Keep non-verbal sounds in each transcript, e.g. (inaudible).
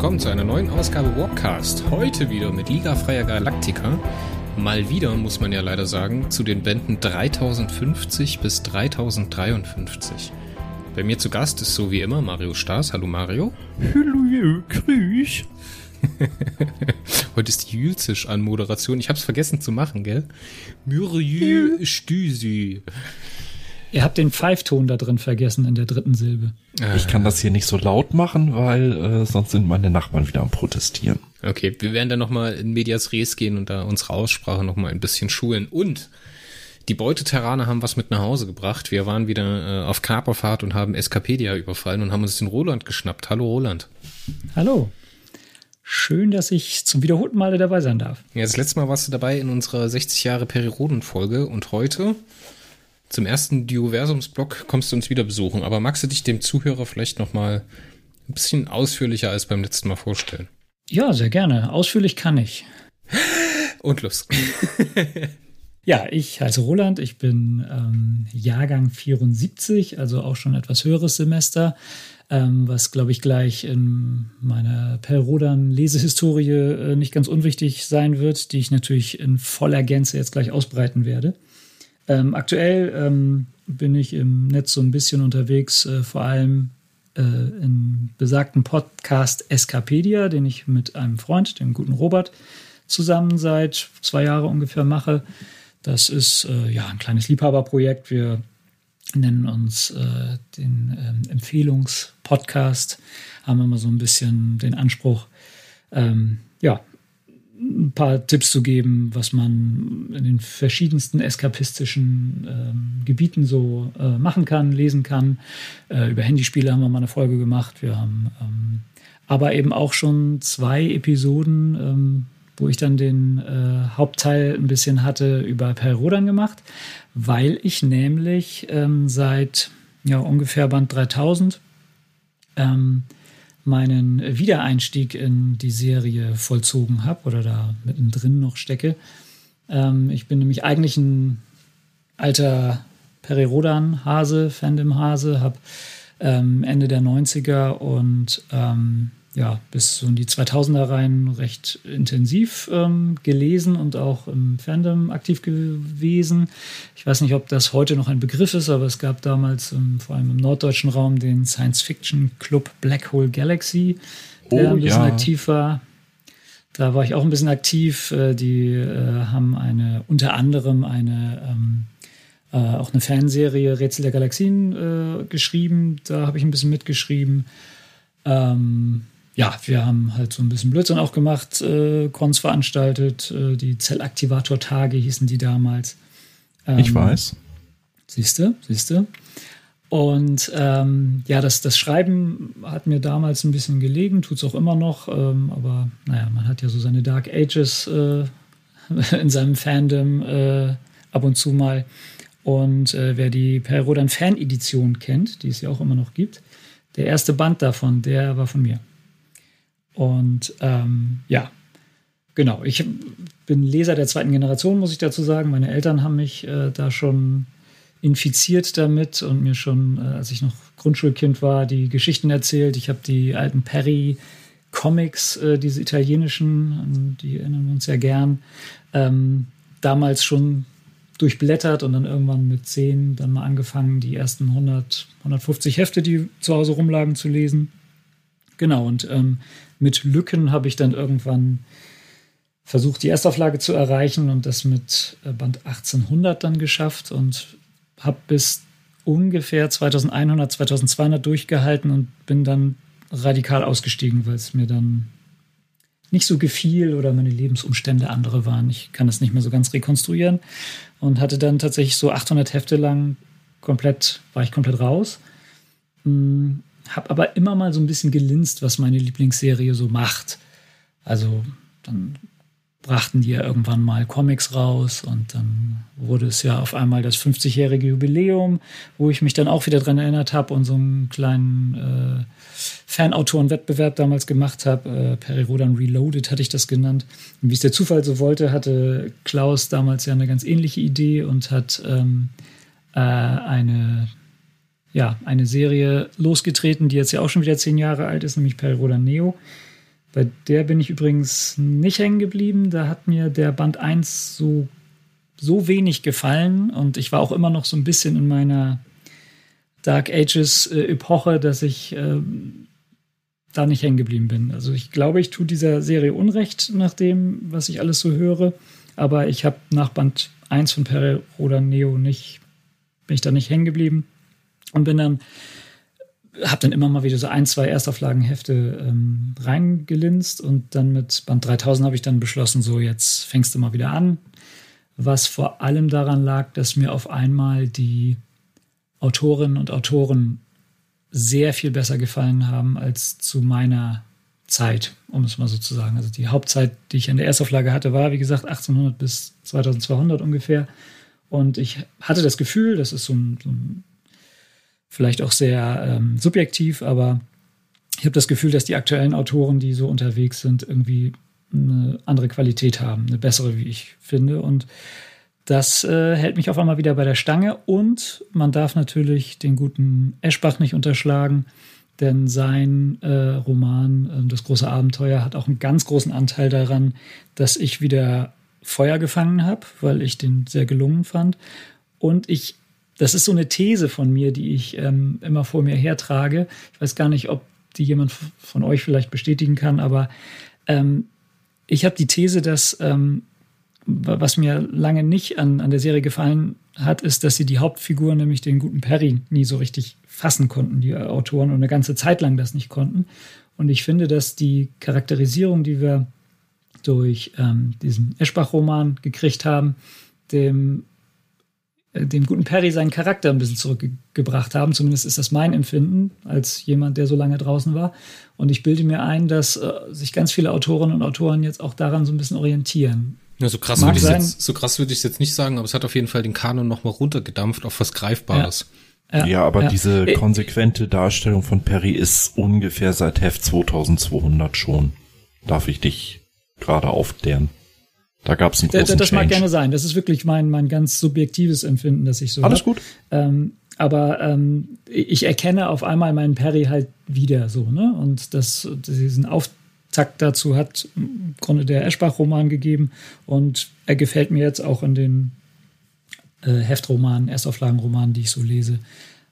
Willkommen zu einer neuen Ausgabe Warpcast. Heute wieder mit Liga Freier Galactica. Mal wieder, muss man ja leider sagen, zu den Bänden 3050 bis 3053. Bei mir zu Gast ist so wie immer Mario Staas. Hallo Mario. Hallo, grüß. (laughs) Heute ist die Jülzisch an Moderation. Ich hab's vergessen zu machen, gell? Muriel Stüsi. Ihr habt den Pfeifton da drin vergessen in der dritten Silbe. Ich kann das hier nicht so laut machen, weil äh, sonst sind meine Nachbarn wieder am Protestieren. Okay, wir werden dann nochmal in Medias Res gehen und da unsere Aussprache nochmal ein bisschen schulen. Und die Beuteterraner haben was mit nach Hause gebracht. Wir waren wieder äh, auf Kaperfahrt und haben Escapedia überfallen und haben uns den Roland geschnappt. Hallo Roland. Hallo. Schön, dass ich zum wiederholten Male dabei sein darf. Ja, das letzte Mal warst du dabei in unserer 60 Jahre Periroden-Folge und heute zum ersten Dioversums-Block kommst du uns wieder besuchen. Aber magst du dich dem Zuhörer vielleicht nochmal ein bisschen ausführlicher als beim letzten Mal vorstellen? Ja, sehr gerne. Ausführlich kann ich. (laughs) Und los. (laughs) ja, ich heiße Roland. Ich bin ähm, Jahrgang 74, also auch schon etwas höheres Semester ähm, was, glaube ich, gleich in meiner Perrodan-Lesehistorie äh, nicht ganz unwichtig sein wird, die ich natürlich in voller Gänze jetzt gleich ausbreiten werde. Ähm, aktuell ähm, bin ich im Netz so ein bisschen unterwegs, äh, vor allem äh, im besagten Podcast Escapedia, den ich mit einem Freund, dem guten Robert, zusammen seit zwei Jahren ungefähr mache. Das ist äh, ja ein kleines Liebhaberprojekt. Wir nennen uns äh, den ähm, Empfehlungspodcast, haben immer so ein bisschen den Anspruch, ähm, ja, ein paar Tipps zu geben, was man in den verschiedensten eskapistischen ähm, Gebieten so äh, machen kann, lesen kann. Äh, über Handyspiele haben wir mal eine Folge gemacht. Wir haben ähm, aber eben auch schon zwei Episoden, ähm, wo ich dann den äh, Hauptteil ein bisschen hatte, über Perrodern gemacht weil ich nämlich ähm, seit ja, ungefähr Band 3000 ähm, meinen Wiedereinstieg in die Serie vollzogen habe oder da mittendrin noch stecke. Ähm, ich bin nämlich eigentlich ein alter Perirodan-Hase, Fandom-Hase, habe ähm, Ende der 90er und ähm, ja, bis so in die 2000er rein recht intensiv ähm, gelesen und auch im Fandom aktiv gewesen. Ich weiß nicht, ob das heute noch ein Begriff ist, aber es gab damals ähm, vor allem im norddeutschen Raum den Science-Fiction-Club Black Hole Galaxy, der oh, ein bisschen ja. aktiv war. Da war ich auch ein bisschen aktiv. Äh, die äh, haben eine, unter anderem eine, ähm, äh, auch eine Fanserie Rätsel der Galaxien äh, geschrieben. Da habe ich ein bisschen mitgeschrieben. Ähm, ja, wir haben halt so ein bisschen Blödsinn auch gemacht, äh, Cons veranstaltet, äh, die Zellaktivator-Tage hießen die damals. Ähm, ich weiß. Siehste, siehste. Und ähm, ja, das, das Schreiben hat mir damals ein bisschen gelegen, tut es auch immer noch, ähm, aber naja, man hat ja so seine Dark Ages äh, (laughs) in seinem Fandom äh, ab und zu mal. Und äh, wer die Perrodan Fan-Edition kennt, die es ja auch immer noch gibt, der erste Band davon, der war von mir. Und ähm, ja, genau. Ich bin Leser der zweiten Generation, muss ich dazu sagen. Meine Eltern haben mich äh, da schon infiziert damit und mir schon, äh, als ich noch Grundschulkind war, die Geschichten erzählt. Ich habe die alten Perry Comics, äh, diese italienischen, die erinnern wir uns ja gern, ähm, damals schon durchblättert und dann irgendwann mit zehn dann mal angefangen, die ersten 100, 150 Hefte, die zu Hause rumlagen, zu lesen. Genau, und ähm, mit Lücken habe ich dann irgendwann versucht, die Erstauflage zu erreichen und das mit äh, Band 1800 dann geschafft und habe bis ungefähr 2100, 2200 durchgehalten und bin dann radikal ausgestiegen, weil es mir dann nicht so gefiel oder meine Lebensumstände andere waren. Ich kann das nicht mehr so ganz rekonstruieren und hatte dann tatsächlich so 800 Hefte lang komplett, war ich komplett raus. Hm, habe aber immer mal so ein bisschen gelinst, was meine Lieblingsserie so macht. Also dann brachten die ja irgendwann mal Comics raus und dann wurde es ja auf einmal das 50-jährige Jubiläum, wo ich mich dann auch wieder dran erinnert habe und so einen kleinen äh, Fanautorenwettbewerb damals gemacht habe. Äh, Perirodan Reloaded hatte ich das genannt. Und wie es der Zufall so wollte, hatte Klaus damals ja eine ganz ähnliche Idee und hat ähm, äh, eine ja, eine Serie losgetreten, die jetzt ja auch schon wieder zehn Jahre alt ist, nämlich Perroda Neo. Bei der bin ich übrigens nicht hängen geblieben. Da hat mir der Band 1 so, so wenig gefallen und ich war auch immer noch so ein bisschen in meiner Dark Ages äh, dass ich äh, da nicht hängen geblieben bin. Also ich glaube, ich tue dieser Serie Unrecht nach dem, was ich alles so höre. Aber ich habe nach Band 1 von Perroda Neo nicht, bin ich da nicht hängen geblieben und bin dann habe dann immer mal wieder so ein, zwei Erstauflagenhefte ähm, reingelinst und dann mit Band 3000 habe ich dann beschlossen, so jetzt fängst du mal wieder an. Was vor allem daran lag, dass mir auf einmal die Autorinnen und Autoren sehr viel besser gefallen haben als zu meiner Zeit, um es mal so zu sagen. Also die Hauptzeit, die ich in der Erstauflage hatte, war, wie gesagt, 1800 bis 2200 ungefähr. Und ich hatte das Gefühl, das ist so ein, so ein vielleicht auch sehr ähm, subjektiv, aber ich habe das Gefühl, dass die aktuellen Autoren, die so unterwegs sind, irgendwie eine andere Qualität haben, eine bessere, wie ich finde. Und das äh, hält mich auf einmal wieder bei der Stange. Und man darf natürlich den guten Eschbach nicht unterschlagen, denn sein äh, Roman äh, Das große Abenteuer hat auch einen ganz großen Anteil daran, dass ich wieder Feuer gefangen habe, weil ich den sehr gelungen fand. Und ich das ist so eine These von mir, die ich ähm, immer vor mir hertrage. Ich weiß gar nicht, ob die jemand von euch vielleicht bestätigen kann, aber ähm, ich habe die These, dass ähm, was mir lange nicht an, an der Serie gefallen hat, ist, dass sie die Hauptfigur, nämlich den guten Perry, nie so richtig fassen konnten, die Autoren, und eine ganze Zeit lang das nicht konnten. Und ich finde, dass die Charakterisierung, die wir durch ähm, diesen Eschbach-Roman gekriegt haben, dem dem guten Perry seinen Charakter ein bisschen zurückgebracht haben. Zumindest ist das mein Empfinden als jemand, der so lange draußen war. Und ich bilde mir ein, dass äh, sich ganz viele Autorinnen und Autoren jetzt auch daran so ein bisschen orientieren. Ja, so krass würde ich jetzt, so krass würde ich es jetzt nicht sagen, aber es hat auf jeden Fall den Kanon nochmal runtergedampft auf was Greifbares. Ja, ja, ja aber ja. diese äh, konsequente Darstellung von Perry ist ungefähr seit Heft 2200 schon. Darf ich dich gerade aufklären? Da gab es einen großen Das, das mag gerne sein. Das ist wirklich mein, mein ganz subjektives Empfinden, dass ich so. Alles hab. gut. Ähm, aber ähm, ich erkenne auf einmal meinen Perry halt wieder so, ne? Und das, diesen Auftakt dazu hat im Grunde der Eschbach-Roman gegeben und er gefällt mir jetzt auch in den äh, Heftromanen, Erstauflagenromanen, die ich so lese,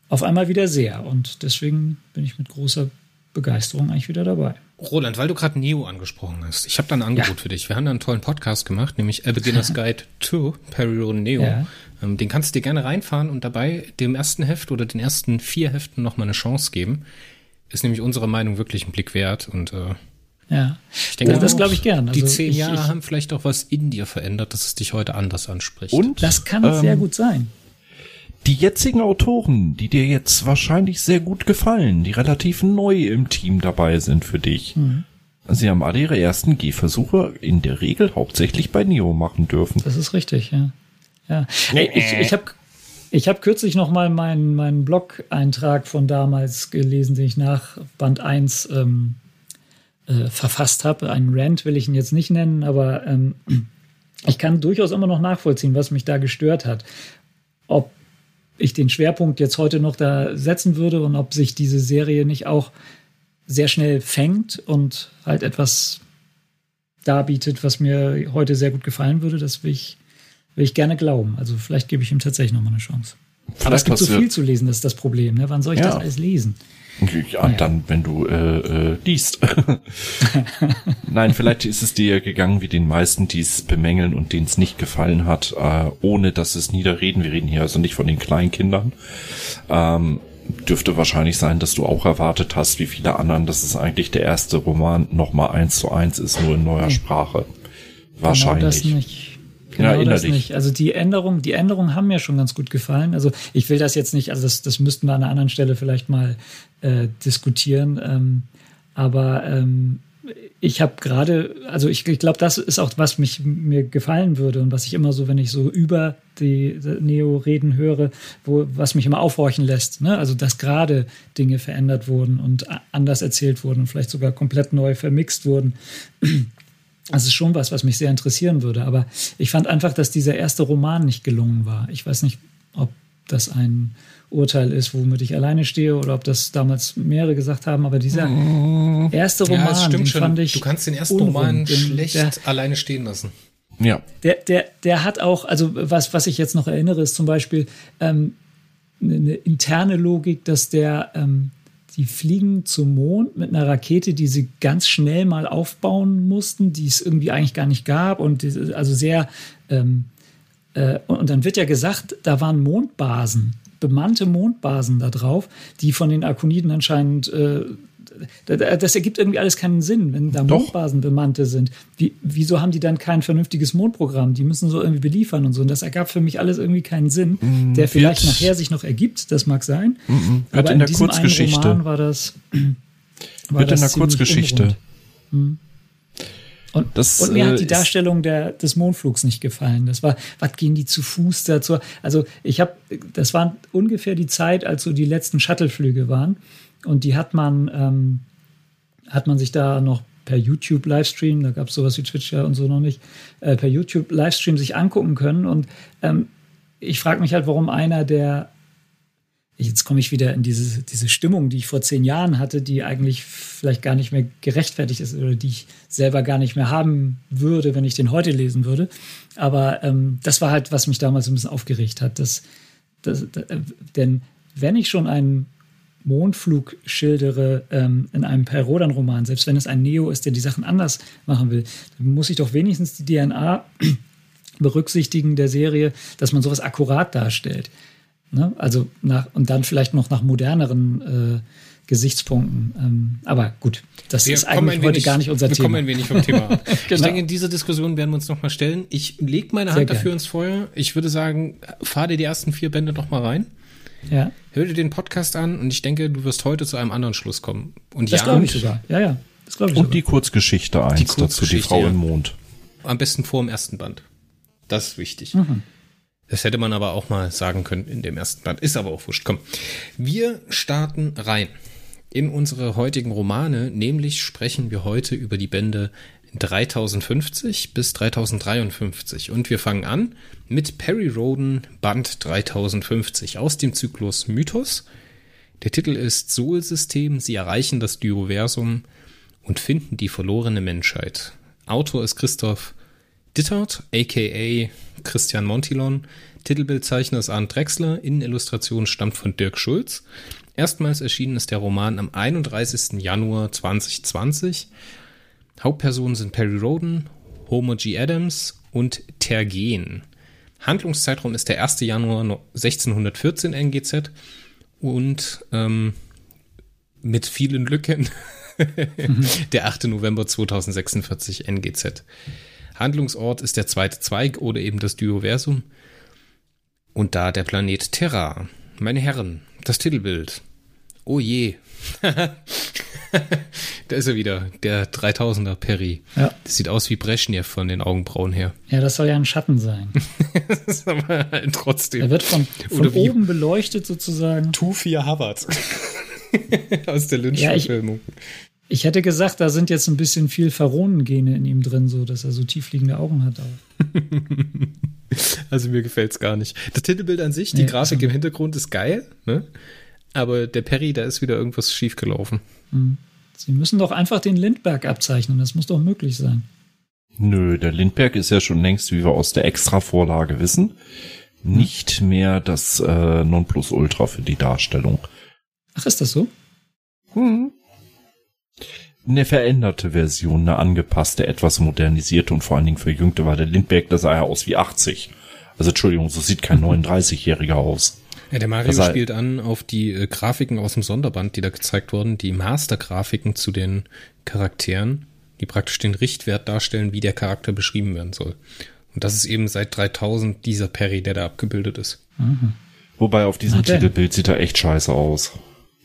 auf einmal wieder sehr. Und deswegen bin ich mit großer Begeisterung eigentlich wieder dabei. Roland, weil du gerade Neo angesprochen hast, ich habe da ein Angebot ja. für dich. Wir haben da einen tollen Podcast gemacht, nämlich A Beginner's (laughs) Guide to Perry Road Neo. Ja. Ähm, den kannst du dir gerne reinfahren und dabei dem ersten Heft oder den ersten vier Heften nochmal eine Chance geben. Ist nämlich unsere Meinung wirklich ein Blick wert und äh, ja, ich denke, das, das glaube ich gern. Also die zehn Jahre ich, haben vielleicht auch was in dir verändert, dass es dich heute anders anspricht. Und das kann ähm, sehr gut sein die jetzigen Autoren, die dir jetzt wahrscheinlich sehr gut gefallen, die relativ neu im Team dabei sind für dich, mhm. sie haben alle ihre ersten Gehversuche in der Regel hauptsächlich bei Neo machen dürfen. Das ist richtig, ja. ja. Hey, ich ich habe ich hab kürzlich noch mal meinen, meinen Blog-Eintrag von damals gelesen, den ich nach Band 1 ähm, äh, verfasst habe. Einen Rant will ich ihn jetzt nicht nennen, aber ähm, ich kann durchaus immer noch nachvollziehen, was mich da gestört hat. Ob ich den Schwerpunkt jetzt heute noch da setzen würde und ob sich diese Serie nicht auch sehr schnell fängt und halt etwas darbietet, was mir heute sehr gut gefallen würde, das will ich, will ich gerne glauben. Also vielleicht gebe ich ihm tatsächlich nochmal eine Chance. Vielleicht Aber es gibt so viel zu lesen, das ist das Problem. Ne? Wann soll ich ja. das alles lesen? Ja, dann, wenn du äh, äh, liest. (laughs) Nein, vielleicht ist es dir gegangen wie den meisten, die es bemängeln und denen es nicht gefallen hat, äh, ohne dass es niederreden. Wir reden hier also nicht von den Kleinkindern. Ähm, dürfte wahrscheinlich sein, dass du auch erwartet hast, wie viele anderen, dass es eigentlich der erste Roman nochmal eins zu eins ist, nur in neuer hm. Sprache. Wahrscheinlich. Genau das nicht. Genau ja, das nicht. Also die Änderungen, die Änderungen haben mir schon ganz gut gefallen. Also ich will das jetzt nicht, also das, das müssten wir an einer anderen Stelle vielleicht mal äh, diskutieren. Ähm, aber ähm, ich habe gerade, also ich, ich glaube, das ist auch, was mich mir gefallen würde und was ich immer so, wenn ich so über die, die Neo-Reden höre, wo, was mich immer aufhorchen lässt. Ne? Also, dass gerade Dinge verändert wurden und anders erzählt wurden und vielleicht sogar komplett neu vermixt wurden. Das ist schon was, was mich sehr interessieren würde. Aber ich fand einfach, dass dieser erste Roman nicht gelungen war. Ich weiß nicht, ob das ein Urteil ist, womit ich alleine stehe oder ob das damals mehrere gesagt haben. Aber dieser erste Roman, ja, stimmt den schon. fand ich. Du kannst den ersten unrund, Roman schlecht der, alleine stehen lassen. Ja. Der, der, der hat auch, also was, was ich jetzt noch erinnere, ist zum Beispiel ähm, eine interne Logik, dass der ähm, die fliegen zum Mond mit einer Rakete, die sie ganz schnell mal aufbauen mussten, die es irgendwie eigentlich gar nicht gab. Und also sehr ähm, äh, und dann wird ja gesagt, da waren Mondbasen, bemannte Mondbasen da drauf, die von den Arkoniden anscheinend äh, das ergibt irgendwie alles keinen Sinn, wenn da Doch. Mondbasen bemannte sind. Wie, wieso haben die dann kein vernünftiges Mondprogramm? Die müssen so irgendwie beliefern und so. Und das ergab für mich alles irgendwie keinen Sinn, mm, der vielleicht wird, nachher sich noch ergibt. Das mag sein. Mm, mm, aber in, in der diesem Kurzgeschichte. Roman war das. War wird das in der Kurzgeschichte. Hm. Und, das, und, mir äh, hat die Darstellung der, des Mondflugs nicht gefallen. Das war, was gehen die zu Fuß dazu? Also ich habe, das war ungefähr die Zeit, als so die letzten Shuttleflüge waren. Und die hat man, ähm, hat man sich da noch per YouTube Livestream, da gab es sowas wie Twitch ja und so noch nicht, äh, per YouTube Livestream sich angucken können. Und ähm, ich frage mich halt, warum einer der, jetzt komme ich wieder in diese, diese Stimmung, die ich vor zehn Jahren hatte, die eigentlich vielleicht gar nicht mehr gerechtfertigt ist oder die ich selber gar nicht mehr haben würde, wenn ich den heute lesen würde. Aber ähm, das war halt, was mich damals ein bisschen aufgeregt hat. Dass, dass, äh, denn wenn ich schon einen Mondflug schildere ähm, in einem Perrodan-Roman, selbst wenn es ein Neo ist, der die Sachen anders machen will, dann muss ich doch wenigstens die DNA (clears throat) berücksichtigen der Serie, dass man sowas akkurat darstellt. Ne? Also nach, und dann vielleicht noch nach moderneren äh, Gesichtspunkten. Ähm, aber gut, das wir ist eigentlich heute gar nicht unser wir Thema. Wir kommen ein wenig vom Thema ab. genau. (laughs) Ich denke, in diese Diskussion werden wir uns nochmal stellen. Ich lege meine Hand Sehr dafür gern. ins Feuer. Ich würde sagen, fahr dir die ersten vier Bände noch mal rein. Ja. Hör dir den Podcast an und ich denke, du wirst heute zu einem anderen Schluss kommen. Und das ja, glaube ich sogar. Ja, ja. Das ich und sogar. die Kurzgeschichte eins die Kurzgeschichte, dazu, die Frau ja. im Mond. Am besten vor dem ersten Band. Das ist wichtig. Mhm. Das hätte man aber auch mal sagen können in dem ersten Band. Ist aber auch wurscht. Komm. Wir starten rein in unsere heutigen Romane, nämlich sprechen wir heute über die Bände 3050 bis 3053 und wir fangen an mit Perry Roden Band 3050 aus dem Zyklus Mythos. Der Titel ist Sol-System, sie erreichen das Dioversum und finden die verlorene Menschheit. Autor ist Christoph Dittert, aka Christian Montilon. Titelbildzeichner ist Arndt Drexler. Innenillustration stammt von Dirk Schulz. Erstmals erschienen ist der Roman am 31. Januar 2020 Hauptpersonen sind Perry Roden, Homer G. Adams und Tergen. Handlungszeitraum ist der 1. Januar 1614 NGZ und ähm, mit vielen Lücken (laughs) der 8. November 2046 NGZ. Handlungsort ist der zweite Zweig oder eben das Dioversum und da der Planet Terra. Meine Herren, das Titelbild. Oh je. (laughs) da ist er wieder, der 3000er Perry. Ja. Das sieht aus wie Brezhnev von den Augenbrauen her. Ja, das soll ja ein Schatten sein. (laughs) das ist aber halt trotzdem. Er wird von, von oben beleuchtet sozusagen. Tu-4 Hubbard. (laughs) Aus der Lynch-Verfilmung. Ja, ich, ich, hätte gesagt, da sind jetzt ein bisschen viel Pharaonengene in ihm drin, so dass er so tiefliegende Augen hat. also mir gefällt es gar nicht. Das Titelbild an sich, die nee, Grafik also. im Hintergrund ist geil, ne? Aber der Perry, da ist wieder irgendwas schiefgelaufen. Mhm. Sie müssen doch einfach den Lindberg abzeichnen. Das muss doch möglich sein. Nö, der Lindberg ist ja schon längst, wie wir aus der Extra-Vorlage wissen, nicht mehr das äh, Nonplusultra für die Darstellung. Ach, ist das so? Hm. Eine veränderte Version, eine angepasste, etwas modernisierte und vor allen Dingen verjüngte, weil der Lindberg, da sah ja aus wie 80. Also Entschuldigung, so sieht kein 39-Jähriger aus. Ja, der Mario spielt an auf die äh, Grafiken aus dem Sonderband, die da gezeigt wurden, die Master-Grafiken zu den Charakteren, die praktisch den Richtwert darstellen, wie der Charakter beschrieben werden soll. Und das ist eben seit 3000 dieser Perry, der da abgebildet ist. Mhm. Wobei auf diesem. Titelbild sieht er echt scheiße aus.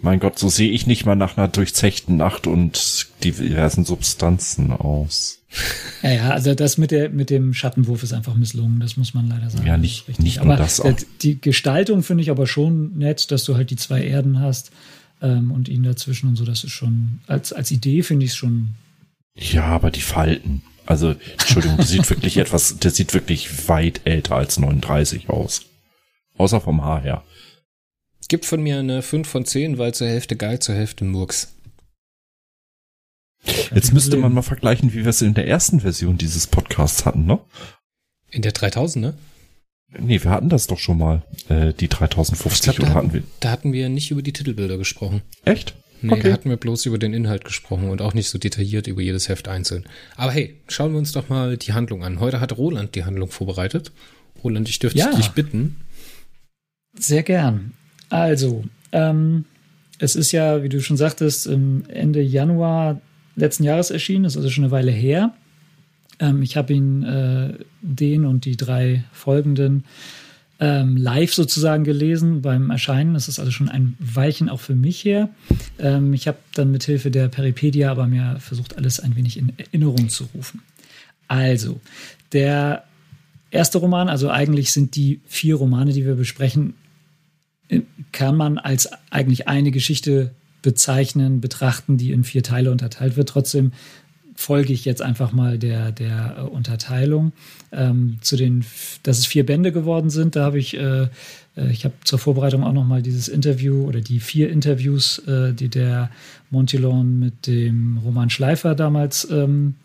Mein Gott, so sehe ich nicht mal nach einer durchzechten Nacht und diversen Substanzen aus. Ja, ja, also das mit, der, mit dem Schattenwurf ist einfach misslungen, das muss man leider sagen. Ja, nicht, nicht nur aber das. Auch. Die Gestaltung finde ich aber schon nett, dass du halt die zwei Erden hast ähm, und ihn dazwischen und so, das ist schon, als, als Idee finde ich es schon. Ja, aber die Falten. Also, Entschuldigung, der sieht wirklich (laughs) etwas, der sieht wirklich weit älter als 39 aus. Außer vom Haar her. Gibt von mir eine 5 von 10, weil zur Hälfte geil, zur Hälfte Murks. Jetzt müsste man mal vergleichen, wie wir es in der ersten Version dieses Podcasts hatten, ne? In der 3000, ne? Nee, wir hatten das doch schon mal, äh, die 3050, glaub, oder hatten wir? Da hatten wir nicht über die Titelbilder gesprochen. Echt? Nee, okay. da hatten wir bloß über den Inhalt gesprochen und auch nicht so detailliert über jedes Heft einzeln. Aber hey, schauen wir uns doch mal die Handlung an. Heute hat Roland die Handlung vorbereitet. Roland, ich dürfte ja. dich bitten. Sehr gern. Also, ähm, es ist ja, wie du schon sagtest, Ende Januar letzten Jahres erschienen, ist also schon eine Weile her. Ähm, ich habe ihn, äh, den und die drei folgenden, ähm, live sozusagen gelesen beim Erscheinen. Das ist also schon ein Weilchen auch für mich her. Ähm, ich habe dann mit Hilfe der Peripedia aber mir versucht, alles ein wenig in Erinnerung zu rufen. Also, der erste Roman, also eigentlich sind die vier Romane, die wir besprechen, kann man als eigentlich eine Geschichte bezeichnen, betrachten, die in vier Teile unterteilt wird. Trotzdem folge ich jetzt einfach mal der, der äh, Unterteilung. Ähm, zu den, dass es vier Bände geworden sind, da habe ich, äh, äh ich habe zur Vorbereitung auch noch mal dieses Interview oder die vier Interviews, äh, die der Montilon mit dem Roman Schleifer damals ähm,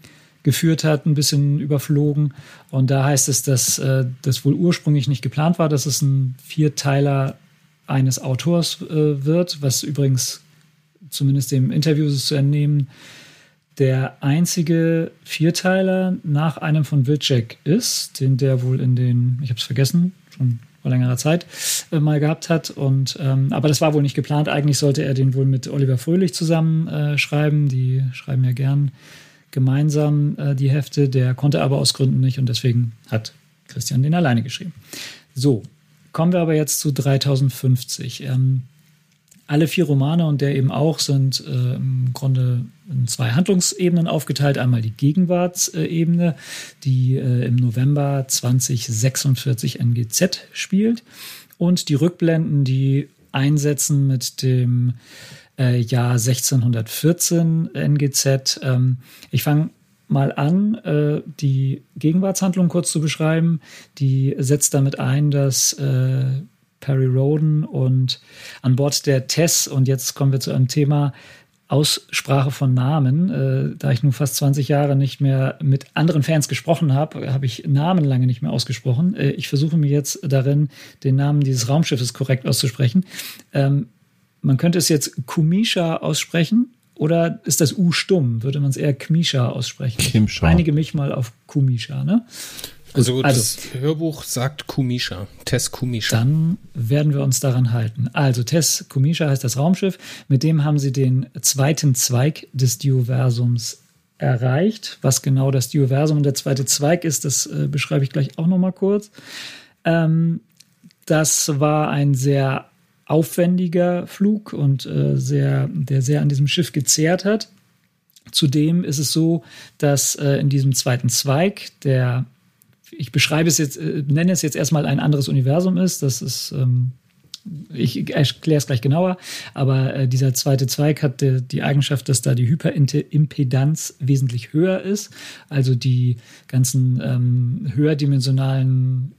geführt hat, ein bisschen überflogen. Und da heißt es, dass äh, das wohl ursprünglich nicht geplant war, dass es ein Vierteiler eines Autors äh, wird, was übrigens zumindest dem Interview zu entnehmen, der einzige Vierteiler nach einem von Wilczek ist, den der wohl in den, ich habe es vergessen, schon vor längerer Zeit äh, mal gehabt hat. Und ähm, aber das war wohl nicht geplant. Eigentlich sollte er den wohl mit Oliver Fröhlich zusammen äh, schreiben. Die schreiben ja gern gemeinsam äh, die Hefte. Der konnte aber aus Gründen nicht und deswegen hat Christian den alleine geschrieben. So, kommen wir aber jetzt zu 3050. Ähm, alle vier Romane und der eben auch sind äh, im Grunde in zwei Handlungsebenen aufgeteilt. Einmal die Gegenwartsebene, die äh, im November 2046 NGZ spielt und die Rückblenden, die einsetzen mit dem äh, Jahr 1614 NGZ. Ähm, ich fange mal an, äh, die Gegenwartshandlung kurz zu beschreiben. Die setzt damit ein, dass äh, Perry Roden und an Bord der Tess, und jetzt kommen wir zu einem Thema, Aussprache von Namen. Äh, da ich nun fast 20 Jahre nicht mehr mit anderen Fans gesprochen habe, habe ich Namen lange nicht mehr ausgesprochen. Äh, ich versuche mir jetzt darin, den Namen dieses Raumschiffes korrekt auszusprechen. Ähm, man könnte es jetzt Kumisha aussprechen oder ist das U stumm? Würde man es eher Kmisha aussprechen? Kimsha. Einige mich mal auf Kumisha, ne? Also, also das Hörbuch sagt Kumisha, Tess Kumisha. Dann werden wir uns daran halten. Also Tess Kumisha heißt das Raumschiff. Mit dem haben sie den zweiten Zweig des Dioversums erreicht. Was genau das Dioversum und der zweite Zweig ist, das äh, beschreibe ich gleich auch noch mal kurz. Ähm, das war ein sehr aufwendiger Flug und äh, sehr, der sehr an diesem Schiff gezehrt hat. Zudem ist es so, dass äh, in diesem zweiten Zweig, der ich beschreibe es jetzt, äh, nenne es jetzt erstmal ein anderes Universum ist. Das ist, ähm, ich erkläre es gleich genauer, aber äh, dieser zweite Zweig hat de, die Eigenschaft, dass da die Hyperimpedanz wesentlich höher ist. Also die ganzen ähm, höherdimensionalen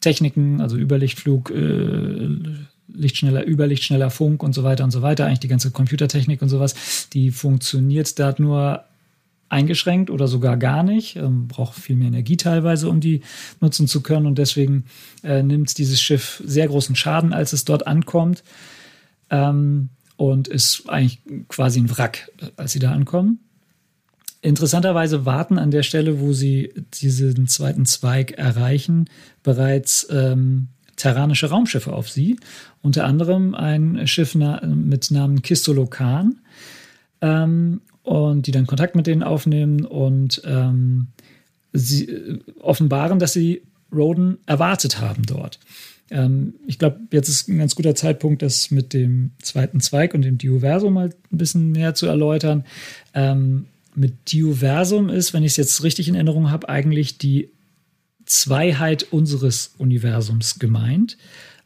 Techniken, also Überlichtflug, äh, Lichtschneller, Überlichtschneller Funk und so weiter und so weiter, eigentlich die ganze Computertechnik und sowas, die funktioniert da nur eingeschränkt oder sogar gar nicht, ähm, braucht viel mehr Energie teilweise, um die nutzen zu können. Und deswegen äh, nimmt dieses Schiff sehr großen Schaden, als es dort ankommt. Ähm, und ist eigentlich quasi ein Wrack, als sie da ankommen. Interessanterweise warten an der Stelle, wo sie diesen zweiten Zweig erreichen, bereits ähm, terranische Raumschiffe auf sie. Unter anderem ein Schiff na mit Namen Kistolokan. Ähm, und die dann Kontakt mit denen aufnehmen und ähm, sie äh, offenbaren, dass sie Roden erwartet haben dort. Ähm, ich glaube, jetzt ist ein ganz guter Zeitpunkt, das mit dem zweiten Zweig und dem Dioversum mal ein bisschen mehr zu erläutern. Ähm, mit Dioversum ist, wenn ich es jetzt richtig in Erinnerung habe, eigentlich die Zweiheit unseres Universums gemeint.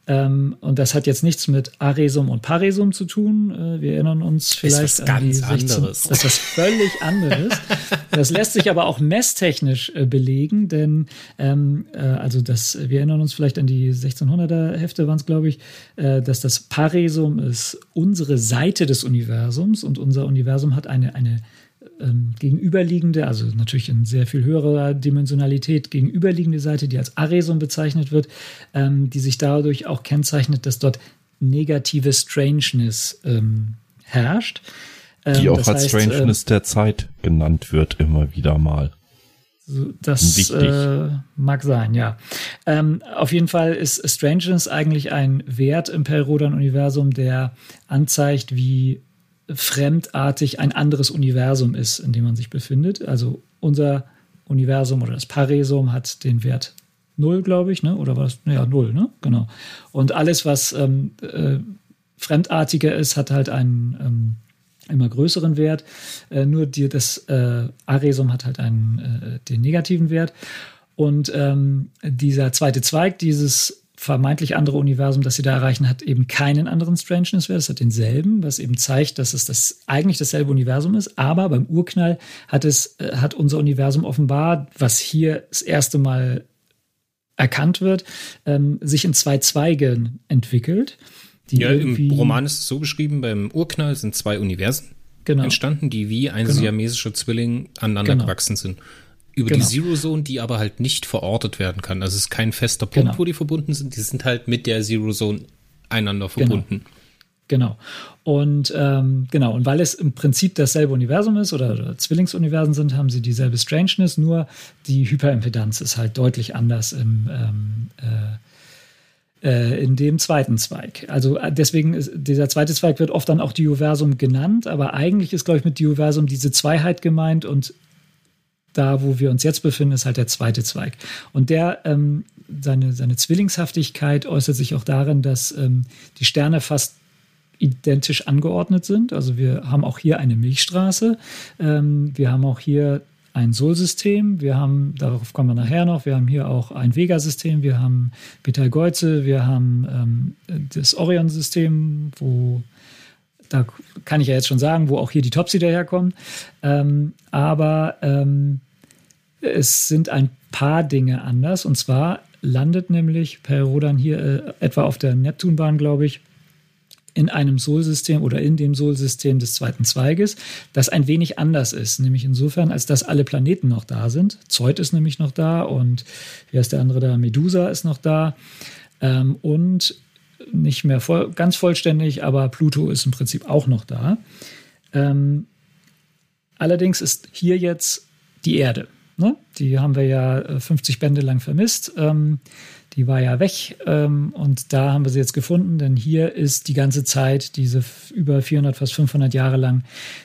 Ähm, und das hat jetzt nichts mit Aresum und Paresum zu tun. Äh, wir erinnern uns vielleicht ist was an ganz 16, anderes. Das ist was völlig anderes. das lässt sich aber auch messtechnisch äh, belegen, denn ähm, äh, also das, wir erinnern uns vielleicht an die 1600er Hefte waren es, glaube ich, äh, dass das Paresum ist unsere Seite des Universums und unser Universum hat eine, eine ähm, gegenüberliegende, also natürlich in sehr viel höherer Dimensionalität gegenüberliegende Seite, die als Aresum bezeichnet wird, ähm, die sich dadurch auch kennzeichnet, dass dort negative Strangeness ähm, herrscht. die ähm, auch als heißt, Strangeness äh, der Zeit genannt wird, immer wieder mal. Das äh, mag sein, ja. Ähm, auf jeden Fall ist Strangeness eigentlich ein Wert im Perrodan-Universum, der anzeigt, wie fremdartig ein anderes Universum ist, in dem man sich befindet. Also unser Universum oder das Paresum hat den Wert 0, glaube ich, ne? oder was? Ja, 0, ne? Genau. Und alles, was ähm, äh, fremdartiger ist, hat halt einen ähm, immer größeren Wert. Äh, nur die, das äh, Aresum hat halt einen, äh, den negativen Wert. Und ähm, dieser zweite Zweig dieses vermeintlich andere Universum, das sie da erreichen, hat eben keinen anderen Strangeness-Wert. Es hat denselben, was eben zeigt, dass es das eigentlich dasselbe Universum ist. Aber beim Urknall hat es, äh, hat unser Universum offenbar, was hier das erste Mal erkannt wird, ähm, sich in zwei Zweigen entwickelt. ja, im Roman ist es so beschrieben, beim Urknall sind zwei Universen genau. entstanden, die wie ein genau. siamesischer Zwilling aneinander genau. gewachsen sind über genau. die Zero Zone, die aber halt nicht verortet werden kann. Also es ist kein fester Punkt, genau. wo die verbunden sind. Die sind halt mit der Zero Zone einander genau. verbunden. Genau. Und ähm, genau, und weil es im Prinzip dasselbe Universum ist oder, oder, Zwillingsuniversen sind, haben sie dieselbe Strangeness, nur die Hyperimpedanz ist halt deutlich anders im, ähm, äh, äh, in dem zweiten Zweig. Also äh, deswegen ist dieser zweite Zweig wird oft dann auch Dioversum genannt, aber eigentlich ist, glaube ich, mit Dioversum diese Zweiheit gemeint und da, wo wir uns jetzt befinden, ist halt der zweite Zweig. Und der, ähm, seine, seine Zwillingshaftigkeit äußert sich auch darin, dass ähm, die Sterne fast identisch angeordnet sind. Also wir haben auch hier eine Milchstraße. Ähm, wir haben auch hier ein Sol-System. Wir haben, darauf kommen wir nachher noch, wir haben hier auch ein Vega-System, wir haben Betelgeuse, wir haben ähm, das Orion-System, wo da kann ich ja jetzt schon sagen, wo auch hier die Topsy daherkommen. Ähm, aber ähm, es sind ein paar Dinge anders. Und zwar landet nämlich Perrodan hier äh, etwa auf der Neptunbahn, glaube ich, in einem Sol-System oder in dem Sol-System des zweiten Zweiges, das ein wenig anders ist. Nämlich insofern, als dass alle Planeten noch da sind. Zeut ist nämlich noch da und wie heißt der andere da? Medusa ist noch da. Ähm, und nicht mehr voll, ganz vollständig, aber Pluto ist im Prinzip auch noch da. Ähm, allerdings ist hier jetzt die Erde. Ne? Die haben wir ja 50 äh, Bände lang vermisst. Ähm, die war ja weg ähm, und da haben wir sie jetzt gefunden, denn hier ist die ganze Zeit, diese über 400, fast 500 Jahre lang,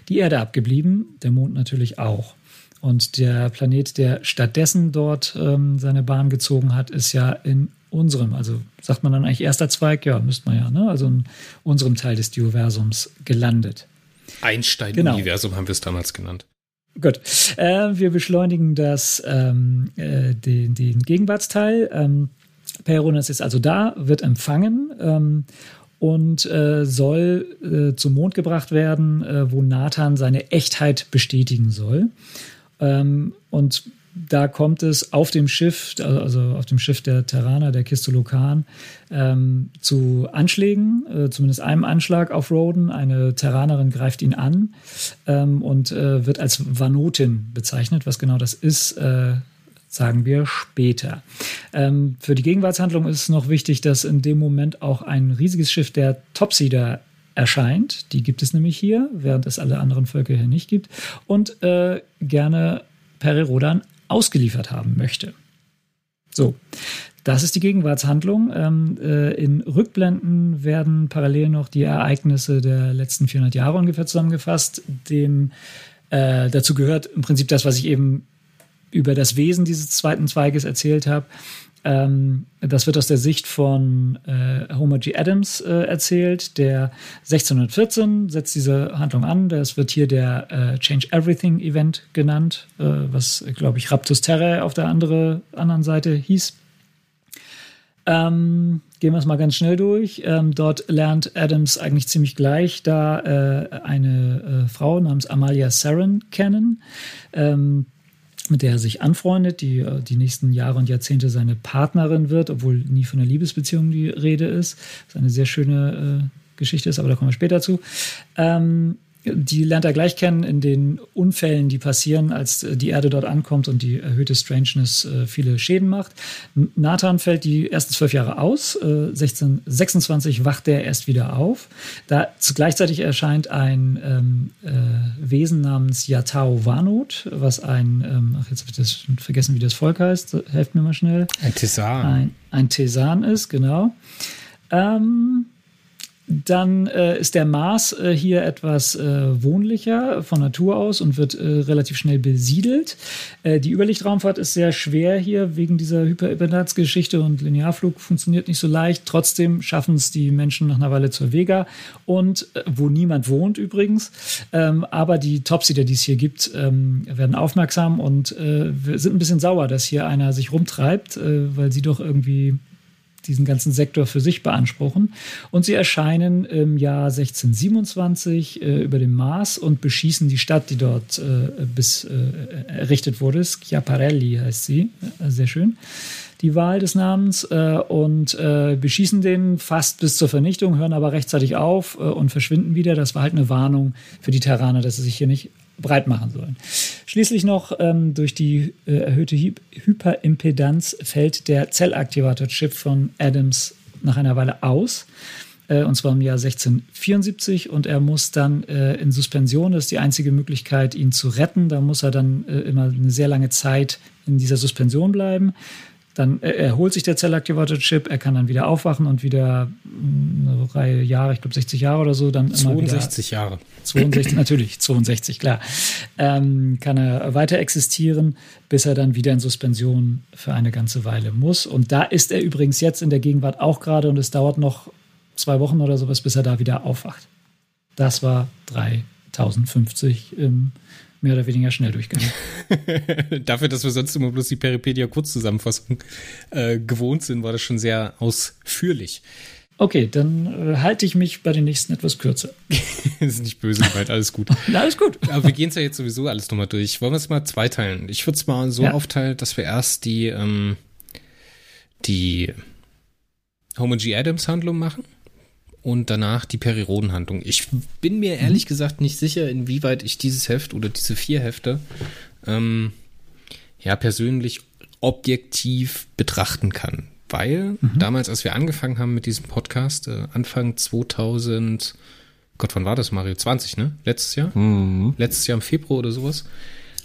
die Erde abgeblieben, der Mond natürlich auch. Und der Planet, der stattdessen dort ähm, seine Bahn gezogen hat, ist ja in unserem, also sagt man dann eigentlich erster Zweig, ja, müsste man ja, ne? also in unserem Teil des Dioversums gelandet. Einstein-Universum genau. haben wir es damals genannt. Gut. Äh, wir beschleunigen das, ähm, äh, den, den Gegenwartsteil. Ähm, Perronas ist also da, wird empfangen ähm, und äh, soll äh, zum Mond gebracht werden, äh, wo Nathan seine Echtheit bestätigen soll. Ähm, und da kommt es auf dem Schiff, also auf dem Schiff der Terraner, der Kistolokan, ähm, zu Anschlägen, äh, zumindest einem Anschlag auf Roden. Eine Terranerin greift ihn an ähm, und äh, wird als Vanotin bezeichnet. Was genau das ist, äh, sagen wir später. Ähm, für die Gegenwartshandlung ist es noch wichtig, dass in dem Moment auch ein riesiges Schiff der Topsider erscheint. Die gibt es nämlich hier, während es alle anderen Völker hier nicht gibt. Und äh, gerne Perirodan ausgeliefert haben möchte. So, das ist die Gegenwartshandlung. Ähm, äh, in Rückblenden werden parallel noch die Ereignisse der letzten 400 Jahre ungefähr zusammengefasst. Dem, äh, dazu gehört im Prinzip das, was ich eben über das Wesen dieses zweiten Zweiges erzählt habe. Ähm, das wird aus der Sicht von äh, Homer G. Adams äh, erzählt, der 1614 setzt diese Handlung an. Das wird hier der äh, Change Everything Event genannt, äh, was, glaube ich, Raptus Terrae auf der andere, anderen Seite hieß. Ähm, gehen wir es mal ganz schnell durch. Ähm, dort lernt Adams eigentlich ziemlich gleich da äh, eine äh, Frau namens Amalia Saren kennen. Ähm, mit der er sich anfreundet, die äh, die nächsten Jahre und Jahrzehnte seine Partnerin wird, obwohl nie von einer Liebesbeziehung die Rede ist. Was eine sehr schöne äh, Geschichte ist, aber da kommen wir später zu. Ähm, die lernt er gleich kennen in den Unfällen, die passieren, als äh, die Erde dort ankommt und die erhöhte Strangeness äh, viele Schäden macht. Nathan fällt die ersten zwölf Jahre aus. Äh, 1626 wacht er erst wieder auf. Da gleichzeitig erscheint ein ähm, äh, Wesen namens Yatao Wanot, was ein, ähm, ach, jetzt habe ich das vergessen, wie das Volk heißt. Helft mir mal schnell. Ein Tesan. Ein, ein Tesan ist, genau. Ähm, dann äh, ist der Mars äh, hier etwas äh, wohnlicher von Natur aus und wird äh, relativ schnell besiedelt. Äh, die Überlichtraumfahrt ist sehr schwer hier wegen dieser Hyperimpedanzgeschichte und Linearflug funktioniert nicht so leicht. Trotzdem schaffen es die Menschen nach einer Weile zur Vega und äh, wo niemand wohnt übrigens. Ähm, aber die Topsider, die es hier gibt, ähm, werden aufmerksam und sind ein bisschen sauer, dass hier einer sich rumtreibt, weil sie doch irgendwie diesen ganzen Sektor für sich beanspruchen. Und sie erscheinen im Jahr 1627 äh, über dem Mars und beschießen die Stadt, die dort äh, bis äh, errichtet wurde. Schiaparelli heißt sie. Äh, sehr schön. Die Wahl des Namens äh, und äh, beschießen den fast bis zur Vernichtung, hören aber rechtzeitig auf und verschwinden wieder. Das war halt eine Warnung für die Terraner, dass sie sich hier nicht breit machen sollen. Schließlich noch ähm, durch die äh, erhöhte Hy Hyperimpedanz fällt der Zellaktivator-Chip von Adams nach einer Weile aus. Äh, und zwar im Jahr 1674 und er muss dann äh, in Suspension, das ist die einzige Möglichkeit, ihn zu retten. Da muss er dann äh, immer eine sehr lange Zeit in dieser Suspension bleiben. Dann erholt sich der Zellaktivator-Chip, er kann dann wieder aufwachen und wieder hm, eine Reihe Jahre, ich glaube 60 Jahre oder so, dann 62 wieder, Jahre. 62, (laughs) natürlich, 62, klar. Ähm, kann er weiter existieren, bis er dann wieder in Suspension für eine ganze Weile muss. Und da ist er übrigens jetzt in der Gegenwart auch gerade und es dauert noch zwei Wochen oder sowas, bis er da wieder aufwacht. Das war 3050 im mehr oder weniger schnell durchgegangen. (laughs) Dafür, dass wir sonst immer bloß die Peripedia-Kurzzusammenfassung äh, gewohnt sind, war das schon sehr ausführlich. Okay, dann äh, halte ich mich bei den nächsten etwas kürzer. (laughs) ist nicht böse gemeint, alles gut. (laughs) alles gut. Aber wir gehen es ja jetzt sowieso alles nochmal durch. Wollen wir es mal zweiteilen? Ich würde es mal so ja. aufteilen, dass wir erst die, ähm, die Homo G. Adams Handlung machen und danach die Periroden-Handlung. Ich bin mir ehrlich mhm. gesagt nicht sicher, inwieweit ich dieses Heft oder diese vier Hefte ähm, ja persönlich objektiv betrachten kann. Weil mhm. damals, als wir angefangen haben mit diesem Podcast, äh, Anfang 2000, Gott, wann war das, Mario? 20, ne? Letztes Jahr? Mhm. Letztes Jahr im Februar oder sowas,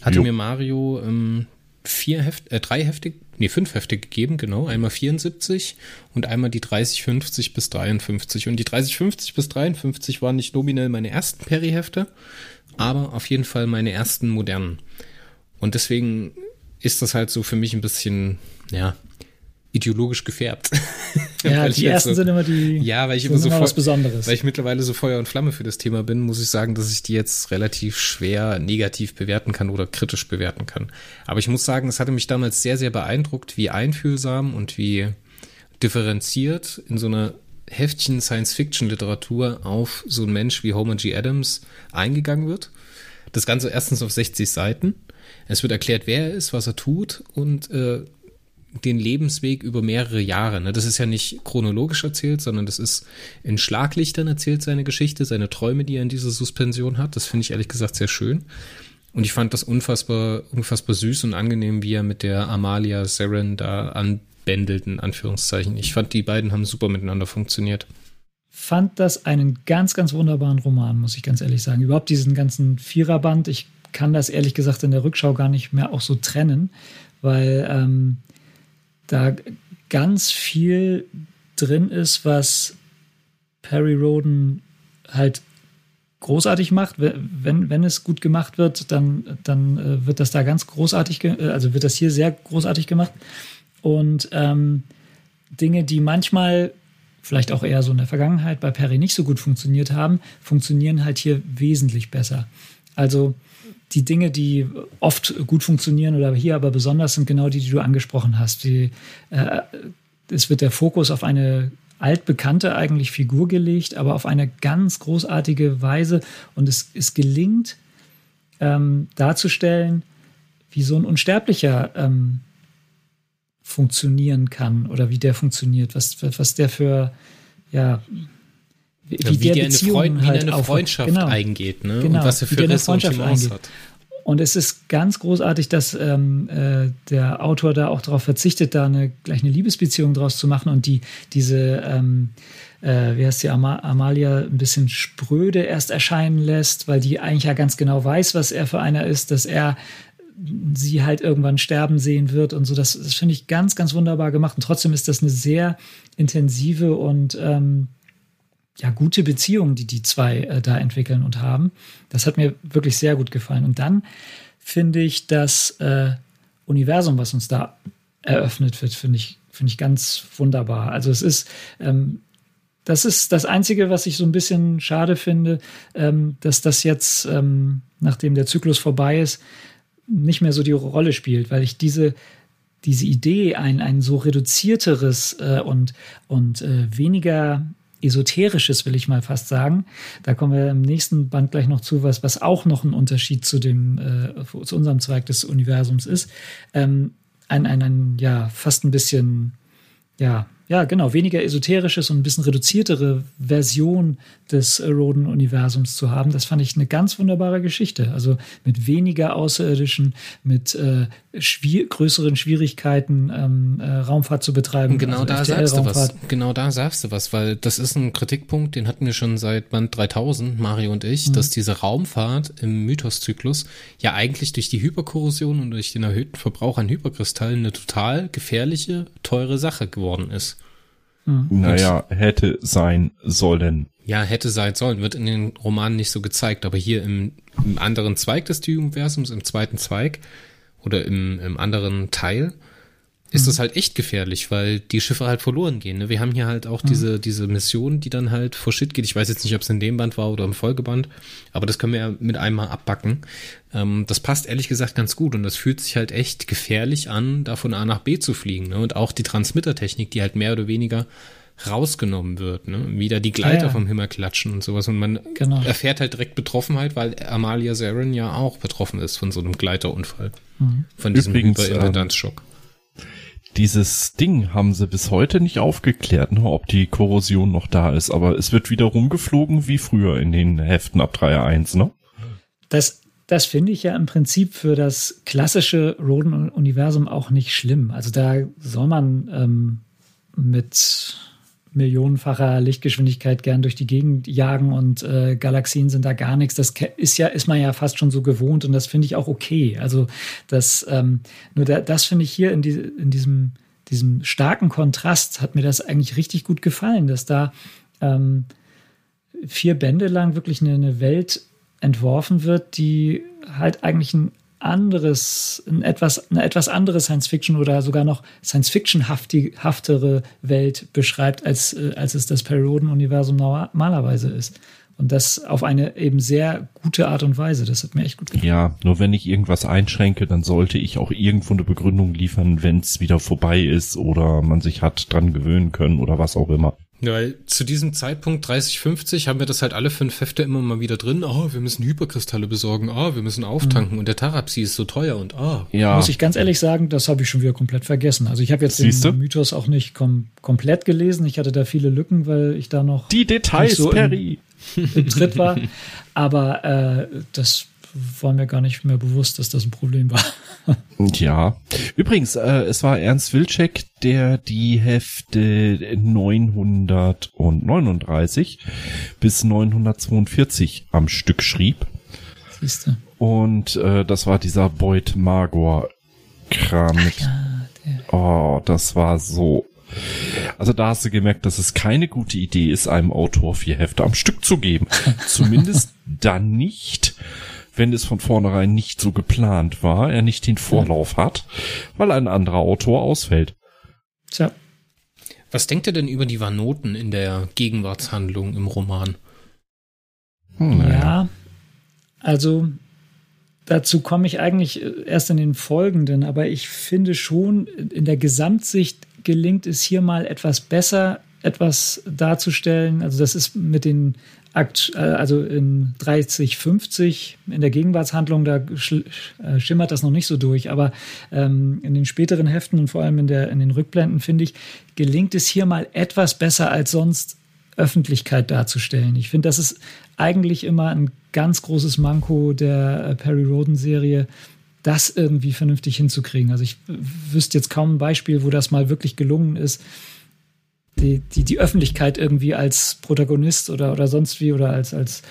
hatte jo. mir Mario ähm, vier Heft, äh, drei Hefte, nee, fünf Hefte gegeben, genau. Einmal 74 und einmal die 3050 bis 53. Und die 3050 bis 53 waren nicht nominell meine ersten Perry-Hefte, aber auf jeden Fall meine ersten modernen. Und deswegen ist das halt so für mich ein bisschen, ja, ideologisch gefärbt. (laughs) Ja, die ersten so, sind immer die. Ja, weil ich immer so immer was Besonderes. Weil ich mittlerweile so Feuer und Flamme für das Thema bin, muss ich sagen, dass ich die jetzt relativ schwer negativ bewerten kann oder kritisch bewerten kann. Aber ich muss sagen, es hatte mich damals sehr, sehr beeindruckt, wie einfühlsam und wie differenziert in so einer Heftchen Science-Fiction-Literatur auf so einen Mensch wie Homer G. Adams eingegangen wird. Das Ganze erstens auf 60 Seiten. Es wird erklärt, wer er ist, was er tut und äh, den Lebensweg über mehrere Jahre. Ne? Das ist ja nicht chronologisch erzählt, sondern das ist in Schlaglichtern erzählt seine Geschichte, seine Träume, die er in dieser Suspension hat. Das finde ich ehrlich gesagt sehr schön. Und ich fand das unfassbar, unfassbar süß und angenehm, wie er mit der Amalia Seren da anbändelt, in Anführungszeichen. Ich fand, die beiden haben super miteinander funktioniert. Fand das einen ganz, ganz wunderbaren Roman, muss ich ganz ehrlich sagen. Überhaupt diesen ganzen Viererband. Ich kann das ehrlich gesagt in der Rückschau gar nicht mehr auch so trennen, weil ähm, da ganz viel drin ist, was Perry Roden halt großartig macht. Wenn, wenn es gut gemacht wird, dann, dann äh, wird das da ganz großartig, äh, also wird das hier sehr großartig gemacht. Und ähm, Dinge, die manchmal vielleicht auch eher so in der Vergangenheit bei Perry nicht so gut funktioniert haben, funktionieren halt hier wesentlich besser. Also die Dinge, die oft gut funktionieren oder hier aber besonders sind, genau die, die du angesprochen hast. Die, äh, es wird der Fokus auf eine altbekannte eigentlich Figur gelegt, aber auf eine ganz großartige Weise. Und es, es gelingt ähm, darzustellen, wie so ein Unsterblicher ähm, funktionieren kann oder wie der funktioniert, was, was der für, ja, wie, ja, wie der, der, eine, Freund, halt eine Freundschaft genau. eingeht, ne? Genau, und was er für Risse und hat. Und es ist ganz großartig, dass ähm, äh, der Autor da auch darauf verzichtet, da eine, gleich eine Liebesbeziehung draus zu machen und die diese, ähm, äh, wie heißt die, Am Amalia ein bisschen spröde erst erscheinen lässt, weil die eigentlich ja ganz genau weiß, was er für einer ist, dass er sie halt irgendwann sterben sehen wird und so. Das, das finde ich ganz, ganz wunderbar gemacht. Und trotzdem ist das eine sehr intensive und ähm, ja, gute Beziehung, die die zwei äh, da entwickeln und haben. Das hat mir wirklich sehr gut gefallen. Und dann finde ich das äh, Universum, was uns da eröffnet wird, finde ich, finde ich ganz wunderbar. Also es ist, ähm, das ist das Einzige, was ich so ein bisschen schade finde, ähm, dass das jetzt, ähm, nachdem der Zyklus vorbei ist, nicht mehr so die Rolle spielt, weil ich diese, diese Idee, ein, ein so reduzierteres äh, und, und äh, weniger esoterisches, will ich mal fast sagen. Da kommen wir im nächsten Band gleich noch zu, was, was auch noch ein Unterschied zu dem, äh, zu unserem Zweig des Universums ist. Ähm, ein, ein, ein, ja, fast ein bisschen, ja, ja, genau, weniger esoterisches und ein bisschen reduziertere Version des Roden-Universums zu haben, das fand ich eine ganz wunderbare Geschichte. Also mit weniger Außerirdischen, mit äh, schwier größeren Schwierigkeiten, ähm, äh, Raumfahrt zu betreiben. Genau also da sagst du was. Genau da sagst du was, weil das ist ein Kritikpunkt, den hatten wir schon seit Band 3000, Mario und ich, mhm. dass diese Raumfahrt im Mythoszyklus ja eigentlich durch die Hyperkorrosion und durch den erhöhten Verbrauch an Hyperkristallen eine total gefährliche, teure Sache geworden ist. Mhm. Naja, hätte sein sollen. Ja, hätte sein sollen. Wird in den Romanen nicht so gezeigt, aber hier im, im anderen Zweig des Universums, im zweiten Zweig, oder im, im anderen Teil, ist das mhm. halt echt gefährlich, weil die Schiffe halt verloren gehen. Ne? Wir haben hier halt auch mhm. diese, diese Mission, die dann halt vor Shit geht. Ich weiß jetzt nicht, ob es in dem Band war oder im Folgeband, aber das können wir ja mit einmal abbacken. Ähm, das passt ehrlich gesagt ganz gut und das fühlt sich halt echt gefährlich an, da von A nach B zu fliegen. Ne? Und auch die Transmittertechnik, die halt mehr oder weniger rausgenommen wird, ne? Wieder die Gleiter ja. vom Himmel klatschen und sowas. Und man genau. erfährt halt direkt Betroffenheit, weil Amalia Zarin ja auch betroffen ist von so einem Gleiterunfall. Mhm. Von diesem Hyperintendanzschock. Dieses Ding haben sie bis heute nicht aufgeklärt, ne, ob die Korrosion noch da ist, aber es wird wieder rumgeflogen wie früher in den Heften ab 3.1, ne? Das, das finde ich ja im Prinzip für das klassische Roden-Universum auch nicht schlimm. Also da soll man ähm, mit millionenfacher Lichtgeschwindigkeit gern durch die Gegend jagen und äh, Galaxien sind da gar nichts. Das ist ja, ist man ja fast schon so gewohnt und das finde ich auch okay. Also das, ähm, nur da, das finde ich hier in, die, in diesem, diesem starken Kontrast hat mir das eigentlich richtig gut gefallen, dass da ähm, vier Bände lang wirklich eine, eine Welt entworfen wird, die halt eigentlich ein anderes, ein etwas, eine etwas andere Science-Fiction oder sogar noch Science-Fiction-haftere Welt beschreibt, als, äh, als es das Perioden-Universum normalerweise ist. Und das auf eine eben sehr gute Art und Weise. Das hat mir echt gut gefallen. Ja, nur wenn ich irgendwas einschränke, dann sollte ich auch irgendwo eine Begründung liefern, wenn es wieder vorbei ist oder man sich hat dran gewöhnen können oder was auch immer. Ja, weil zu diesem Zeitpunkt 30, 50 haben wir das halt alle fünf Hefte immer mal wieder drin. Oh, wir müssen Hyperkristalle besorgen. Oh, wir müssen auftanken. Mhm. Und der Tarapsi ist so teuer und ah. Oh. Ja. Muss ich ganz ehrlich sagen, das habe ich schon wieder komplett vergessen. Also ich habe jetzt Siehste? den Mythos auch nicht kom komplett gelesen. Ich hatte da viele Lücken, weil ich da noch die Details, so Perry. Im, Tritt war. Aber äh, das war mir gar nicht mehr bewusst, dass das ein Problem war. ja. Übrigens, äh, es war Ernst Wilczek, der die Hefte 939 bis 942 am Stück schrieb. Siehste. Und äh, das war dieser Beut Magor Kram. Ja, oh, das war so also da hast du gemerkt, dass es keine gute Idee ist, einem Autor vier Hefte am Stück zu geben. (laughs) Zumindest dann nicht, wenn es von vornherein nicht so geplant war, er nicht den Vorlauf hat, weil ein anderer Autor ausfällt. Tja. Was denkt ihr denn über die Vanoten in der Gegenwartshandlung im Roman? Hm, ja, also dazu komme ich eigentlich erst in den folgenden, aber ich finde schon, in der Gesamtsicht gelingt es hier mal etwas besser, etwas darzustellen. Also das ist mit den Akt, äh, also in 30, 50 in der Gegenwartshandlung, da äh, schimmert das noch nicht so durch. Aber ähm, in den späteren Heften und vor allem in, der, in den Rückblenden, finde ich, gelingt es hier mal etwas besser als sonst, Öffentlichkeit darzustellen. Ich finde, das ist eigentlich immer ein ganz großes Manko der äh, Perry Roden-Serie, das irgendwie vernünftig hinzukriegen. Also ich wüsste jetzt kaum ein Beispiel, wo das mal wirklich gelungen ist, die, die, die Öffentlichkeit irgendwie als Protagonist oder, oder sonst wie oder als, als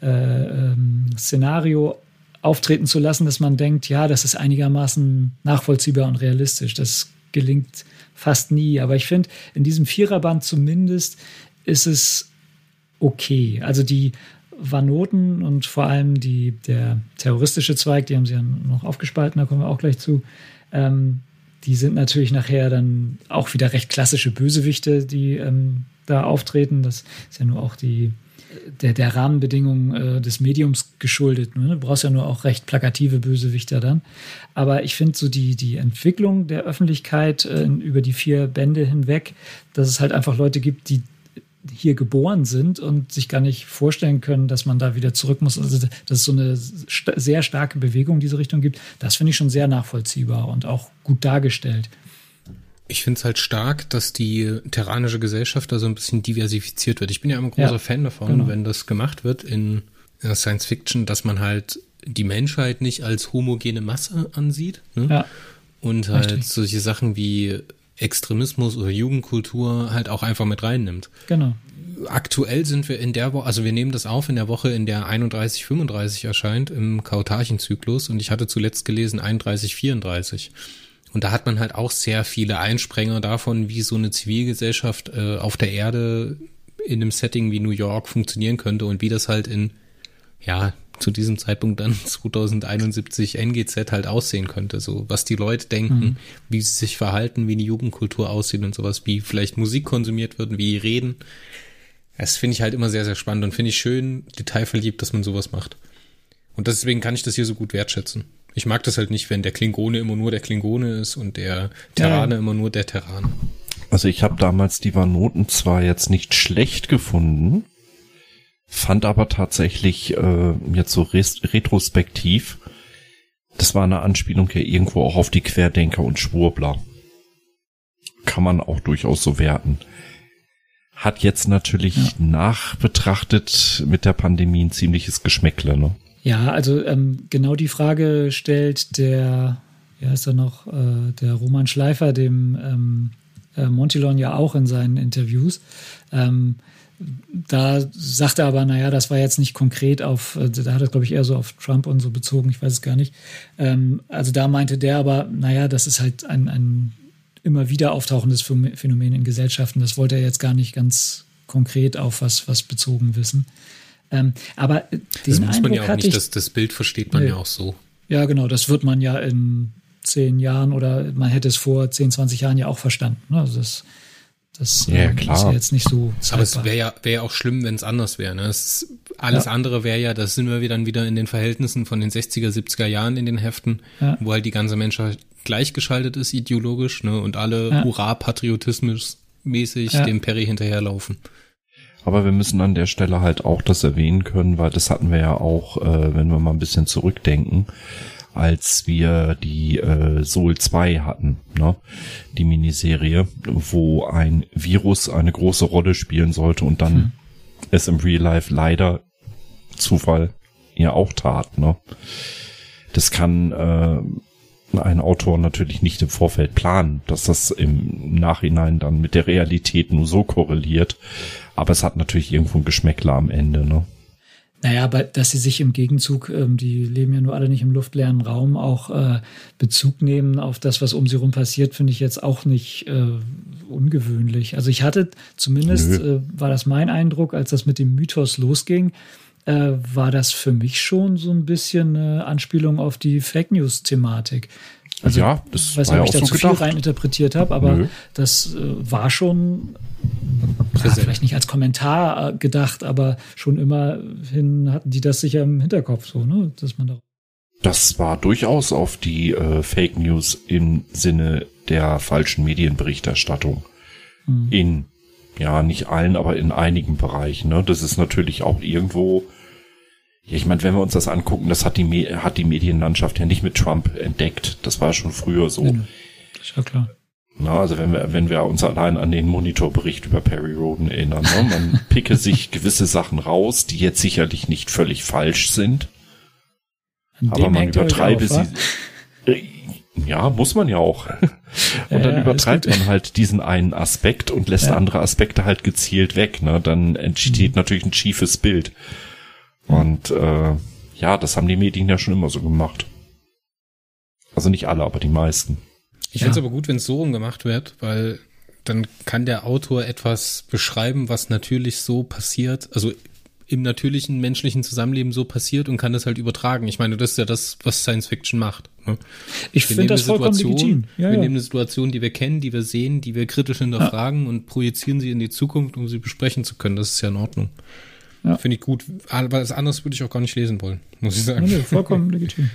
äh, ähm, Szenario auftreten zu lassen, dass man denkt, ja, das ist einigermaßen nachvollziehbar und realistisch. Das gelingt fast nie. Aber ich finde, in diesem Viererband zumindest ist es okay. Also die Vanoten und vor allem die, der terroristische Zweig, die haben sie ja noch aufgespalten, da kommen wir auch gleich zu. Ähm, die sind natürlich nachher dann auch wieder recht klassische Bösewichte, die ähm, da auftreten. Das ist ja nur auch die, der, der Rahmenbedingungen äh, des Mediums geschuldet. Ne? Du brauchst ja nur auch recht plakative Bösewichter dann. Aber ich finde so die, die Entwicklung der Öffentlichkeit äh, über die vier Bände hinweg, dass es halt einfach Leute gibt, die hier geboren sind und sich gar nicht vorstellen können, dass man da wieder zurück muss. Also, dass es so eine st sehr starke Bewegung in diese Richtung gibt, das finde ich schon sehr nachvollziehbar und auch gut dargestellt. Ich finde es halt stark, dass die terranische Gesellschaft da so ein bisschen diversifiziert wird. Ich bin ja immer großer ja, Fan davon, genau. wenn das gemacht wird in Science Fiction, dass man halt die Menschheit nicht als homogene Masse ansieht. Ne? Ja. Und halt Richtig. solche Sachen wie Extremismus oder Jugendkultur halt auch einfach mit reinnimmt. Genau. Aktuell sind wir in der Woche, also wir nehmen das auf in der Woche, in der 31, 35 erscheint im Kautarchenzyklus und ich hatte zuletzt gelesen 31, 34. Und da hat man halt auch sehr viele Einsprenger davon, wie so eine Zivilgesellschaft äh, auf der Erde in einem Setting wie New York funktionieren könnte und wie das halt in, ja, zu diesem Zeitpunkt dann (laughs) 2071 NGZ halt aussehen könnte. So, was die Leute denken, mhm. wie sie sich verhalten, wie die Jugendkultur aussieht und sowas, wie vielleicht Musik konsumiert wird, wie reden. Das finde ich halt immer sehr, sehr spannend und finde ich schön, detailverliebt, dass man sowas macht. Und deswegen kann ich das hier so gut wertschätzen. Ich mag das halt nicht, wenn der Klingone immer nur der Klingone ist und der Terrane ja. immer nur der Terran. Also ich habe damals die Vanoten zwar jetzt nicht schlecht gefunden, fand aber tatsächlich äh, jetzt so retrospektiv, das war eine Anspielung ja irgendwo auch auf die Querdenker und Schwurbler. Kann man auch durchaus so werten. Hat jetzt natürlich ja. nachbetrachtet mit der Pandemie ein ziemliches Geschmäckle, ne? Ja, also ähm, genau die Frage stellt der, wie heißt er noch, äh, der Roman Schleifer, dem ähm, äh, Montilon ja auch in seinen Interviews. Ähm, da sagt er aber, naja, das war jetzt nicht konkret auf, äh, da hat er, glaube ich, eher so auf Trump und so bezogen, ich weiß es gar nicht. Ähm, also da meinte der aber, naja, das ist halt ein, ein immer wieder auftauchendes Phänomen in Gesellschaften. Das wollte er jetzt gar nicht ganz konkret auf was, was bezogen wissen. Ähm, aber den das muss man ja auch nicht, das, das Bild versteht man nee. ja auch so. Ja, genau, das wird man ja in zehn Jahren oder man hätte es vor 10, 20 Jahren ja auch verstanden. Ne? Also das das ja, ähm, klar. ist ja jetzt nicht so. Zeitbar. Aber es wäre ja, wäre ja auch schlimm, wenn es anders wäre. Ne? Es, alles ja. andere wäre ja, das sind wir dann wieder in den Verhältnissen von den 60er, 70er Jahren in den Heften, ja. wo halt die ganze Menschheit gleichgeschaltet ist ideologisch ne? und alle ja. Hurra-Patriotismus mäßig dem Perry hinterherlaufen. Aber wir müssen an der Stelle halt auch das erwähnen können, weil das hatten wir ja auch, äh, wenn wir mal ein bisschen zurückdenken als wir die äh, Soul 2 hatten, ne? die Miniserie, wo ein Virus eine große Rolle spielen sollte und dann hm. es im Real Life leider Zufall ja auch tat. Ne? Das kann äh, ein Autor natürlich nicht im Vorfeld planen, dass das im Nachhinein dann mit der Realität nur so korreliert. Aber es hat natürlich irgendwo ein Geschmäckler am Ende, ne? Naja, aber dass sie sich im Gegenzug, ähm, die leben ja nur alle nicht im luftleeren Raum, auch äh, Bezug nehmen auf das, was um sie rum passiert, finde ich jetzt auch nicht äh, ungewöhnlich. Also ich hatte zumindest, äh, war das mein Eindruck, als das mit dem Mythos losging, äh, war das für mich schon so ein bisschen eine Anspielung auf die Fake News-Thematik. Also, ja, das weiß war nicht, ob ich da so zu viel reininterpretiert habe, aber Nö. das äh, war schon ja, vielleicht nicht als Kommentar äh, gedacht, aber schon immerhin hatten die das sicher im Hinterkopf, so, ne, dass man da. Das war durchaus auf die äh, Fake News im Sinne der falschen Medienberichterstattung mhm. in ja, nicht allen, aber in einigen Bereichen. Ne? Das ist natürlich auch irgendwo, ich meine, wenn wir uns das angucken, das hat die, hat die Medienlandschaft ja nicht mit Trump entdeckt. Das war schon früher so. Ja, ist ja klar. Na, also wenn wir, wenn wir uns allein an den Monitorbericht über Perry Roden erinnern, ne? man (laughs) picke sich gewisse Sachen raus, die jetzt sicherlich nicht völlig falsch sind. aber man übertreibe sie. Äh, ja, muss man ja auch. (laughs) Und dann ja, übertreibt man halt diesen einen Aspekt und lässt ja. andere Aspekte halt gezielt weg. Ne? Dann entsteht mhm. natürlich ein schiefes Bild. Und äh, ja, das haben die Medien ja schon immer so gemacht. Also nicht alle, aber die meisten. Ich ja. finde es aber gut, wenn es so rumgemacht wird, weil dann kann der Autor etwas beschreiben, was natürlich so passiert, also im natürlichen menschlichen Zusammenleben so passiert und kann das halt übertragen. Ich meine, das ist ja das, was Science Fiction macht. Ne? Ich finde das vollkommen legitim. Ja, wir ja. nehmen eine Situation, die wir kennen, die wir sehen, die wir kritisch hinterfragen ja. und projizieren sie in die Zukunft, um sie besprechen zu können. Das ist ja in Ordnung. Ja. Finde ich gut. Aber das anderes würde ich auch gar nicht lesen wollen, muss ich sagen. Nee, vollkommen (laughs) legitim.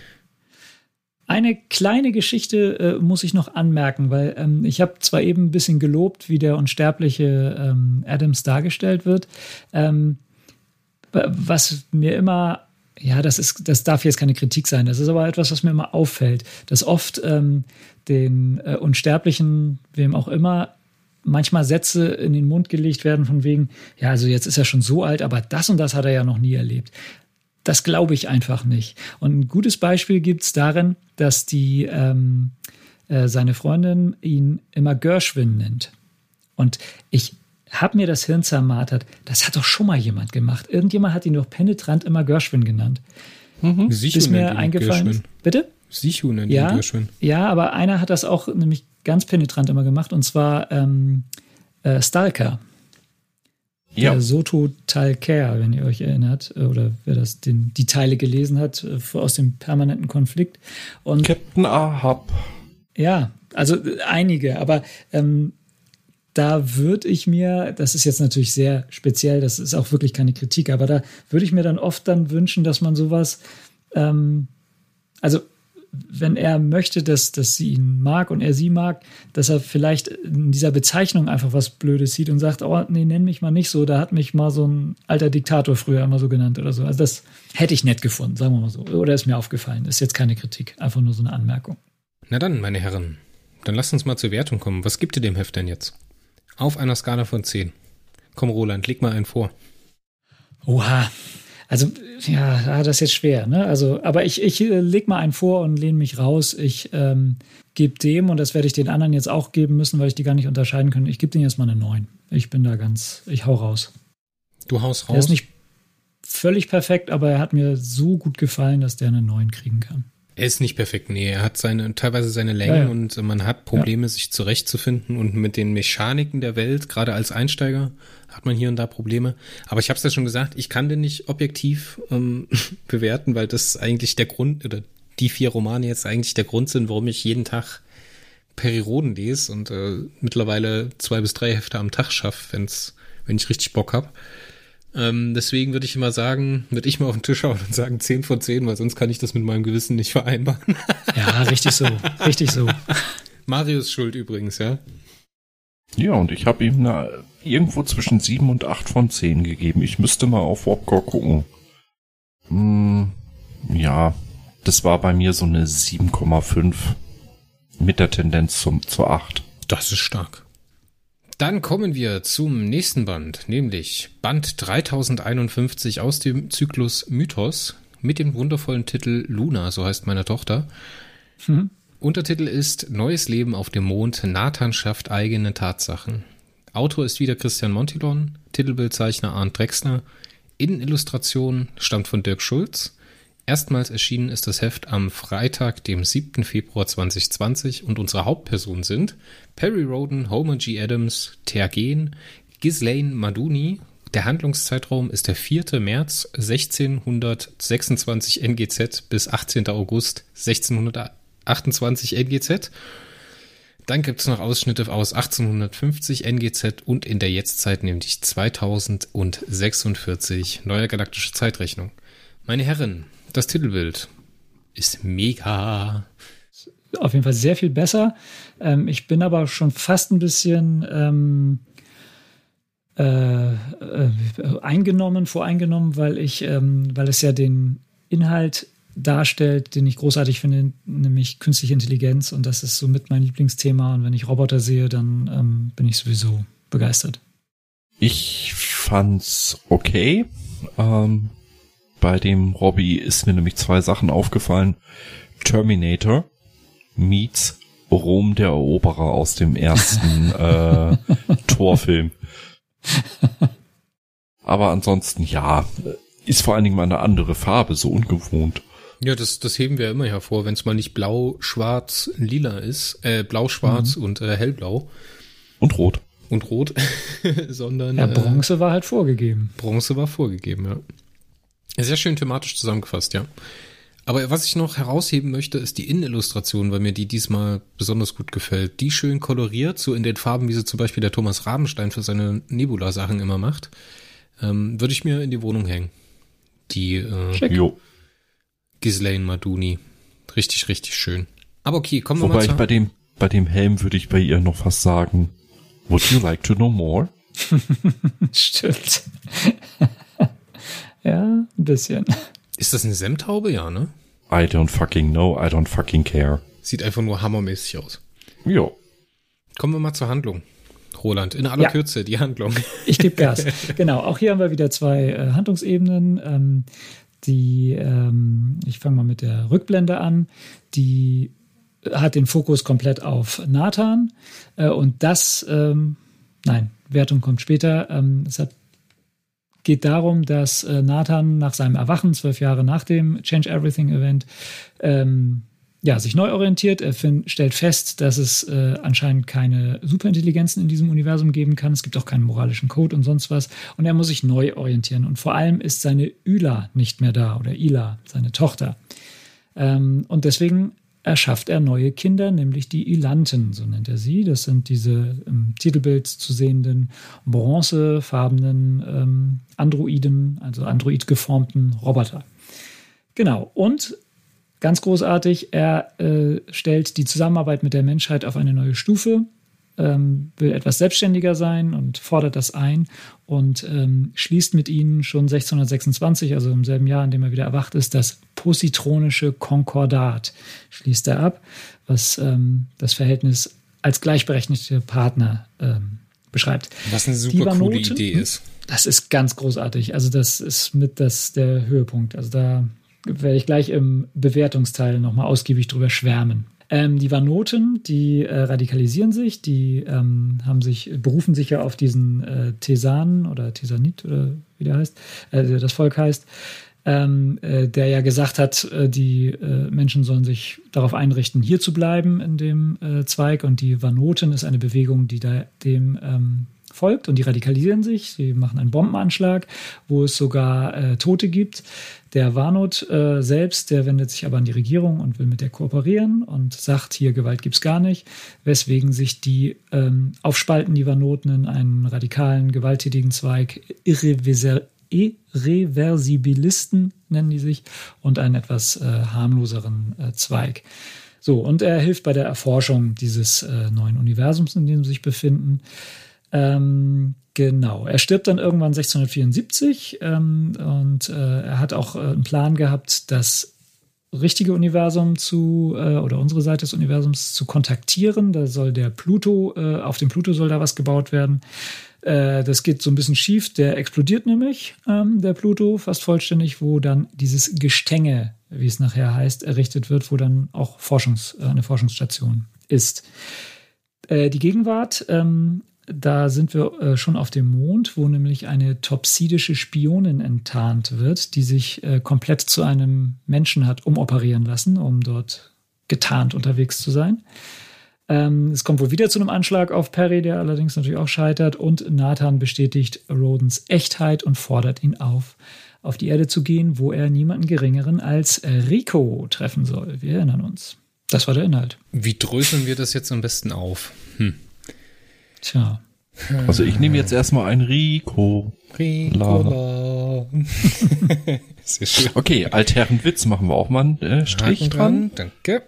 Eine kleine Geschichte äh, muss ich noch anmerken, weil ähm, ich habe zwar eben ein bisschen gelobt, wie der unsterbliche ähm, Adams dargestellt wird. Ähm, was mir immer, ja, das ist, das darf jetzt keine Kritik sein, das ist aber etwas, was mir immer auffällt, dass oft ähm, den äh, Unsterblichen, wem auch immer, manchmal Sätze in den Mund gelegt werden von wegen, ja, also jetzt ist er schon so alt, aber das und das hat er ja noch nie erlebt. Das glaube ich einfach nicht. Und ein gutes Beispiel gibt es darin, dass die ähm, äh, seine Freundin ihn immer Gershwin nennt. Und ich habe mir das Hirn zermartert. Das hat doch schon mal jemand gemacht. Irgendjemand hat ihn doch penetrant immer Gershwin genannt. Mhm. Bis mir eingefallen ist. Bitte? Sichu nennt ja, ihn Gershwin. Ja, aber einer hat das auch nämlich ganz penetrant immer gemacht und zwar ähm, äh, Stalker. Ja. Der Soto Talker, wenn ihr euch erinnert, äh, oder wer das den, die Teile gelesen hat äh, aus dem permanenten Konflikt. Und Captain Ahab. Ja, also einige, aber ähm, da würde ich mir, das ist jetzt natürlich sehr speziell, das ist auch wirklich keine Kritik, aber da würde ich mir dann oft dann wünschen, dass man sowas, ähm, also wenn er möchte, dass, dass sie ihn mag und er sie mag, dass er vielleicht in dieser Bezeichnung einfach was Blödes sieht und sagt, oh, nee, nenn mich mal nicht so, da hat mich mal so ein alter Diktator früher immer so genannt oder so. Also das hätte ich nett gefunden, sagen wir mal so. Oder ist mir aufgefallen. Ist jetzt keine Kritik, einfach nur so eine Anmerkung. Na dann, meine Herren, dann lasst uns mal zur Wertung kommen. Was gibt ihr dem Heft denn jetzt? Auf einer Skala von 10. Komm, Roland, leg mal einen vor. Oha. Also, ja, das ist jetzt schwer, ne? Also, aber ich, ich äh, leg mal einen vor und lehne mich raus. Ich ähm, gebe dem, und das werde ich den anderen jetzt auch geben müssen, weil ich die gar nicht unterscheiden kann. Ich gebe denen jetzt mal eine 9. Ich bin da ganz, ich hau raus. Du haust raus? Der ist nicht völlig perfekt, aber er hat mir so gut gefallen, dass der eine 9 kriegen kann. Er ist nicht perfekt, nee. Er hat seine, teilweise seine Längen ja, ja. und man hat Probleme, ja. sich zurechtzufinden und mit den Mechaniken der Welt, gerade als Einsteiger, hat man hier und da Probleme. Aber ich habe es ja schon gesagt, ich kann den nicht objektiv ähm, (laughs) bewerten, weil das eigentlich der Grund, oder die vier Romane jetzt eigentlich der Grund sind, warum ich jeden Tag Periroden lese und äh, mittlerweile zwei bis drei Hefte am Tag schaffe, wenn's, wenn ich richtig Bock hab. Ähm, deswegen würde ich immer sagen, würde ich mal auf den Tisch hauen und sagen 10 von 10, weil sonst kann ich das mit meinem Gewissen nicht (laughs) vereinbaren. ja, richtig so, richtig so. Marius Schuld übrigens, ja. Ja, und ich habe ihm eine, irgendwo zwischen 7 und 8 von 10 gegeben. Ich müsste mal auf Wopcore gucken. Hm, ja, das war bei mir so eine 7,5 mit der Tendenz zum, zur 8. Das ist stark. Dann kommen wir zum nächsten Band, nämlich Band 3051 aus dem Zyklus Mythos mit dem wundervollen Titel Luna, so heißt meine Tochter. Mhm. Untertitel ist Neues Leben auf dem Mond, Nathan schafft eigene Tatsachen. Autor ist wieder Christian Montilon, Titelbildzeichner Arndt Drexler, Innenillustration stammt von Dirk Schulz. Erstmals erschienen ist das Heft am Freitag, dem 7. Februar 2020 und unsere Hauptpersonen sind Perry Roden, Homer G. Adams, Tergen, Ghislaine Maduni. Der Handlungszeitraum ist der 4. März 1626 NGZ bis 18. August 1628 NGZ. Dann gibt es noch Ausschnitte aus 1850 NGZ und in der Jetztzeit nämlich 2046 Neue Galaktische Zeitrechnung. Meine Herren, das Titelbild ist mega. Auf jeden Fall sehr viel besser. Ähm, ich bin aber schon fast ein bisschen, ähm, äh, äh, eingenommen, voreingenommen, weil ich, ähm, weil es ja den Inhalt darstellt, den ich großartig finde, nämlich künstliche Intelligenz. Und das ist somit mein Lieblingsthema. Und wenn ich Roboter sehe, dann ähm, bin ich sowieso begeistert. Ich fand's okay. Ähm, bei dem Robby ist mir nämlich zwei Sachen aufgefallen. Terminator meets Rom der Eroberer aus dem ersten (laughs) äh, Torfilm. (laughs) Aber ansonsten, ja, ist vor allen Dingen mal eine andere Farbe, so ungewohnt. Ja, das, das heben wir immer hervor, wenn es mal nicht blau, schwarz, lila ist, äh, blau, schwarz mhm. und äh, hellblau. Und rot. Und rot, (laughs) sondern. Ja, Bronze äh, war halt vorgegeben. Bronze war vorgegeben, ja. Sehr schön thematisch zusammengefasst, ja. Aber was ich noch herausheben möchte, ist die Innenillustration, weil mir die diesmal besonders gut gefällt. Die schön koloriert, so in den Farben, wie sie zum Beispiel der Thomas Rabenstein für seine Nebula-Sachen immer macht, ähm, würde ich mir in die Wohnung hängen. Die äh, Ghislaine Maduni. Richtig, richtig schön. Aber okay, kommen wir Wobei mal ich bei dem, bei dem Helm würde ich bei ihr noch fast sagen, would you like to know more? (laughs) Stimmt. (laughs) ja, ein bisschen. Ist das eine Semtaube? Ja, ne? I don't fucking know, I don't fucking care. Sieht einfach nur hammermäßig aus. Jo. Kommen wir mal zur Handlung. Roland, in aller ja. Kürze, die Handlung. Ich gebe Gas. (laughs) genau, auch hier haben wir wieder zwei äh, Handlungsebenen. Ähm, die, ähm, ich fange mal mit der Rückblende an. Die hat den Fokus komplett auf Nathan. Äh, und das, ähm, nein, Wertung kommt später. Ähm, es hat geht darum, dass äh, Nathan nach seinem Erwachen, zwölf Jahre nach dem Change Everything Event, ähm, ja, sich neu orientiert. Er find, stellt fest, dass es äh, anscheinend keine Superintelligenzen in diesem Universum geben kann. Es gibt auch keinen moralischen Code und sonst was. Und er muss sich neu orientieren. Und vor allem ist seine Yla nicht mehr da oder Ila, seine Tochter. Ähm, und deswegen erschafft er neue Kinder, nämlich die Ilanten, so nennt er sie. Das sind diese im Titelbild zu sehenden bronzefarbenen ähm, Androiden, also android geformten Roboter. Genau. Und ganz großartig, er äh, stellt die Zusammenarbeit mit der Menschheit auf eine neue Stufe ähm, will etwas selbstständiger sein und fordert das ein und ähm, schließt mit ihnen schon 1626, also im selben Jahr, in dem er wieder erwacht ist, das positronische Konkordat schließt er ab, was ähm, das Verhältnis als gleichberechtigte Partner ähm, beschreibt. Was eine super coole Idee ist. Das ist ganz großartig. Also das ist mit das der Höhepunkt. Also da werde ich gleich im Bewertungsteil nochmal ausgiebig drüber schwärmen. Ähm, die Vanoten, die äh, radikalisieren sich, die ähm, haben sich, berufen sich ja auf diesen äh, Tesan oder Tesanit oder wie der heißt, äh, das Volk heißt, ähm, äh, der ja gesagt hat, äh, die äh, Menschen sollen sich darauf einrichten, hier zu bleiben in dem Zweig. Und die Vanoten ist eine Bewegung, die da dem ähm, folgt und die radikalisieren sich. Sie machen einen Bombenanschlag, wo es sogar äh, Tote gibt. Der Warnot äh, selbst, der wendet sich aber an die Regierung und will mit der kooperieren und sagt, hier Gewalt gibt es gar nicht, weswegen sich die ähm, aufspalten, die Warnoten in einen radikalen, gewalttätigen Zweig, Irreversibilisten nennen die sich, und einen etwas äh, harmloseren äh, Zweig. So, und er hilft bei der Erforschung dieses äh, neuen Universums, in dem sie sich befinden. Ähm, genau. Er stirbt dann irgendwann 1674 ähm, und äh, er hat auch äh, einen Plan gehabt, das richtige Universum zu äh, oder unsere Seite des Universums zu kontaktieren. Da soll der Pluto, äh, auf dem Pluto soll da was gebaut werden. Äh, das geht so ein bisschen schief. Der explodiert nämlich, ähm, der Pluto, fast vollständig, wo dann dieses Gestänge, wie es nachher heißt, errichtet wird, wo dann auch Forschungs, äh, eine Forschungsstation ist. Die Gegenwart ähm, da sind wir äh, schon auf dem Mond, wo nämlich eine topsidische Spionin enttarnt wird, die sich äh, komplett zu einem Menschen hat umoperieren lassen, um dort getarnt unterwegs zu sein. Ähm, es kommt wohl wieder zu einem Anschlag auf Perry, der allerdings natürlich auch scheitert. Und Nathan bestätigt Rodens Echtheit und fordert ihn auf, auf die Erde zu gehen, wo er niemanden Geringeren als Rico treffen soll. Wir erinnern uns. Das war der Inhalt. Wie dröseln wir das jetzt am besten auf? Hm. Tja. Also ich nehme jetzt erstmal ein Rico. Rico. (laughs) okay, Altherrenwitz machen wir auch mal einen äh, Strich dran. Danke.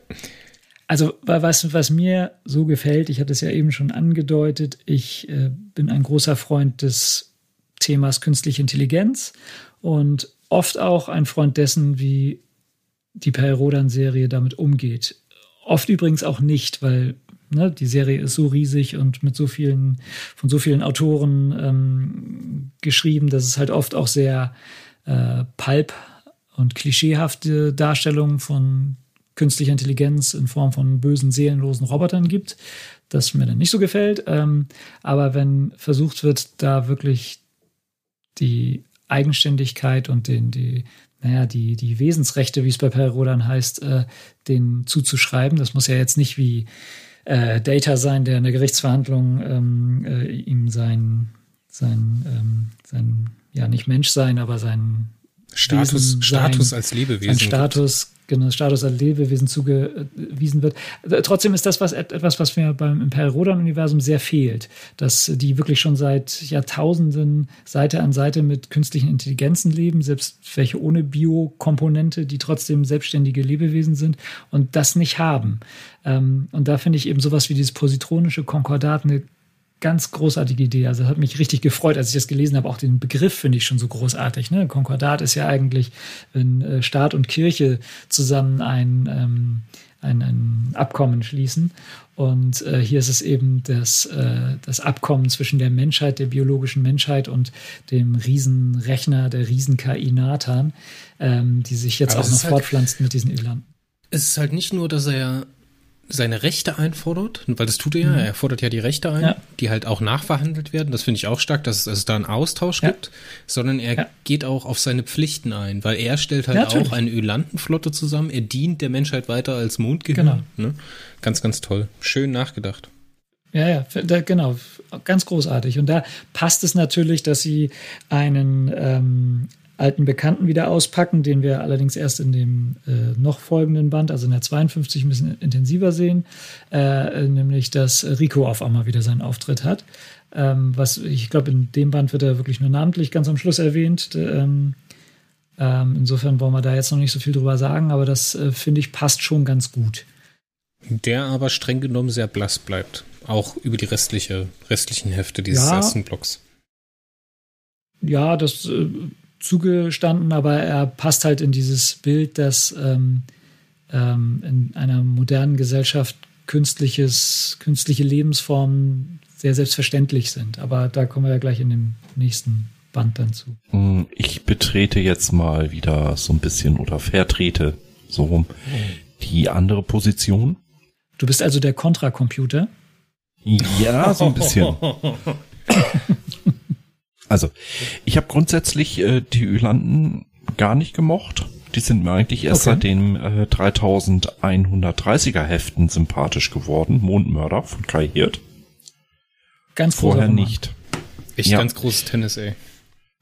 Also was, was mir so gefällt, ich hatte es ja eben schon angedeutet, ich äh, bin ein großer Freund des Themas künstliche Intelligenz und oft auch ein Freund dessen, wie die Perrodan-Serie damit umgeht. Oft übrigens auch nicht, weil ne, die Serie ist so riesig und mit so vielen, von so vielen Autoren ähm, geschrieben, dass es halt oft auch sehr äh, pulp und klischeehafte Darstellungen von künstlicher Intelligenz in Form von bösen, seelenlosen Robotern gibt, das mir dann nicht so gefällt. Ähm, aber wenn versucht wird, da wirklich die Eigenständigkeit und den, die, naja, die, die Wesensrechte, wie es bei Perrodan heißt, äh, den zuzuschreiben. Das muss ja jetzt nicht wie äh, Data sein, der in der Gerichtsverhandlung ähm, äh, ihm sein, sein, ähm, sein, ja, nicht Mensch sein, aber sein Status, Status als Lebewesen. Sein Status, genau, Status als Lebewesen zugewiesen wird. Äh, trotzdem ist das was, etwas, was mir beim Imperial Rodan-Universum sehr fehlt, dass die wirklich schon seit Jahrtausenden Seite an Seite mit künstlichen Intelligenzen leben, selbst welche ohne Biokomponente, die trotzdem selbstständige Lebewesen sind und das nicht haben. Ähm, und da finde ich eben sowas wie dieses positronische Konkordat eine ganz großartige Idee. Also hat mich richtig gefreut, als ich das gelesen habe. Auch den Begriff finde ich schon so großartig. Ne? Konkordat ist ja eigentlich, wenn äh, Staat und Kirche zusammen ein, ähm, ein, ein Abkommen schließen. Und äh, hier ist es eben das, äh, das Abkommen zwischen der Menschheit, der biologischen Menschheit und dem Riesenrechner, der Riesen-KI Nathan, ähm, die sich jetzt Aber auch noch halt, fortpflanzt mit diesen Irland. Es ist halt nicht nur, dass er seine Rechte einfordert, weil das tut er ja, mhm. er fordert ja die Rechte ein, ja. Die halt auch nachverhandelt werden. Das finde ich auch stark, dass es, dass es da einen Austausch ja. gibt, sondern er ja. geht auch auf seine Pflichten ein, weil er stellt halt auch eine Ölantenflotte zusammen, er dient der Menschheit weiter als Mondgehirn. Genau. Ne? Ganz, ganz toll. Schön nachgedacht. Ja, ja, da, genau, ganz großartig. Und da passt es natürlich, dass sie einen ähm, alten Bekannten wieder auspacken, den wir allerdings erst in dem äh, noch folgenden Band, also in der 52, ein bisschen intensiver sehen, äh, nämlich dass Rico auf einmal wieder seinen Auftritt hat. Ähm, was ich glaube, in dem Band wird er wirklich nur namentlich ganz am Schluss erwähnt. Ähm, ähm, insofern wollen wir da jetzt noch nicht so viel drüber sagen, aber das äh, finde ich passt schon ganz gut. Der aber streng genommen sehr blass bleibt, auch über die restliche, restlichen Hefte dieses ja, ersten Blocks. Ja, das äh, zugestanden, aber er passt halt in dieses Bild, dass ähm, ähm, in einer modernen Gesellschaft künstliches, künstliche Lebensformen sehr selbstverständlich sind. Aber da kommen wir ja gleich in dem nächsten Band dann zu. Hm, ich betrete jetzt mal wieder so ein bisschen oder vertrete so rum die andere Position. Du bist also der Kontracomputer? Ja, so ein bisschen. (laughs) Also, ich habe grundsätzlich äh, die Ölanten gar nicht gemocht. Die sind mir eigentlich erst okay. seit den äh, 3130er Heften sympathisch geworden. Mondmörder von Kai Hirt. Ganz Vorher nicht. Echt ja. ganz großes Tennis, ey.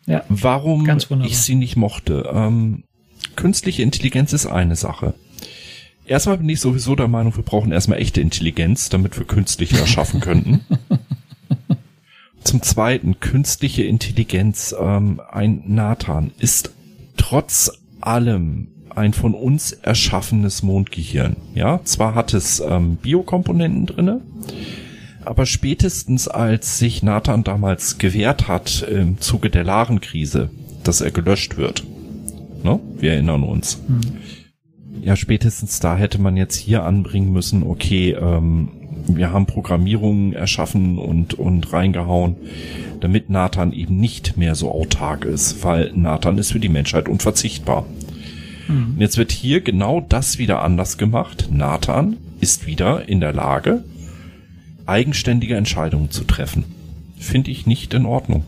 Ja. Warum ich sie nicht mochte. Ähm, künstliche Intelligenz ist eine Sache. Erstmal bin ich sowieso der Meinung, wir brauchen erstmal echte Intelligenz, damit wir künstliche erschaffen könnten. (laughs) Zum Zweiten, künstliche Intelligenz. Ähm, ein Nathan ist trotz allem ein von uns erschaffenes Mondgehirn. Ja, zwar hat es ähm, Biokomponenten drinne, aber spätestens als sich Nathan damals gewehrt hat im Zuge der Larenkrise, dass er gelöscht wird. Ne? Wir erinnern uns. Mhm. Ja, spätestens da hätte man jetzt hier anbringen müssen, okay, ähm, wir haben Programmierungen erschaffen und, und reingehauen, damit Nathan eben nicht mehr so autark ist, weil Nathan ist für die Menschheit unverzichtbar. Mhm. Und jetzt wird hier genau das wieder anders gemacht. Nathan ist wieder in der Lage, eigenständige Entscheidungen zu treffen. Finde ich nicht in Ordnung.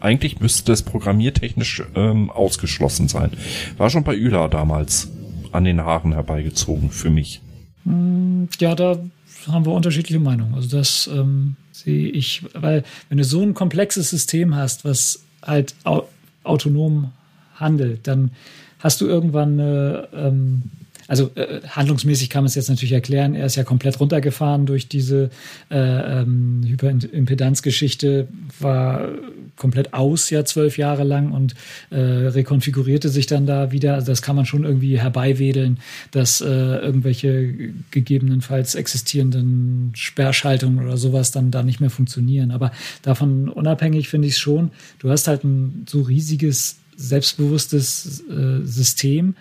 Eigentlich müsste es programmiertechnisch ähm, ausgeschlossen sein. War schon bei Üla damals an den Haaren herbeigezogen für mich. Hm, ja, da haben wir unterschiedliche Meinungen. Also das ähm, sehe ich, weil wenn du so ein komplexes System hast, was halt au autonom handelt, dann hast du irgendwann eine, ähm, also äh, handlungsmäßig kann man es jetzt natürlich erklären, er ist ja komplett runtergefahren durch diese äh, ähm, Hyperimpedanzgeschichte, war komplett aus, ja, zwölf Jahre lang und äh, rekonfigurierte sich dann da wieder. Also das kann man schon irgendwie herbeiwedeln, dass äh, irgendwelche gegebenenfalls existierenden Sperrschaltungen oder sowas dann da nicht mehr funktionieren. Aber davon unabhängig finde ich es schon, du hast halt ein so riesiges, selbstbewusstes äh, System.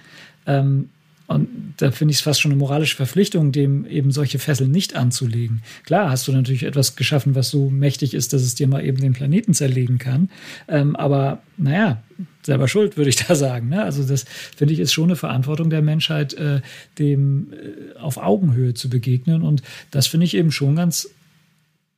Ähm, und da finde ich es fast schon eine moralische Verpflichtung, dem eben solche Fesseln nicht anzulegen. Klar hast du natürlich etwas geschaffen, was so mächtig ist, dass es dir mal eben den Planeten zerlegen kann. Ähm, aber naja, selber schuld, würde ich (laughs) da sagen. Ne? Also das finde ich ist schon eine Verantwortung der Menschheit, äh, dem äh, auf Augenhöhe zu begegnen. Und das finde ich eben schon ganz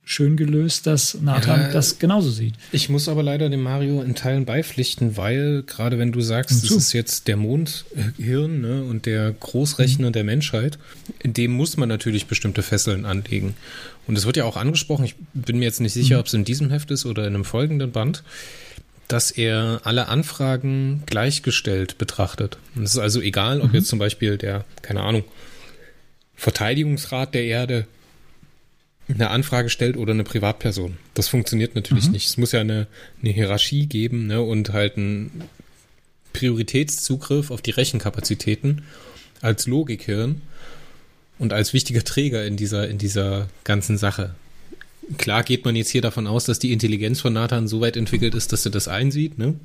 schön gelöst, dass Nathan ja, das genauso sieht. Ich muss aber leider dem Mario in Teilen beipflichten, weil gerade wenn du sagst, es ist jetzt der Mondhirn ne, und der Großrechner mhm. der Menschheit, dem muss man natürlich bestimmte Fesseln anlegen. Und es wird ja auch angesprochen, ich bin mir jetzt nicht sicher, mhm. ob es in diesem Heft ist oder in einem folgenden Band, dass er alle Anfragen gleichgestellt betrachtet. Und es ist also egal, ob mhm. jetzt zum Beispiel der, keine Ahnung, Verteidigungsrat der Erde eine Anfrage stellt oder eine Privatperson. Das funktioniert natürlich mhm. nicht. Es muss ja eine, eine Hierarchie geben ne, und halt einen Prioritätszugriff auf die Rechenkapazitäten als Logikhirn und als wichtiger Träger in dieser, in dieser ganzen Sache. Klar geht man jetzt hier davon aus, dass die Intelligenz von Nathan so weit entwickelt ist, dass er das einsieht, ne?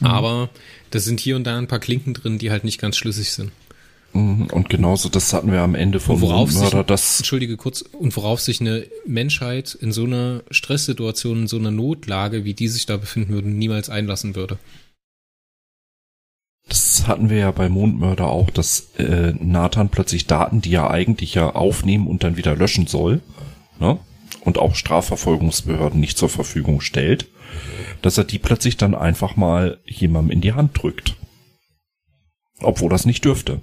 Mhm. Aber da sind hier und da ein paar Klinken drin, die halt nicht ganz schlüssig sind. Und genauso, das hatten wir am Ende vom worauf Mörder, das. Entschuldige kurz, und worauf sich eine Menschheit in so einer Stresssituation, in so einer Notlage, wie die sich da befinden würden, niemals einlassen würde. Das hatten wir ja bei Mondmörder auch, dass äh, Nathan plötzlich Daten, die er eigentlich ja aufnehmen und dann wieder löschen soll, ne? und auch Strafverfolgungsbehörden nicht zur Verfügung stellt, dass er die plötzlich dann einfach mal jemandem in die Hand drückt. Obwohl das nicht dürfte.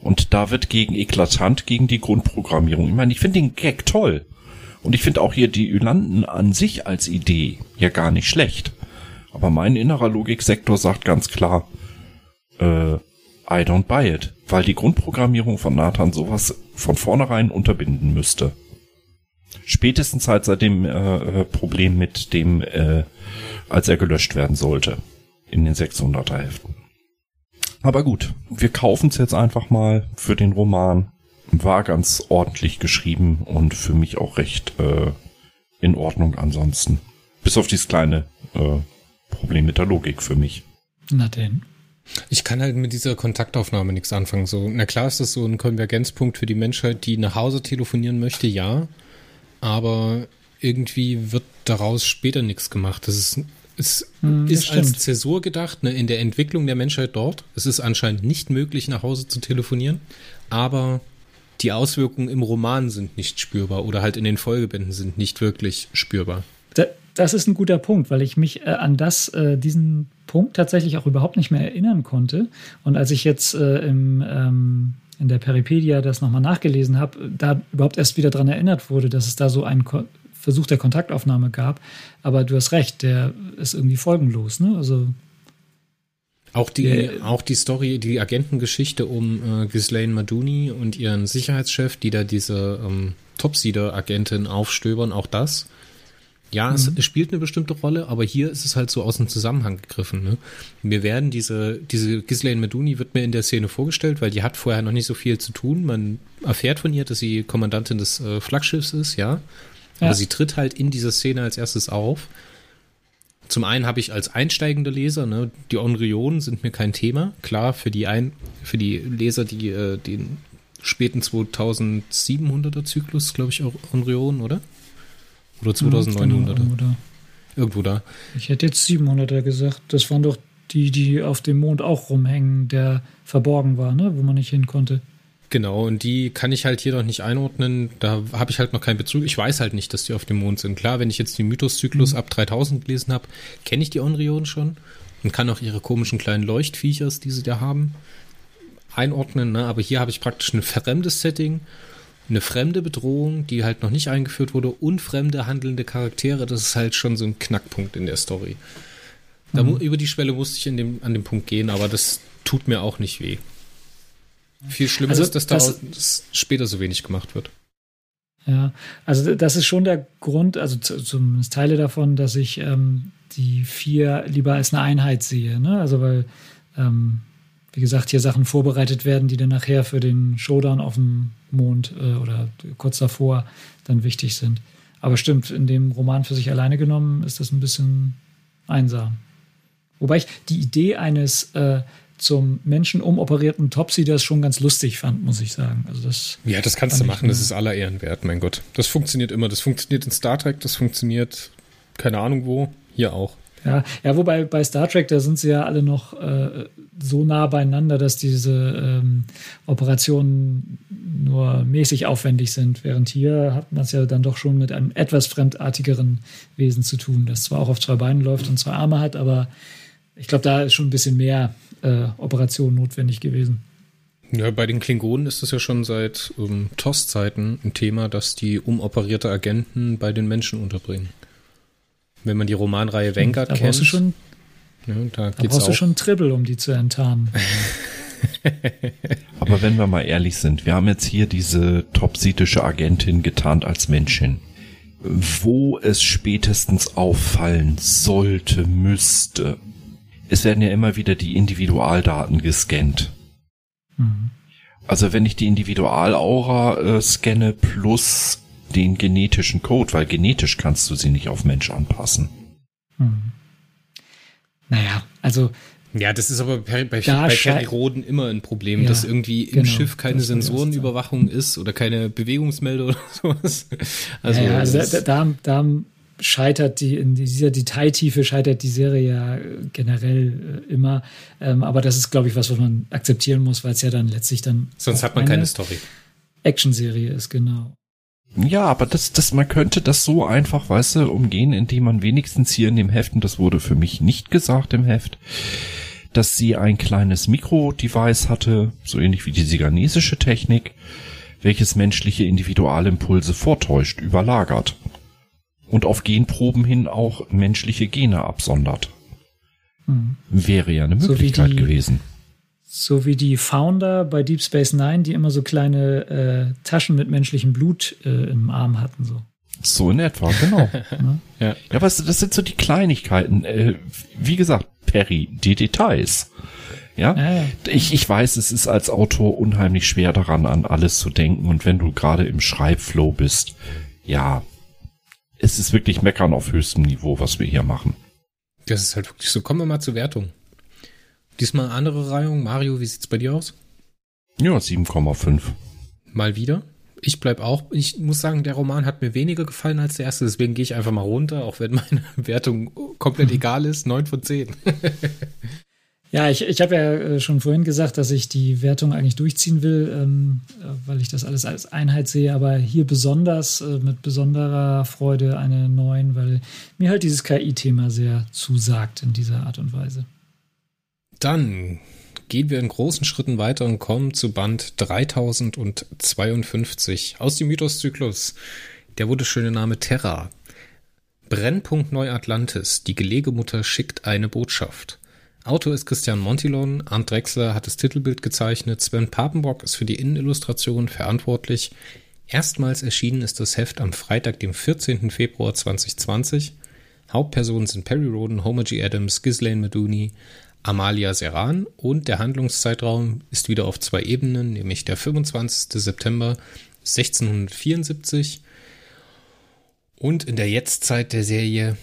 Und da wird gegen eklatant gegen die Grundprogrammierung. Ich meine, ich finde den Gag toll. Und ich finde auch hier die Ylanten an sich als Idee ja gar nicht schlecht. Aber mein innerer Logiksektor sagt ganz klar, äh, I don't buy it, weil die Grundprogrammierung von Nathan sowas von vornherein unterbinden müsste. Spätestens halt seit dem äh, äh Problem mit dem, äh, als er gelöscht werden sollte in den 600er Heften. Aber gut, wir kaufen es jetzt einfach mal für den Roman. War ganz ordentlich geschrieben und für mich auch recht äh, in Ordnung ansonsten. Bis auf dieses kleine äh, Problem mit der Logik für mich. Na denn. Ich kann halt mit dieser Kontaktaufnahme nichts anfangen. So, na klar ist das so ein Konvergenzpunkt für die Menschheit, die nach Hause telefonieren möchte, ja. Aber irgendwie wird daraus später nichts gemacht. Das ist es hm, ist stimmt. als Zäsur gedacht, ne, in der Entwicklung der Menschheit dort. Es ist anscheinend nicht möglich, nach Hause zu telefonieren, aber die Auswirkungen im Roman sind nicht spürbar oder halt in den Folgebänden sind nicht wirklich spürbar. das ist ein guter Punkt, weil ich mich äh, an das, äh, diesen Punkt tatsächlich auch überhaupt nicht mehr erinnern konnte. Und als ich jetzt äh, im, ähm, in der Peripedia das nochmal nachgelesen habe, da überhaupt erst wieder daran erinnert wurde, dass es da so einen Versuch der Kontaktaufnahme gab. Aber du hast recht, der ist irgendwie folgenlos. Ne? Also auch die, der, auch die Story, die Agentengeschichte um äh, Ghislaine Maduni und ihren Sicherheitschef, die da diese ähm, Topseeder-Agentin aufstöbern, auch das. Ja, mhm. es spielt eine bestimmte Rolle, aber hier ist es halt so aus dem Zusammenhang gegriffen. Ne? Wir werden diese, diese Ghislaine Maduni wird mir in der Szene vorgestellt, weil die hat vorher noch nicht so viel zu tun. Man erfährt von ihr, dass sie Kommandantin des äh, Flaggschiffs ist, ja. Ja. Aber sie tritt halt in dieser Szene als erstes auf. Zum einen habe ich als einsteigender Leser, ne, die Onrionen sind mir kein Thema. Klar, für die, ein, für die Leser, die äh, den späten 2700er Zyklus, glaube ich, auch Onrionen, oder? Oder 2900er? Hm, genau, Irgendwo da. Ich hätte jetzt 700er gesagt. Das waren doch die, die auf dem Mond auch rumhängen, der verborgen war, ne, wo man nicht hin konnte. Genau, und die kann ich halt hier noch nicht einordnen. Da habe ich halt noch keinen Bezug. Ich weiß halt nicht, dass die auf dem Mond sind. Klar, wenn ich jetzt den Mythoszyklus mhm. ab 3000 gelesen habe, kenne ich die Onrionen schon und kann auch ihre komischen kleinen Leuchtviechers, die sie da haben, einordnen. Ne? Aber hier habe ich praktisch ein fremdes Setting, eine fremde Bedrohung, die halt noch nicht eingeführt wurde und fremde handelnde Charaktere. Das ist halt schon so ein Knackpunkt in der Story. Da, mhm. Über die Schwelle musste ich in dem, an dem Punkt gehen, aber das tut mir auch nicht weh. Viel schlimmer also, ist, dass da das, später so wenig gemacht wird. Ja, also das ist schon der Grund, also zumindest Teile davon, dass ich ähm, die vier lieber als eine Einheit sehe. Ne? Also weil, ähm, wie gesagt, hier Sachen vorbereitet werden, die dann nachher für den Showdown auf dem Mond äh, oder kurz davor dann wichtig sind. Aber stimmt, in dem Roman für sich alleine genommen ist das ein bisschen einsam. Wobei ich die Idee eines äh, zum Menschen umoperierten Topsy das schon ganz lustig fand, muss ich sagen. Also das ja, das kannst du machen, das ist aller Ehren wert, mein Gott. Das funktioniert immer. Das funktioniert in Star Trek, das funktioniert keine Ahnung wo, hier auch. Ja, ja, wobei bei Star Trek, da sind sie ja alle noch äh, so nah beieinander, dass diese ähm, Operationen nur mäßig aufwendig sind, während hier hat man es ja dann doch schon mit einem etwas fremdartigeren Wesen zu tun, das zwar auch auf zwei Beinen läuft und zwei Arme hat, aber ich glaube, da ist schon ein bisschen mehr äh, Operation notwendig gewesen. Ja, bei den Klingonen ist es ja schon seit ähm, TOS-Zeiten ein Thema, dass die umoperierte Agenten bei den Menschen unterbringen. Wenn man die Romanreihe Vanguard da kennt. Brauchst du schon, ja, da, da brauchst auch. du schon Triple, um die zu enttarnen. (laughs) Aber wenn wir mal ehrlich sind, wir haben jetzt hier diese topsidische Agentin getarnt als Menschin. Wo es spätestens auffallen sollte, müsste, es werden ja immer wieder die Individualdaten gescannt. Mhm. Also wenn ich die Individualaura äh, scanne plus den genetischen Code, weil genetisch kannst du sie nicht auf Mensch anpassen. Mhm. Naja, also ja, das ist aber bei, bei, bei Periroden immer ein Problem, ja, dass irgendwie im genau, Schiff keine Sensorenüberwachung ist oder keine Bewegungsmelder (laughs) oder sowas. Also, ja, ja, also da, da, da, scheitert die, in dieser Detailtiefe scheitert die Serie ja generell äh, immer. Ähm, aber das ist, glaube ich, was, was man akzeptieren muss, weil es ja dann letztlich dann. Sonst hat man keine Story. Action-Serie ist, genau. Ja, aber das, das, man könnte das so einfach, weißt du, umgehen, indem man wenigstens hier in dem Heft, und das wurde für mich nicht gesagt im Heft, dass sie ein kleines Mikro-Device hatte, so ähnlich wie die siganesische Technik, welches menschliche Individualimpulse vortäuscht, überlagert und auf Genproben hin auch menschliche Gene absondert. Hm. Wäre ja eine Möglichkeit so die, gewesen. So wie die Founder bei Deep Space Nine, die immer so kleine äh, Taschen mit menschlichem Blut äh, im Arm hatten. So. So in etwa, genau. (laughs) ja. ja, weißt du, das sind so die Kleinigkeiten. Äh, wie gesagt, Perry, die Details. Ja? ja, ja. Ich, ich weiß, es ist als Autor unheimlich schwer daran, an alles zu denken. Und wenn du gerade im Schreibflow bist, ja, es ist wirklich Meckern auf höchstem Niveau, was wir hier machen. Das ist halt wirklich so. Kommen wir mal zur Wertung. Diesmal andere Reihung. Mario, wie sieht's bei dir aus? Ja, 7,5. Mal wieder. Ich bleib auch, ich muss sagen, der Roman hat mir weniger gefallen als der erste, deswegen gehe ich einfach mal runter, auch wenn meine (laughs) Wertung komplett (laughs) egal ist. 9 von 10. (laughs) Ja, ich, ich habe ja äh, schon vorhin gesagt, dass ich die Wertung eigentlich durchziehen will, ähm, äh, weil ich das alles als Einheit sehe, aber hier besonders äh, mit besonderer Freude eine 9, weil mir halt dieses KI-Thema sehr zusagt in dieser Art und Weise. Dann gehen wir in großen Schritten weiter und kommen zu Band 3052 aus dem Mythoszyklus. Der wunderschöne Name Terra. Brennpunkt Neuatlantis. Die Gelegemutter schickt eine Botschaft. Autor ist Christian Montilon, Arndt Drexler hat das Titelbild gezeichnet, Sven Papenbock ist für die Innenillustration verantwortlich. Erstmals erschienen ist das Heft am Freitag, dem 14. Februar 2020. Hauptpersonen sind Perry Roden, Homer G. Adams, Ghislaine Meduni, Amalia Serran und der Handlungszeitraum ist wieder auf zwei Ebenen, nämlich der 25. September 1674 und in der Jetztzeit der Serie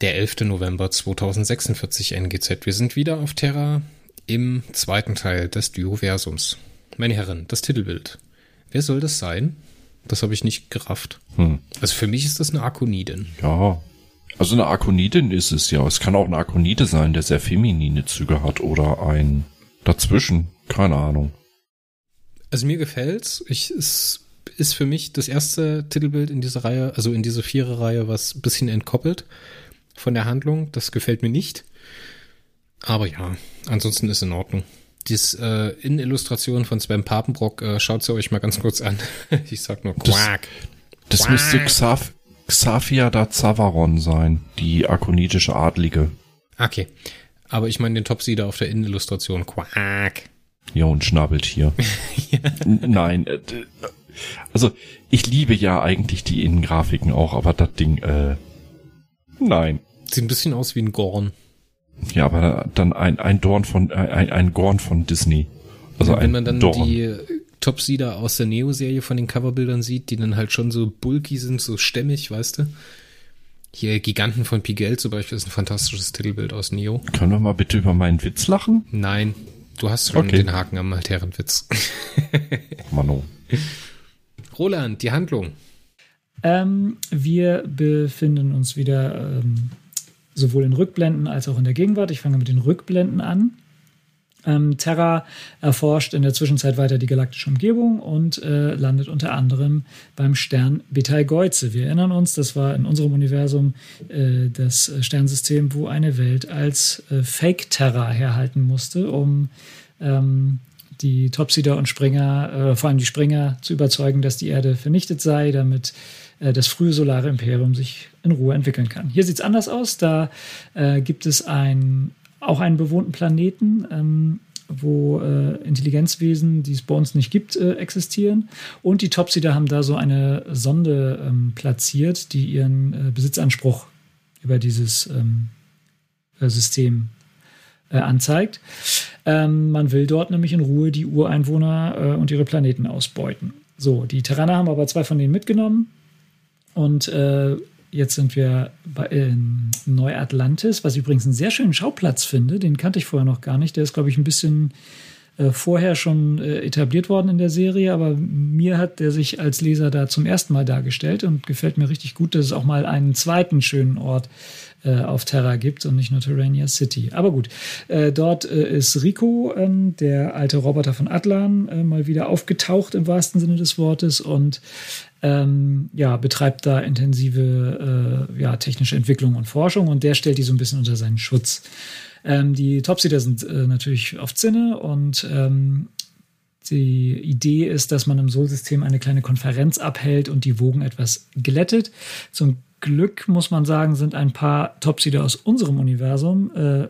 der 11. November 2046 NGZ. Wir sind wieder auf Terra im zweiten Teil des Dioversums. Meine Herren, das Titelbild. Wer soll das sein? Das habe ich nicht gerafft. Hm. Also für mich ist das eine Akonidin. Ja. Also eine Akonidin ist es ja. Es kann auch eine Akonide sein, der sehr feminine Züge hat oder ein dazwischen. Keine Ahnung. Also mir gefällt's. Ich, es ist für mich das erste Titelbild in dieser Reihe, also in dieser Vierer-Reihe, was ein bisschen entkoppelt von der Handlung. Das gefällt mir nicht. Aber ja, ansonsten ist in Ordnung. Das äh, in Illustration von Sven Papenbrock, äh, schaut sie euch mal ganz kurz an. (laughs) ich sag nur Quack. Das, das Quack. müsste Xaf Xafia da Zavaron sein, die akonitische Adlige. Okay. Aber ich meine den Topsieder auf der Innenillustration. Quack. Ja, und Schnabeltier. ja. (laughs) Nein, äh, Also, ich liebe ja eigentlich die Innengrafiken auch, aber das Ding, äh, nein. Sieht ein bisschen aus wie ein Gorn. Ja, aber dann ein, ein Dorn von, ein, ein Gorn von Disney. Also Wenn ein man dann Dorn. die Topsieder aus der Neo-Serie von den Coverbildern sieht, die dann halt schon so bulky sind, so stämmig, weißt du? Hier Giganten von Pigel zum Beispiel ist ein fantastisches Titelbild aus Neo. Können wir mal bitte über meinen Witz lachen? Nein, du hast schon Okay. den Haken am Altherrenwitz. (laughs) Mano. Roland, die Handlung. Ähm, wir befinden uns wieder ähm, sowohl in Rückblenden als auch in der Gegenwart. Ich fange mit den Rückblenden an. Ähm, Terra erforscht in der Zwischenzeit weiter die galaktische Umgebung und äh, landet unter anderem beim Stern Betelgeuse. Wir erinnern uns, das war in unserem Universum äh, das Sternsystem, wo eine Welt als äh, Fake-Terra herhalten musste, um ähm, die Topsider und Springer, äh, vor allem die Springer, zu überzeugen, dass die Erde vernichtet sei, damit äh, das frühe solare Imperium sich in Ruhe entwickeln kann. Hier sieht es anders aus. Da äh, gibt es ein, auch einen bewohnten Planeten, ähm, wo äh, Intelligenzwesen, die es bei uns nicht gibt, äh, existieren. Und die Topsider haben da so eine Sonde ähm, platziert, die ihren äh, Besitzanspruch über dieses ähm, äh, System äh, anzeigt. Ähm, man will dort nämlich in Ruhe die Ureinwohner und ihre Planeten ausbeuten. So, die Terraner haben aber zwei von denen mitgenommen und äh, jetzt sind wir bei, in Neuatlantis, was ich übrigens einen sehr schönen Schauplatz finde. Den kannte ich vorher noch gar nicht. Der ist, glaube ich, ein bisschen äh, vorher schon äh, etabliert worden in der Serie, aber mir hat der sich als Leser da zum ersten Mal dargestellt und gefällt mir richtig gut, dass es auch mal einen zweiten schönen Ort äh, auf Terra gibt und nicht nur Terrania City. Aber gut, dort ist Rico, ähm, der alte Roboter von Atlan, mal wieder aufgetaucht im wahrsten Sinne des Wortes und ähm, ja, betreibt da intensive äh, ja, technische Entwicklung und Forschung und der stellt die so ein bisschen unter seinen Schutz. Ähm, die Topsider sind äh, natürlich auf Zinne und ähm, die Idee ist, dass man im Sol-System eine kleine Konferenz abhält und die Wogen etwas glättet. Zum Glück muss man sagen, sind ein paar Topsider aus unserem Universum äh,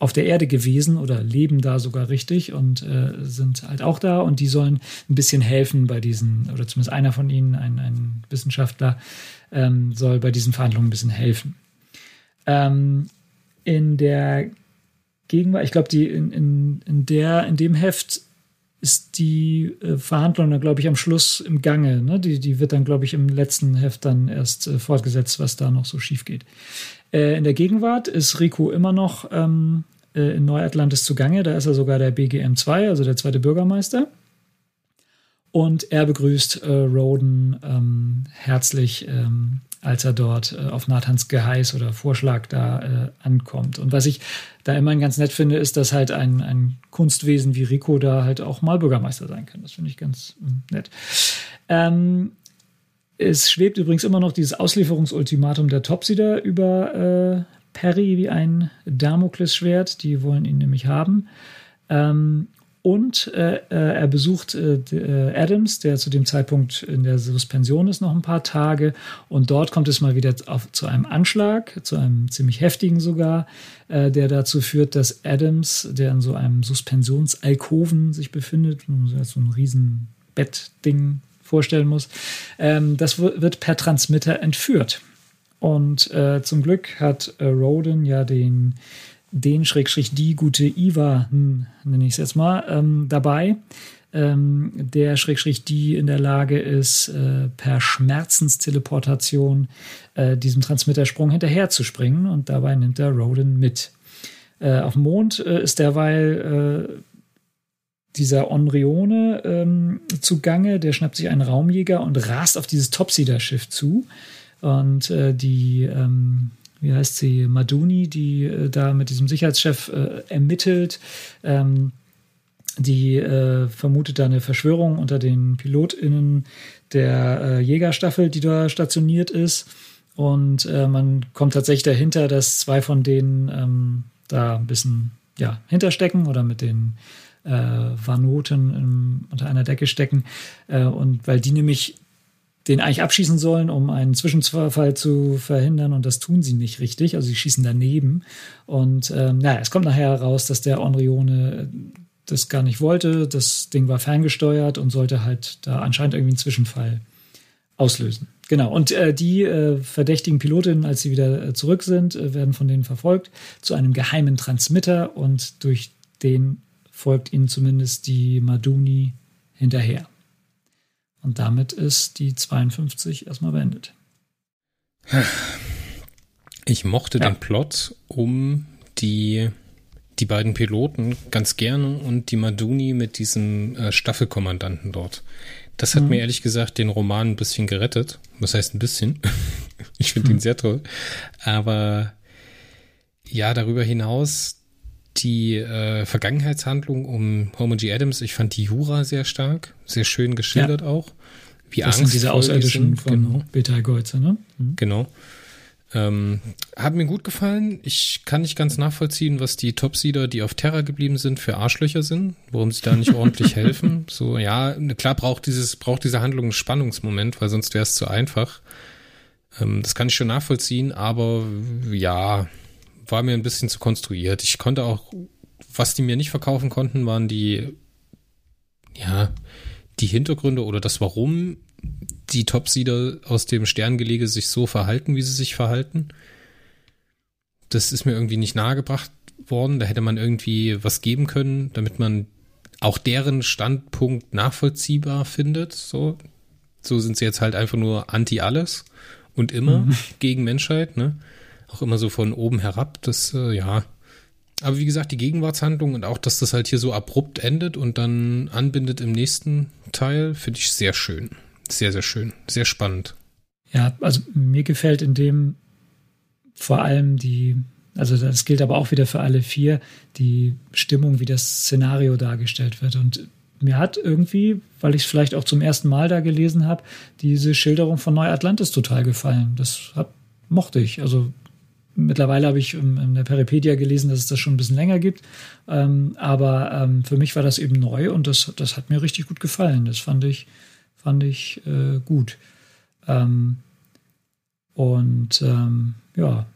auf der Erde gewesen oder leben da sogar richtig und äh, sind halt auch da und die sollen ein bisschen helfen bei diesen, oder zumindest einer von ihnen, ein, ein Wissenschaftler, ähm, soll bei diesen Verhandlungen ein bisschen helfen. Ähm, in der Gegenwart, ich glaube, die in, in, in der, in dem Heft ist die äh, Verhandlung dann, glaube ich, am Schluss im Gange. Ne? Die, die wird dann, glaube ich, im letzten Heft dann erst äh, fortgesetzt, was da noch so schief geht. Äh, in der Gegenwart ist Rico immer noch ähm, äh, in Neuatlantis zugange. Da ist er sogar der BGM2, also der zweite Bürgermeister. Und er begrüßt äh, Roden ähm, herzlich, ähm, als er dort äh, auf Nathans Geheiß oder Vorschlag da äh, ankommt. Und was ich da immerhin ganz nett finde, ist, dass halt ein, ein Kunstwesen wie Rico da halt auch mal Bürgermeister sein kann. Das finde ich ganz mm, nett. Ähm, es schwebt übrigens immer noch dieses Auslieferungsultimatum der Topsider über äh, Perry wie ein Damoklesschwert. Die wollen ihn nämlich haben. Ähm, und äh, äh, er besucht äh, äh, Adams, der zu dem Zeitpunkt in der Suspension ist, noch ein paar Tage. Und dort kommt es mal wieder auf, zu einem Anschlag, zu einem ziemlich heftigen sogar, äh, der dazu führt, dass Adams, der in so einem Suspensionsalkoven sich befindet, so ein riesen Bettding vorstellen muss, ähm, das wird per Transmitter entführt. Und äh, zum Glück hat äh, Roden ja den den Schrägstrich die gute Iva, hm, nenne ich es jetzt mal, ähm, dabei, ähm, der Schrägstrich die in der Lage ist, äh, per Schmerzensteleportation äh, diesem Transmittersprung hinterherzuspringen und dabei nimmt er Roden mit. Äh, auf dem Mond äh, ist derweil äh, dieser Onrione ähm, zugange, der schnappt sich einen Raumjäger und rast auf dieses Topsider-Schiff zu. Und äh, die ähm, wie heißt sie, Maduni, die äh, da mit diesem Sicherheitschef äh, ermittelt. Ähm, die äh, vermutet da eine Verschwörung unter den PilotInnen der äh, Jägerstaffel, die da stationiert ist. Und äh, man kommt tatsächlich dahinter, dass zwei von denen ähm, da ein bisschen ja, hinterstecken oder mit den äh, Vanoten im, unter einer Decke stecken. und weil die nämlich den eigentlich abschießen sollen, um einen Zwischenfall zu verhindern und das tun sie nicht richtig. Also sie schießen daneben und ähm, naja, es kommt nachher heraus, dass der Onrione das gar nicht wollte. Das Ding war ferngesteuert und sollte halt da anscheinend irgendwie einen Zwischenfall auslösen. Genau. Und äh, die äh, verdächtigen Pilotinnen, als sie wieder äh, zurück sind, äh, werden von denen verfolgt zu einem geheimen Transmitter und durch den folgt ihnen zumindest die Maduni hinterher. Und damit ist die 52 erstmal beendet. Ich mochte ja. den Plot um die, die beiden Piloten ganz gerne und die Maduni mit diesem äh, Staffelkommandanten dort. Das hat mhm. mir ehrlich gesagt den Roman ein bisschen gerettet. Was heißt ein bisschen? (laughs) ich finde mhm. ihn sehr toll. Aber ja, darüber hinaus die äh, Vergangenheitshandlung um Homer G. Adams, ich fand die Jura sehr stark, sehr schön geschildert ja. auch. Wie das sind diese Außerirdischen von genau. Beta Golze, ne? Mhm. Genau. Ähm, hat mir gut gefallen. Ich kann nicht ganz nachvollziehen, was die Topseeder, die auf Terra geblieben sind, für Arschlöcher sind, warum sie da nicht ordentlich (laughs) helfen. So, ja, klar braucht dieses, braucht diese Handlung einen Spannungsmoment, weil sonst wäre es zu einfach. Ähm, das kann ich schon nachvollziehen, aber ja, war mir ein bisschen zu konstruiert. Ich konnte auch, was die mir nicht verkaufen konnten, waren die, ja, die Hintergründe oder das Warum die Topsieder aus dem Sterngelege sich so verhalten, wie sie sich verhalten. Das ist mir irgendwie nicht nahegebracht worden. Da hätte man irgendwie was geben können, damit man auch deren Standpunkt nachvollziehbar findet. So, so sind sie jetzt halt einfach nur anti alles und immer mhm. gegen Menschheit, ne? Auch immer so von oben herab. Das, äh, ja. Aber wie gesagt, die Gegenwartshandlung und auch, dass das halt hier so abrupt endet und dann anbindet im nächsten Teil, finde ich sehr schön. Sehr, sehr schön. Sehr spannend. Ja, also mir gefällt in dem vor allem die, also das gilt aber auch wieder für alle vier, die Stimmung, wie das Szenario dargestellt wird. Und mir hat irgendwie, weil ich es vielleicht auch zum ersten Mal da gelesen habe, diese Schilderung von Neu-Atlantis total gefallen. Das hat, mochte ich. Also mittlerweile habe ich in der Peripedia gelesen, dass es das schon ein bisschen länger gibt. Ähm, aber ähm, für mich war das eben neu und das, das hat mir richtig gut gefallen. Das fand ich, fand ich äh, gut. Ähm, und ähm, ja,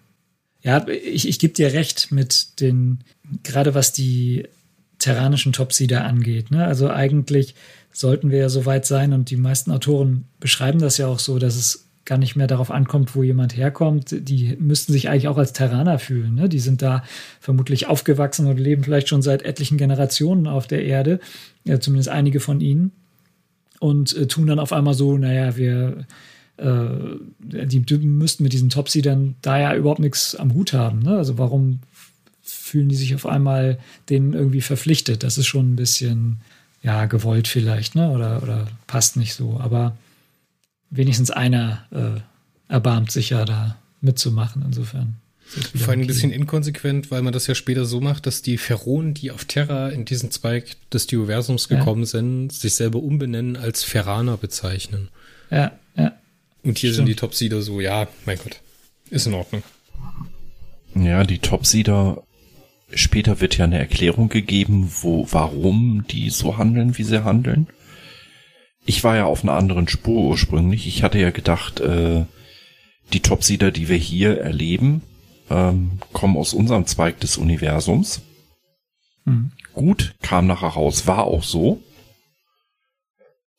ja, ich, ich gebe dir recht mit den, gerade was die terranischen Topsieder angeht. Ne? Also eigentlich sollten wir ja so weit sein und die meisten Autoren beschreiben das ja auch so, dass es gar nicht mehr darauf ankommt, wo jemand herkommt. Die müssten sich eigentlich auch als Terraner fühlen. Ne? Die sind da vermutlich aufgewachsen und leben vielleicht schon seit etlichen Generationen auf der Erde, ja, zumindest einige von ihnen und äh, tun dann auf einmal so, naja, wir äh, die, die müssten mit diesen Topseedern da ja überhaupt nichts am Hut haben. Ne? Also warum fühlen die sich auf einmal denen irgendwie verpflichtet? Das ist schon ein bisschen, ja, gewollt vielleicht, ne? Oder, oder passt nicht so. Aber wenigstens einer äh, erbarmt sich ja da mitzumachen, insofern. Vor allem ein bisschen inkonsequent, weil man das ja später so macht, dass die Pharaonen, die auf Terra in diesen Zweig des Dioversums gekommen ja. sind, sich selber umbenennen als Pharaner bezeichnen. Ja, ja. Und hier Stimmt. sind die Topsieder so, ja, mein Gott, ist in Ordnung. Ja, die Topsieder, später wird ja eine Erklärung gegeben, wo, warum die so handeln, wie sie handeln. Ich war ja auf einer anderen Spur ursprünglich. Ich hatte ja gedacht, äh, die Topsieder, die wir hier erleben, ähm, kommen aus unserem Zweig des Universums. Mhm. Gut, kam nachher raus, war auch so.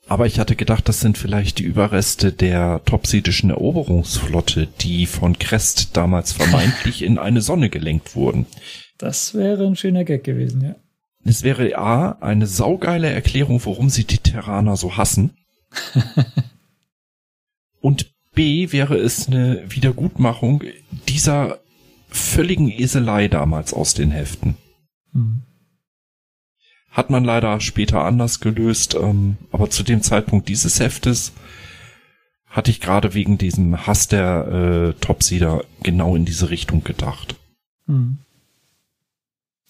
Aber ich hatte gedacht, das sind vielleicht die Überreste der topsidischen Eroberungsflotte, die von Crest damals vermeintlich in eine Sonne gelenkt wurden. Das wäre ein schöner Gag gewesen, ja. Es wäre A, eine saugeile Erklärung, warum sie die Terraner so hassen. (laughs) Und B, wäre es eine Wiedergutmachung dieser völligen Eselei damals aus den Heften. Mhm. Hat man leider später anders gelöst, ähm, aber zu dem Zeitpunkt dieses Heftes hatte ich gerade wegen diesem Hass der äh, Topsieder genau in diese Richtung gedacht. Mhm.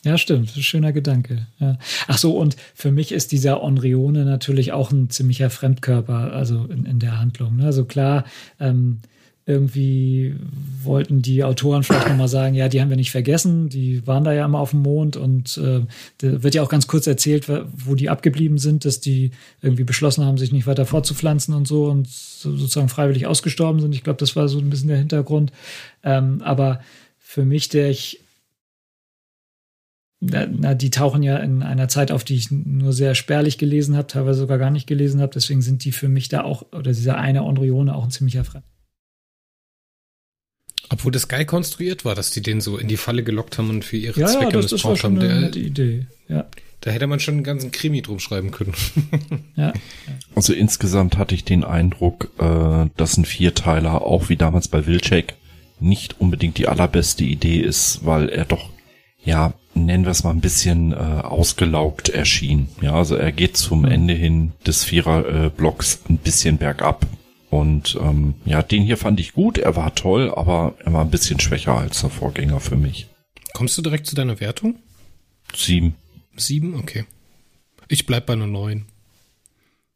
Ja, stimmt. Schöner Gedanke. Ja. Ach so, und für mich ist dieser Onrione natürlich auch ein ziemlicher Fremdkörper, also in, in der Handlung. Ne? Also klar, ähm, irgendwie wollten die Autoren vielleicht nochmal sagen, ja, die haben wir nicht vergessen, die waren da ja immer auf dem Mond und äh, da wird ja auch ganz kurz erzählt, wo die abgeblieben sind, dass die irgendwie beschlossen haben, sich nicht weiter fortzupflanzen und so und sozusagen freiwillig ausgestorben sind. Ich glaube, das war so ein bisschen der Hintergrund. Ähm, aber für mich, der ich na, na, die tauchen ja in einer Zeit auf, die ich nur sehr spärlich gelesen habe, teilweise sogar gar nicht gelesen habe. Deswegen sind die für mich da auch, oder dieser eine Ondrione auch ein ziemlicher Fremd. Obwohl das geil konstruiert war, dass die den so in die Falle gelockt haben und für ihre ja, Zwecke ja, das, das war missbraucht schon haben. eine Der, nette Idee. Ja, da hätte man schon einen ganzen Krimi drum schreiben können. (laughs) ja. Also insgesamt hatte ich den Eindruck, äh, dass ein Vierteiler, auch wie damals bei Wilczek, nicht unbedingt die allerbeste Idee ist, weil er doch, ja, nennen wir es mal ein bisschen äh, ausgelaugt erschien. Ja, also er geht zum Ende hin des Vierer-Blocks ein bisschen bergab. Und ähm, ja, den hier fand ich gut, er war toll, aber er war ein bisschen schwächer als der Vorgänger für mich. Kommst du direkt zu deiner Wertung? Sieben. Sieben? Okay. Ich bleib bei einer neun.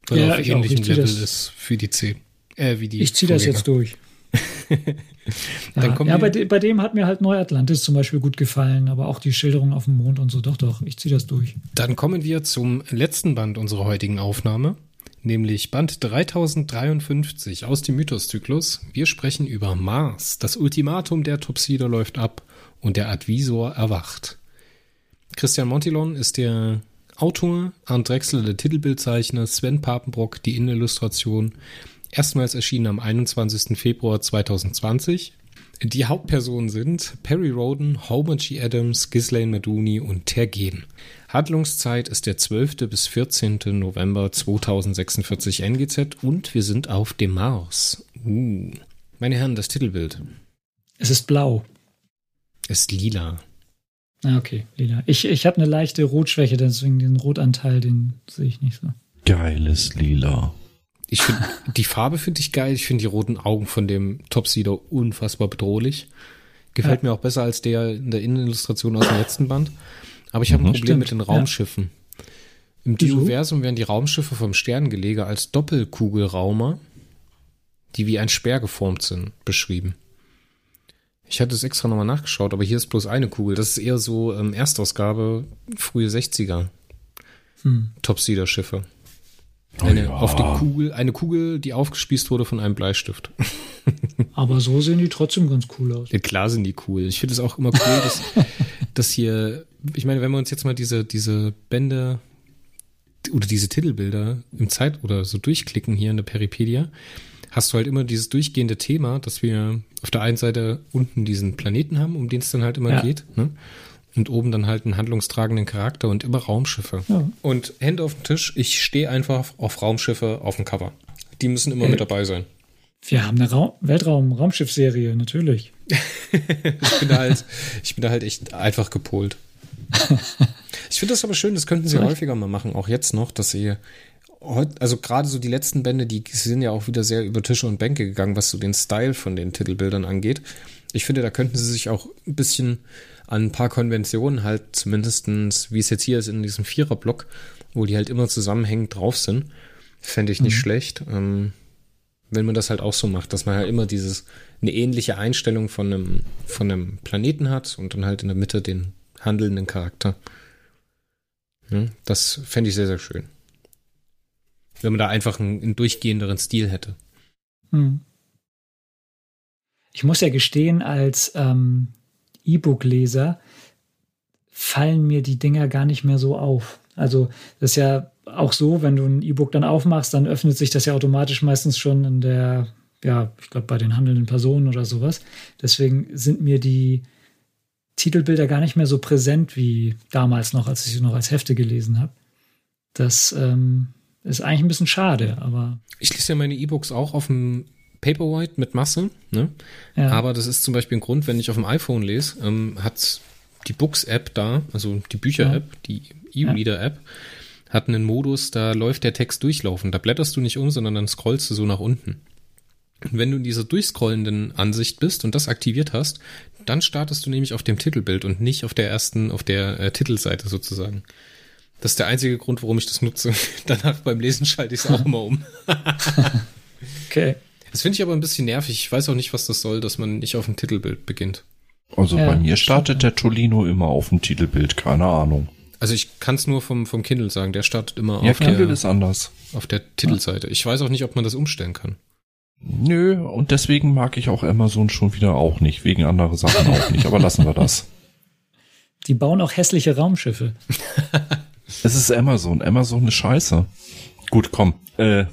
Weil Ja, er auf ähnlichem zieh Level ist für die zehn. Äh, wie die Ich ziehe das jetzt durch. (laughs) Dann ja, kommen ja bei, de, bei dem hat mir halt Neuatlantis zum Beispiel gut gefallen, aber auch die Schilderung auf dem Mond und so. Doch, doch, ich ziehe das durch. Dann kommen wir zum letzten Band unserer heutigen Aufnahme, nämlich Band 3053 aus dem Mythoszyklus. Wir sprechen über Mars. Das Ultimatum der Topsider läuft ab und der Advisor erwacht. Christian Montilon ist der Autor, Arndt Drechsler der Titelbildzeichner, Sven Papenbrock die Innenillustration. Erstmals erschienen am 21. Februar 2020. Die Hauptpersonen sind Perry Roden, Homer G. Adams, Ghislaine Maduni und Tergen. Handlungszeit ist der 12. bis 14. November 2046 NGZ und wir sind auf dem Mars. Uh. Meine Herren, das Titelbild Es ist blau. ist lila. Ah, okay, lila. Ich, ich habe eine leichte Rotschwäche, deswegen den Rotanteil, den sehe ich nicht so. Geiles Lila. Ich finde, die Farbe finde ich geil. Ich finde die roten Augen von dem Topseeder unfassbar bedrohlich. Gefällt Ja. mir auch besser als der in der Innenillustration aus dem letzten Band. Aber ich habe ein Problem stimmt. mit den Raumschiffen. Im Wieso? Dioversum werden die Raumschiffe vom Sterngelege als Doppelkugelraumer, die wie ein Speer geformt sind, beschrieben. Ich hatte es extra nochmal nachgeschaut, aber hier ist bloß eine Kugel. Das ist eher so ähm, Erstausgabe, frühe 60er Hm. Topseeder-Schiffe. Oh Eine, ja. auf die Kugel, eine Kugel, die aufgespießt wurde von einem Bleistift. (laughs) Aber so sehen die trotzdem ganz cool aus. Ja, klar sind die cool. Ich finde es auch immer cool, dass, (laughs) dass hier, ich meine, wenn wir uns jetzt mal diese, diese Bände oder diese Titelbilder im Zeit oder so durchklicken hier in der Peripedia, hast du halt immer dieses durchgehende Thema, dass wir auf der einen Seite unten diesen Planeten haben, um den es dann halt immer Ja. geht, ne? Und oben dann halt einen handlungstragenden Charakter und immer Raumschiffe. Ja. Und Hände auf den Tisch, ich stehe einfach auf Raumschiffe auf dem Cover. Die müssen immer Äh. mit dabei sein. Wir haben eine Ra Weltraum-Raumschiff-Serie, natürlich. (laughs) Ich bin da halt, ich bin da halt echt einfach gepolt. Ich finde das aber schön, das könnten sie Vielleicht. häufiger mal machen, auch jetzt noch, dass sie also gerade so die letzten Bände, die sind ja auch wieder sehr über Tische und Bänke gegangen, was so den Style von den Titelbildern angeht. Ich finde, da könnten sie sich auch ein bisschen an ein paar Konventionen halt zumindestens, wie es jetzt hier ist in diesem Viererblock, wo die halt immer zusammenhängend drauf sind, fände ich nicht schlecht. Ähm, wenn man das halt auch so macht, dass man halt immer dieses, eine ähnliche Einstellung von einem, von einem Planeten hat und dann halt in der Mitte den handelnden Charakter. Ja, das fände ich sehr, sehr schön. Wenn man da einfach einen, einen durchgehenderen Stil hätte. Hm. Ich muss ja gestehen, als ähm, E-Book-Leser fallen mir die Dinger gar nicht mehr so auf. Also das ist ja auch so, wenn du ein E-Book dann aufmachst, dann öffnet sich das ja automatisch meistens schon in der, ja, ich glaube bei den handelnden Personen oder sowas. Deswegen sind mir die Titelbilder gar nicht mehr so präsent wie damals noch, als ich sie noch als Hefte gelesen habe. Das ähm, ist eigentlich ein bisschen schade, aber Ich lese ja meine E-Books auch auf dem Paperwhite mit Masse, ne? ja. Aber das ist zum Beispiel ein Grund, wenn ich auf dem iPhone lese, ähm, hat die Books-App da, also die Bücher-App, die E-Reader-App, hat einen Modus, da läuft der Text durchlaufen. Da blätterst du nicht um, sondern dann scrollst du so nach unten. Und wenn du in dieser durchscrollenden Ansicht bist und das aktiviert hast, dann startest du nämlich auf dem Titelbild und nicht auf der ersten, auf der äh, Titelseite sozusagen. Das ist der einzige Grund, warum ich das nutze. (laughs) Danach beim Lesen schalte ich es auch immer um. (laughs) okay. Das finde ich aber ein bisschen nervig. Ich weiß auch nicht, was das soll, dass man nicht auf dem Titelbild beginnt. Also Ja, bei mir startet der Tolino immer auf dem Titelbild, keine Ahnung. Also ich kann es nur vom, vom Kindle sagen, der startet immer Ja, auf, Kindle der, ist anders. auf der Titelseite. Ich weiß auch nicht, ob man das umstellen kann. Nö, und deswegen mag ich auch Amazon schon wieder auch nicht, wegen anderer Sachen auch nicht, aber lassen wir das. (laughs) Die bauen auch hässliche Raumschiffe. (laughs) es ist Amazon. Amazon ist scheiße. Gut, komm. Äh,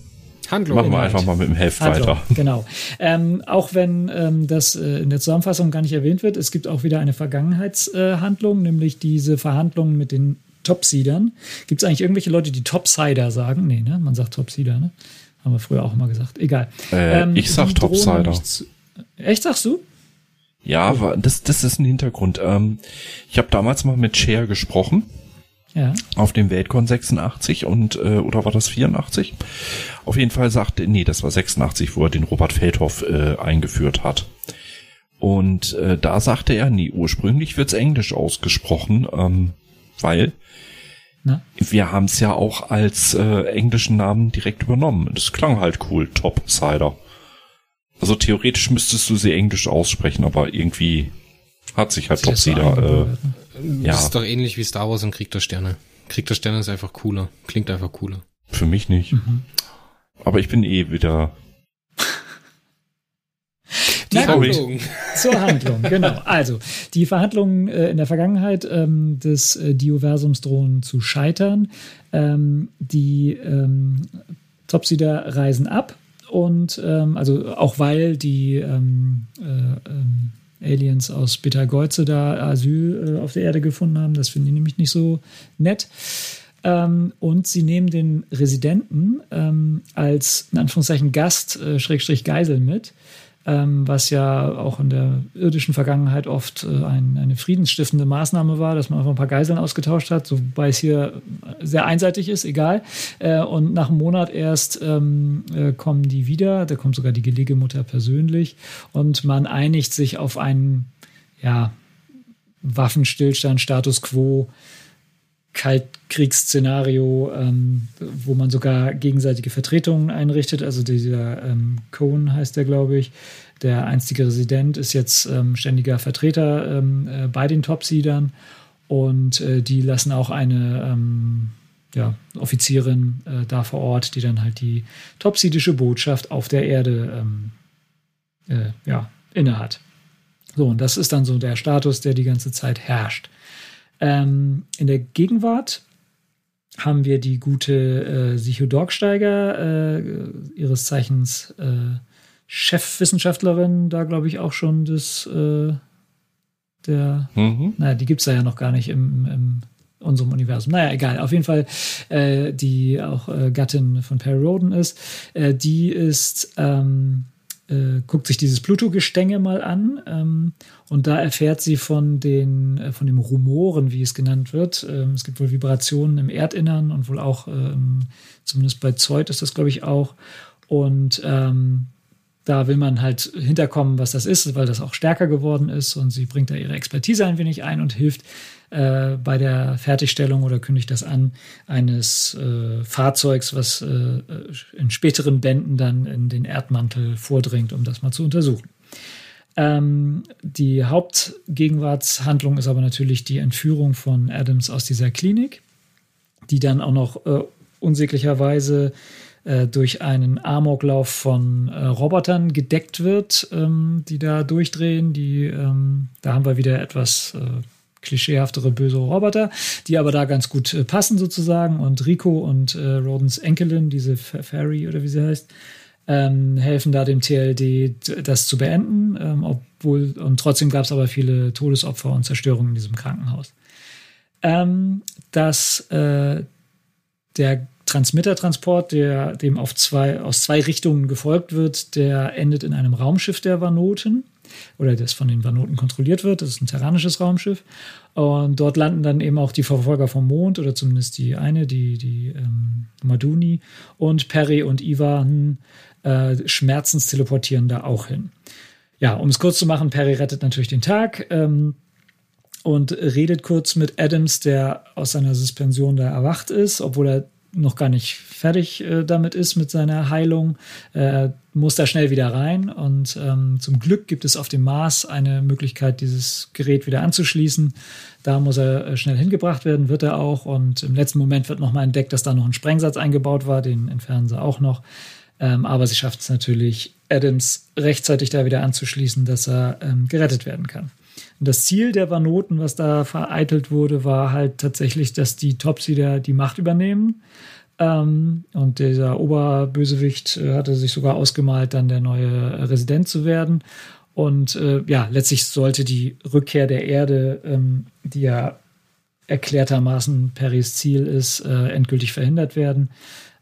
Handlung. Machen wir einfach mal mit dem Heft Handlung, weiter. Genau. Ähm, auch wenn ähm, das äh, in der Zusammenfassung gar nicht erwähnt wird, es gibt auch wieder eine Vergangenheitshandlung, äh, nämlich diese Verhandlungen mit den Topseedern. Gibt es eigentlich irgendwelche Leute, die Topsider sagen? Nee, ne? Man sagt Topsider, ne? Haben wir früher auch immer gesagt. Egal. Äh, ähm, ich sag Topsider. Echt, sagst du? Ja, aber das, das ist ein Hintergrund. Ähm, ich habe damals mal mit Cher gesprochen. Ja. Auf dem Weltcon 86 und äh, oder war das 84? Auf jeden Fall sagte, nee, das war 86, wo er den Robert Feldhoff äh, eingeführt hat. Und äh, da sagte er, nee, ursprünglich wird's Englisch ausgesprochen, ähm, weil Na? wir haben es ja auch als äh, englischen Namen direkt übernommen. Das klang halt cool, Top Cider. Also theoretisch müsstest du sie englisch aussprechen, aber irgendwie hat sich halt Top Cider. Äh, ja. Das ist doch ähnlich wie Star Wars und Krieg der Sterne. Krieg der Sterne ist einfach cooler. Klingt einfach cooler. Für mich nicht. Mhm. Aber ich bin eh wieder. (laughs) Die Handlung. Zur Handlung, genau. Also, die Verhandlungen äh, in der Vergangenheit ähm, des äh, Dioversums drohen zu scheitern. Ähm, die ähm, Topsider reisen ab und ähm, also auch weil die ähm, äh, ähm, Aliens aus Betelgeuse da Asyl äh, auf der Erde gefunden haben. Das finden die nämlich nicht so nett. Ähm, und sie nehmen den Residenten ähm, als, in Anführungszeichen, Gast, äh, Schrägstrich Geisel mit, ähm, was ja auch in der irdischen Vergangenheit oft äh, ein, eine friedensstiftende Maßnahme war, dass man einfach ein paar Geiseln ausgetauscht hat, wobei es hier sehr einseitig ist, egal. Äh, und nach einem Monat erst ähm, äh, kommen die wieder, da kommt sogar die Gelegemutter persönlich und man einigt sich auf einen, ja, Waffenstillstand, Status quo, Kaltkriegsszenario, ähm, wo man sogar gegenseitige Vertretungen einrichtet. Also dieser ähm, Cohen heißt der, glaube ich. Der einstige Resident ist jetzt ähm, ständiger Vertreter ähm, äh, bei den Topsiedern und äh, die lassen auch eine ähm, ja, Offizierin äh, da vor Ort, die dann halt die topsidische Botschaft auf der Erde ähm, äh, ja, innehat. So, und das ist dann so der Status, der die ganze Zeit herrscht. Ähm, in der Gegenwart haben wir die gute äh, Sicho Dorgsteiger, äh, ihres Zeichens äh, Chefwissenschaftlerin, da glaube ich auch schon das, äh, der, mhm. naja, die gibt es ja noch gar nicht im, im unserem Universum. Naja, egal. Auf jeden Fall, äh, die auch äh, Gattin von Perry Roden ist. Äh, die ist ähm, äh, guckt sich dieses Pluto-Gestänge mal an ähm, und da erfährt sie von den äh, von dem Rumoren, wie es genannt wird. Ähm, es gibt wohl Vibrationen im Erdinnern und wohl auch ähm, zumindest bei Zeut ist das glaube ich auch und ähm, da will man halt hinterkommen, was das ist, weil das auch stärker geworden ist und sie bringt da ihre Expertise ein wenig ein und hilft äh, bei der Fertigstellung oder kündigt das an eines äh, Fahrzeugs, was äh, in späteren Bänden dann in den Erdmantel vordringt, um das mal zu untersuchen. Ähm, die Hauptgegenwartshandlung ist aber natürlich die Entführung von Adams aus dieser Klinik, die dann auch noch äh, unsäglicherweise äh, durch einen Amoklauf von äh, Robotern gedeckt wird, ähm, die da durchdrehen. Die, ähm, da haben wir wieder etwas äh, klischeehaftere böse Roboter, die aber da ganz gut äh, passen sozusagen. Und Rico und äh, Rodens Enkelin, diese Fairy oder wie sie heißt, ähm, helfen da dem TLD, das zu beenden. Ähm, obwohl, und trotzdem gab es aber viele Todesopfer und Zerstörungen in diesem Krankenhaus. Ähm, dass äh, der Transmittertransport, der dem auf zwei, aus zwei Richtungen gefolgt wird, der endet in einem Raumschiff der Vanoten oder das von den Vanoten kontrolliert wird. Das ist ein terranisches Raumschiff. Und dort landen dann eben auch die Verfolger vom Mond oder zumindest die eine, die, die ähm, Maduni. Und Perry und Ivan äh, schmerzens teleportieren da auch hin. Ja, um es kurz zu machen, Perry rettet natürlich den Tag. Ähm, und redet kurz mit Adams, der aus seiner Suspension da erwacht ist, obwohl er noch gar nicht fertig äh, damit ist mit seiner Heilung, äh, muss da schnell wieder rein. Und ähm, zum Glück gibt es auf dem Mars eine Möglichkeit, dieses Gerät wieder anzuschließen. Da muss er äh, schnell hingebracht werden, wird er auch. Und im letzten Moment wird nochmal entdeckt, dass da noch ein Sprengsatz eingebaut war. Den entfernen sie auch noch. Ähm, aber sie schafft es natürlich, Adams rechtzeitig da wieder anzuschließen, dass er ähm, gerettet werden kann. Und das Ziel der Vanoten, was da vereitelt wurde, war halt tatsächlich, dass die Topsider die Macht übernehmen. Ähm, und dieser Oberbösewicht äh, hatte sich sogar ausgemalt, dann der neue Resident zu werden. Und äh, ja, letztlich sollte die Rückkehr der Erde, ähm, die ja erklärtermaßen Perrys Ziel ist, äh, endgültig verhindert werden.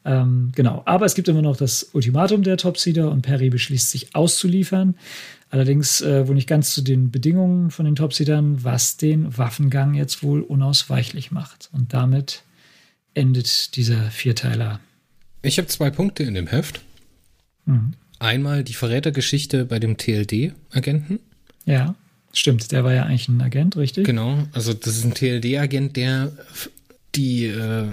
Ähm, genau. Aber es gibt immer noch das Ultimatum der Topseeder und Perry beschließt sich auszuliefern. Allerdings äh, wohl nicht ganz zu den Bedingungen von den Topseedern, was den Waffengang jetzt wohl unausweichlich macht. Und damit endet dieser Vierteiler. Ich habe zwei Punkte in dem Heft. Mhm. Einmal die Verrätergeschichte bei dem TLD-Agenten. Ja. Stimmt, der war ja eigentlich ein Agent, richtig? Genau, also das ist ein TLD-Agent, der die äh,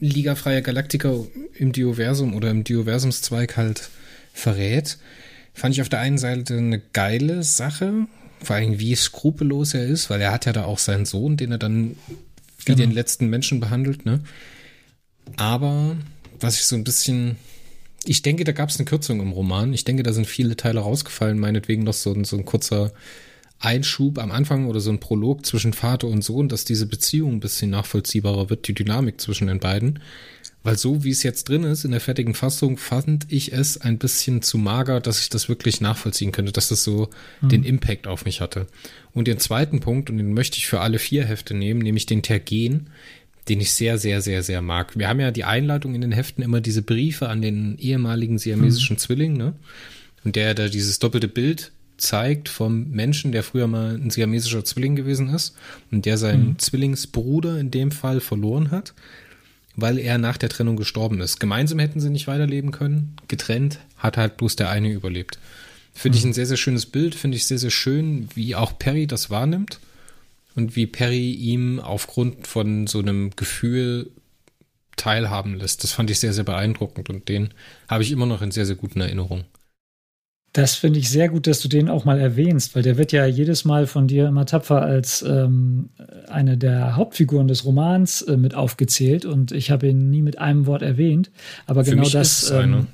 Liga Freier Galaktiker im Dioversum oder im Dioversumszweig halt verrät. Fand ich auf der einen Seite eine geile Sache, vor allem wie skrupellos er ist, weil er hat ja da auch seinen Sohn, den er dann wie genau. den letzten Menschen behandelt, ne? Aber was ich so ein bisschen ich denke, da gab es eine Kürzung im Roman. Ich denke, da sind viele Teile rausgefallen, meinetwegen noch so, so ein kurzer Einschub am Anfang oder so ein Prolog zwischen Vater und Sohn, dass diese Beziehung ein bisschen nachvollziehbarer wird, die Dynamik zwischen den beiden. Weil so wie es jetzt drin ist, in der fertigen Fassung, fand ich es ein bisschen zu mager, dass ich das wirklich nachvollziehen könnte, dass das so mhm. den Impact auf mich hatte. Und den zweiten Punkt, und den möchte ich für alle vier Hefte nehmen, nämlich den Tergen, den ich sehr, sehr, sehr, sehr mag. Wir haben ja die Einleitung in den Heften immer diese Briefe an den ehemaligen siamesischen mhm. Zwilling, ne? Und der da dieses doppelte Bild zeigt vom Menschen, der früher mal ein siamesischer Zwilling gewesen ist und der seinen mhm. Zwillingsbruder in dem Fall verloren hat, weil er nach der Trennung gestorben ist. Gemeinsam hätten sie nicht weiterleben können. Getrennt hat halt bloß der eine überlebt. Finde mhm. ich ein sehr, sehr schönes Bild. Finde ich sehr, sehr schön, wie auch Perry das wahrnimmt und wie Perry ihm aufgrund von so einem Gefühl teilhaben lässt. Das fand ich sehr, sehr beeindruckend und den habe ich immer noch in sehr, sehr guten Erinnerungen. Das finde ich sehr gut, dass du den auch mal erwähnst, weil der wird ja jedes Mal von dir immer tapfer als ähm, eine der Hauptfiguren des Romans äh, mit aufgezählt und ich habe ihn nie mit einem Wort erwähnt. Aber Für genau das. Ist ähm,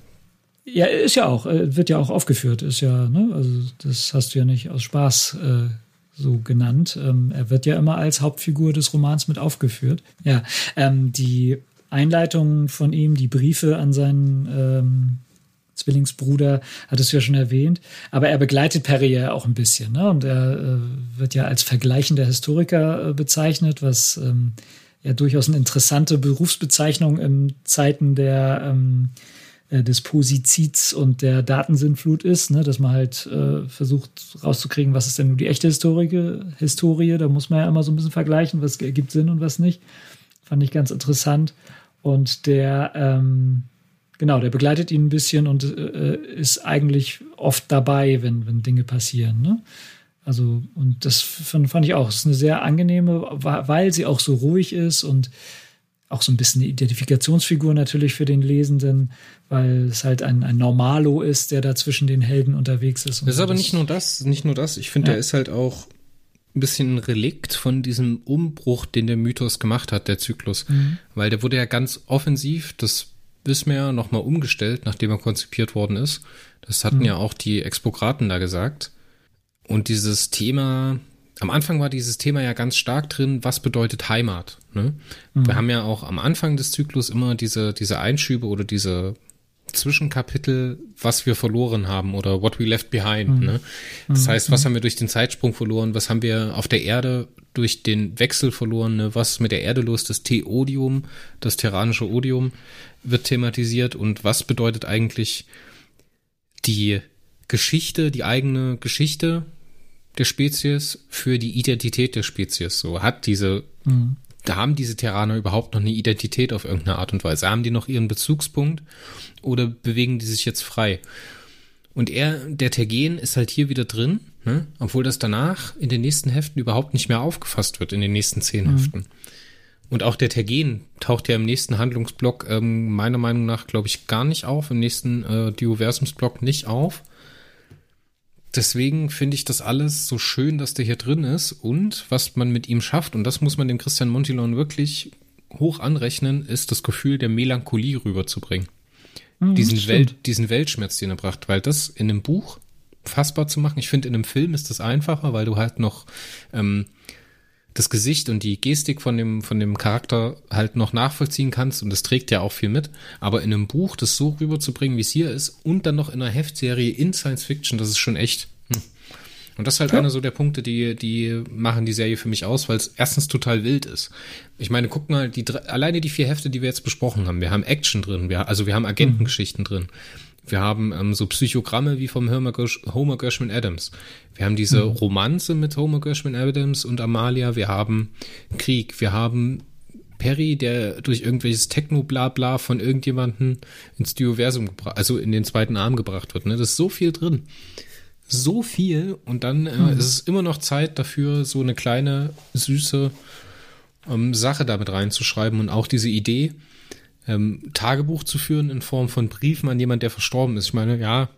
ja, ist ja auch, äh, wird ja auch aufgeführt, ist ja, ne, also das hast du ja nicht aus Spaß äh, so genannt. Ähm, er wird ja immer als Hauptfigur des Romans mit aufgeführt. Ja, ähm, die Einleitung von ihm, die Briefe an seinen ähm, Zwillingsbruder, hattest du ja schon erwähnt. Aber er begleitet Perry ja auch ein bisschen. Ne? Und er äh, wird ja als vergleichender Historiker äh, bezeichnet, was ähm, ja durchaus eine interessante Berufsbezeichnung in Zeiten der ähm, äh, des Posizids und der Datensinnflut ist, ne? dass man halt äh, versucht rauszukriegen, was ist denn nur die echte Historie, Historie. Da muss man ja immer so ein bisschen vergleichen, was ergibt Sinn und was nicht. Fand ich ganz interessant. Und der ähm, Genau, der begleitet ihn ein bisschen und äh, ist eigentlich oft dabei, wenn, wenn Dinge passieren. Ne? Also, und das fand, fand ich auch. Es ist eine sehr angenehme, weil sie auch so ruhig ist und auch so ein bisschen eine Identifikationsfigur natürlich für den Lesenden, weil es halt ein, ein Normalo ist, der da zwischen den Helden unterwegs ist. das ist aber nicht nur das, nicht nur das. Ich finde, ja. der ist halt auch ein bisschen ein Relikt von diesem Umbruch, den der Mythos gemacht hat, der Zyklus. Mhm. Weil der wurde ja ganz offensiv, das Wismar nochmal umgestellt, nachdem er konzipiert worden ist. Das hatten mhm. ja auch die Expokraten da gesagt. Und dieses Thema, am Anfang war dieses Thema ja ganz stark drin, was bedeutet Heimat. Ne? Mhm. Wir haben ja auch am Anfang des Zyklus immer diese, diese Einschübe oder diese Zwischenkapitel, was wir verloren haben oder what we left behind. Mhm. Ne? Das mhm. heißt, was mhm. haben wir durch den Zeitsprung verloren? Was haben wir auf der Erde durch den Wechsel verloren? Ne? Was ist mit der Erde los? Das Theodium, das terranische Odium wird thematisiert und was bedeutet eigentlich die Geschichte, die eigene Geschichte der Spezies für die Identität der Spezies. So hat diese, mhm. Da haben diese Terraner überhaupt noch eine Identität auf irgendeine Art und Weise. Haben die noch ihren Bezugspunkt oder bewegen die sich jetzt frei? Und er, der Tergen ist halt hier wieder drin, ne? obwohl das danach in den nächsten Heften überhaupt nicht mehr aufgefasst wird, in den nächsten zehn mhm. Heften. Und auch der Tergen taucht ja im nächsten Handlungsblock ähm, meiner Meinung nach, glaube ich, gar nicht auf, im nächsten äh, Dioversumsblock nicht auf. Deswegen finde ich das alles so schön, dass der hier drin ist und was man mit ihm schafft, und das muss man dem Christian Montilon wirklich hoch anrechnen, ist das Gefühl der Melancholie rüberzubringen. Mhm, diesen, Welt, diesen Weltschmerz, den er bracht, weil das in einem Buch fassbar zu machen. Ich finde, in einem Film ist das einfacher, weil du halt noch ähm, das Gesicht und die Gestik von dem, von dem Charakter halt noch nachvollziehen kannst und das trägt ja auch viel mit. Aber in einem Buch das so rüberzubringen, wie es hier ist und dann noch in einer Heftserie in Science Fiction, das ist schon echt. Hm. Und das ist halt ja. einer so der Punkte, die, die machen die Serie für mich aus, weil es erstens total wild ist. Ich meine, guck mal, die, alleine die vier Hefte, die wir jetzt besprochen haben, wir haben Action drin, wir, also wir haben Agentengeschichten mhm. drin. Wir haben ähm, so Psychogramme wie vom Homer, Gersh Homer Gershman Adams. Wir haben diese mhm. Romanze mit Homer Gershman Adams und Amalia. Wir haben Krieg. Wir haben Perry, der durch irgendwelches Techno-Blabla von irgendjemanden ins Dioversum gebracht, also in den zweiten Arm gebracht wird. Ne? Das ist so viel drin. So viel. Und dann äh, mhm. ist es immer noch Zeit dafür, so eine kleine, süße ähm, Sache damit reinzuschreiben und auch diese Idee, ähm, Tagebuch zu führen in Form von Briefen an jemand, der verstorben ist. Ich meine, ja,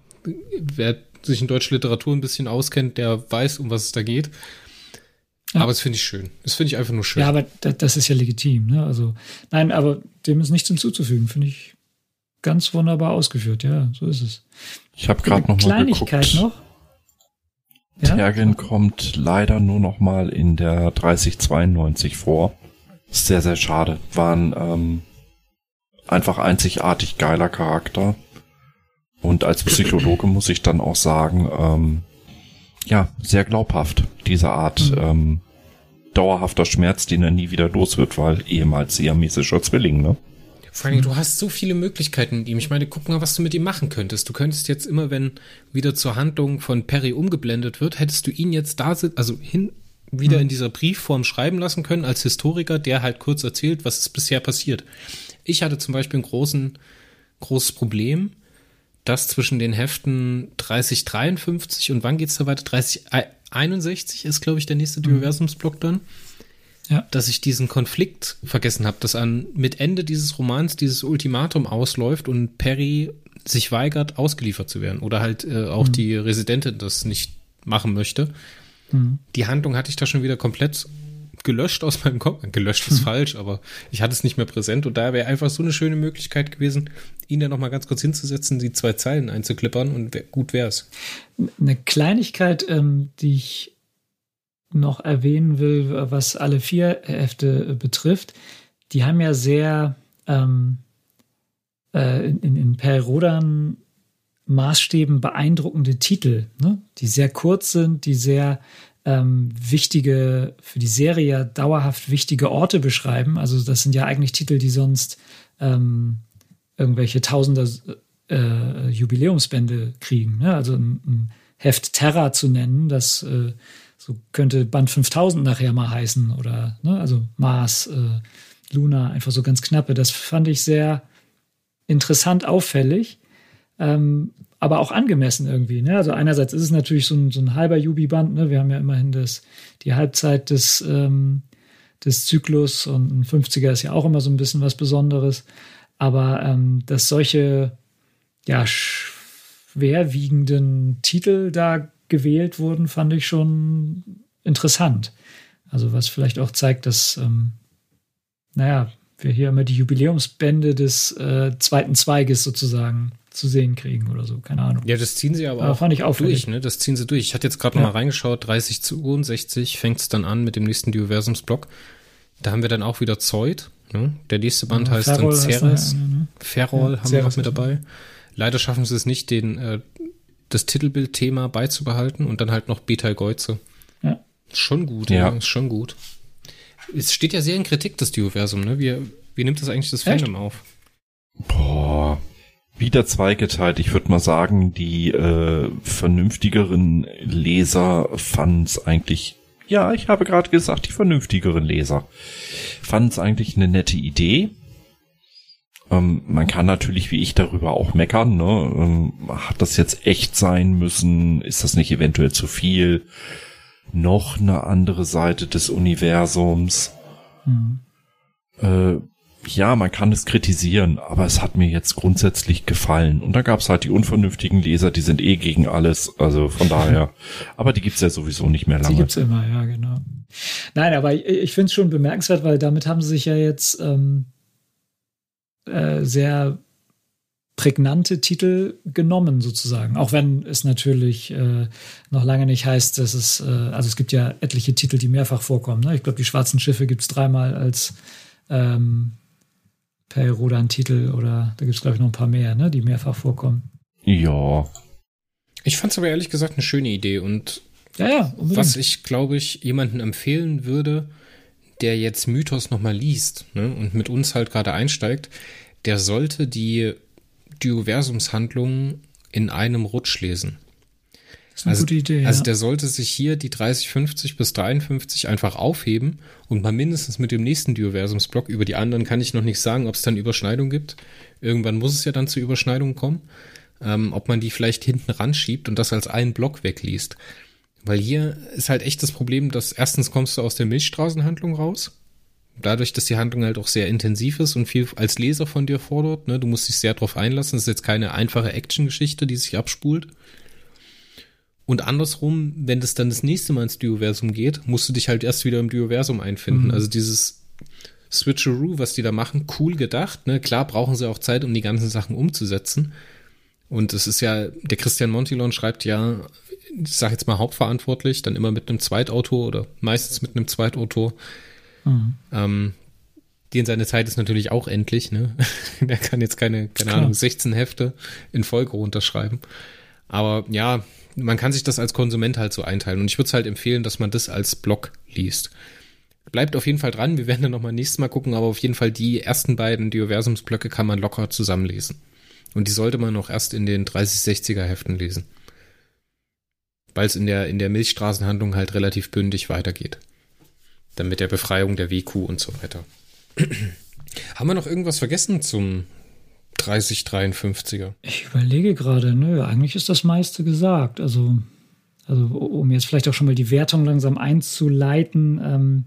wer sich in deutscher Literatur ein bisschen auskennt, der weiß, um was es da geht. Ja. Aber das finde ich schön. Das finde ich einfach nur schön. Ja, aber das ist ja legitim. Ne? Also, nein, aber dem ist nichts hinzuzufügen. Finde ich ganz wunderbar ausgeführt. Ja, so ist es. Ich habe gerade noch mal Kleinigkeit geguckt. noch. Ja? Tergen kommt leider nur noch mal in der 3092 vor. Sehr, sehr schade. Waren ähm, einfach einzigartig geiler Charakter. Und als Psychologe muss ich dann auch sagen, ähm, ja, sehr glaubhaft, diese Art mhm. ähm, dauerhafter Schmerz, den er nie wieder los wird, weil ehemals siamesischer Zwilling, ne? Vor allem, du hast so viele Möglichkeiten mit ihm. Ich meine, guck mal, was du mit ihm machen könntest. Du könntest jetzt immer, wenn wieder zur Handlung von Perry umgeblendet wird, hättest du ihn jetzt da, also hin, wieder mhm. in dieser Briefform schreiben lassen können als Historiker, der halt kurz erzählt, was ist bisher passiert. Ich hatte zum Beispiel ein großen, großes Problem, dass zwischen den Heften 3053 und wann geht's da weiter? 3061 ist, glaube ich, der nächste mhm. Universumsblock dann. Ja. Dass ich diesen Konflikt vergessen habe, dass an mit Ende dieses Romans dieses Ultimatum ausläuft und Perry sich weigert, ausgeliefert zu werden. Oder halt äh, auch mhm. die Residentin das nicht machen möchte. Mhm. Die Handlung hatte ich da schon wieder komplett gelöscht aus meinem Kopf. Gelöscht ist hm. falsch, aber ich hatte es nicht mehr präsent und da wäre einfach so eine schöne Möglichkeit gewesen, ihn dann nochmal ganz kurz hinzusetzen, die zwei Zeilen einzuklippern und gut wär's. Eine Kleinigkeit, ähm, die ich noch erwähnen will, was alle vier Hefte betrifft, die haben ja sehr ähm, äh, in, in Perrodan Maßstäben beeindruckende Titel, ne? die sehr kurz sind, die sehr ähm, wichtige, für die Serie ja dauerhaft wichtige Orte beschreiben. Also das sind ja eigentlich Titel, die sonst ähm, irgendwelche Tausender äh, Jubiläumsbände kriegen. Ne? Also ein, ein, Heft Terra zu nennen, das äh, so könnte Band 5000 nachher mal heißen oder ne? also Mars, äh, Luna, einfach so ganz knappe. Das fand ich sehr interessant, auffällig. Ähm, aber auch angemessen irgendwie. Ne? Also einerseits ist es natürlich so ein, so ein halber Jubi-Band. Ne? Wir haben ja immerhin das, die Halbzeit des, ähm, des Zyklus und ein 50er ist ja auch immer so ein bisschen was Besonderes. Aber ähm, dass solche ja, schwerwiegenden Titel da gewählt wurden, fand ich schon interessant. Also was vielleicht auch zeigt, dass, ähm, naja, wir hier immer die Jubiläumsbände des äh, zweiten Zweiges sozusagen zu sehen kriegen oder so, keine Ahnung. Ja, das ziehen sie aber, aber auch fand ich durch, ne? Das ziehen sie durch. Ich hatte jetzt gerade ja. noch mal reingeschaut, 30 zu 60 fängt es dann an mit dem nächsten Dioversumsblock. Da haben wir dann auch wieder Zeut. Ne? Der nächste Band ja, heißt Ferrol dann Ceres. Ne? Ferrol ja, haben Ceres wir noch mit dabei. Leider schaffen sie es nicht, den, äh, das Titelbildthema beizubehalten und dann halt noch Beta Geuze. Ja. Schon gut, ja. ja. Ist schon gut. Es steht ja sehr in Kritik, das Dioversum, ne? Wie, wie nimmt das eigentlich das Fandom auf? Boah, wieder zweigeteilt. Ich würde mal sagen, die äh, vernünftigeren Leser fanden es eigentlich, ja, ich habe gerade gesagt, die vernünftigeren Leser fanden es eigentlich eine nette Idee. Ähm, man kann natürlich wie ich darüber auch meckern. Ne? Ähm, hat das jetzt echt sein müssen? Ist das nicht eventuell zu viel? Noch eine andere Seite des Universums. Mhm. Äh, ja, man kann es kritisieren, aber es hat mir jetzt grundsätzlich gefallen. Und da gab es halt die unvernünftigen Leser, die sind eh gegen alles. Also von daher. (laughs) aber die gibt's ja sowieso nicht mehr lange. Die gibt's immer, ja, genau. Nein, aber ich, ich finde es schon bemerkenswert, weil damit haben sie sich ja jetzt ähm, äh, sehr prägnante Titel genommen sozusagen. Auch wenn es natürlich äh, noch lange nicht heißt, dass es, äh, also es gibt ja etliche Titel, die mehrfach vorkommen. Ne? Ich glaube, die schwarzen Schiffe gibt es dreimal als ähm, Per Rodan-Titel oder da gibt es, glaube ich, noch ein paar mehr, ne, die mehrfach vorkommen. Ja. Ich fand es aber ehrlich gesagt eine schöne Idee und ja, ja, was ich, glaube ich, jemanden empfehlen würde, der jetzt Mythos nochmal liest ne, und mit uns halt gerade einsteigt, der sollte die Dioversumshandlungen in einem Rutsch lesen. Das ist eine also, gute Idee. Also ja. der sollte sich hier die 3050 bis 53 einfach aufheben und mal mindestens mit dem nächsten Dioversumsblock, über die anderen kann ich noch nicht sagen, ob es dann Überschneidung gibt. Irgendwann muss es ja dann zu Überschneidungen kommen. Ähm, ob man die vielleicht hinten ranschiebt und das als einen Block wegliest. Weil hier ist halt echt das Problem, dass erstens kommst du aus der Milchstraßenhandlung raus dadurch, dass die Handlung halt auch sehr intensiv ist und viel als Leser von dir fordert, ne, du musst dich sehr drauf einlassen. Das ist jetzt keine einfache Action-Geschichte, die sich abspult. Und andersrum, wenn das dann das nächste Mal ins Dioversum geht, musst du dich halt erst wieder im Dioversum einfinden. Mhm. Also dieses Switcheroo, was die da machen, cool gedacht. Ne? Klar brauchen sie auch Zeit, um die ganzen Sachen umzusetzen. Und es ist ja, der Christian Montilon schreibt ja, ich sag jetzt mal hauptverantwortlich, dann immer mit einem Zweitautor oder meistens mit einem Zweitautor Mhm. Ähm, den seine Zeit ist natürlich auch endlich, ne? (laughs) Der kann jetzt keine, keine Ahnung, 16 Hefte in Folge runterschreiben. Aber ja, man kann sich das als Konsument halt so einteilen. Und ich würde es halt empfehlen, dass man das als Blog liest. Bleibt auf jeden Fall dran. Wir werden dann nochmal nächstes Mal gucken, aber auf jeden Fall die ersten beiden Dioversumsblöcke kann man locker zusammenlesen. Und die sollte man noch erst in den 30-60er Heften lesen. Weil es in der, in der Milchstraßenhandlung halt relativ bündig weitergeht. Dann mit der Befreiung der WQ und so weiter. (clears throat) Haben wir noch irgendwas vergessen zum 3053er? Ich überlege gerade, nö, eigentlich ist das meiste gesagt. Also, also um jetzt vielleicht auch schon mal die Wertung langsam einzuleiten, ähm,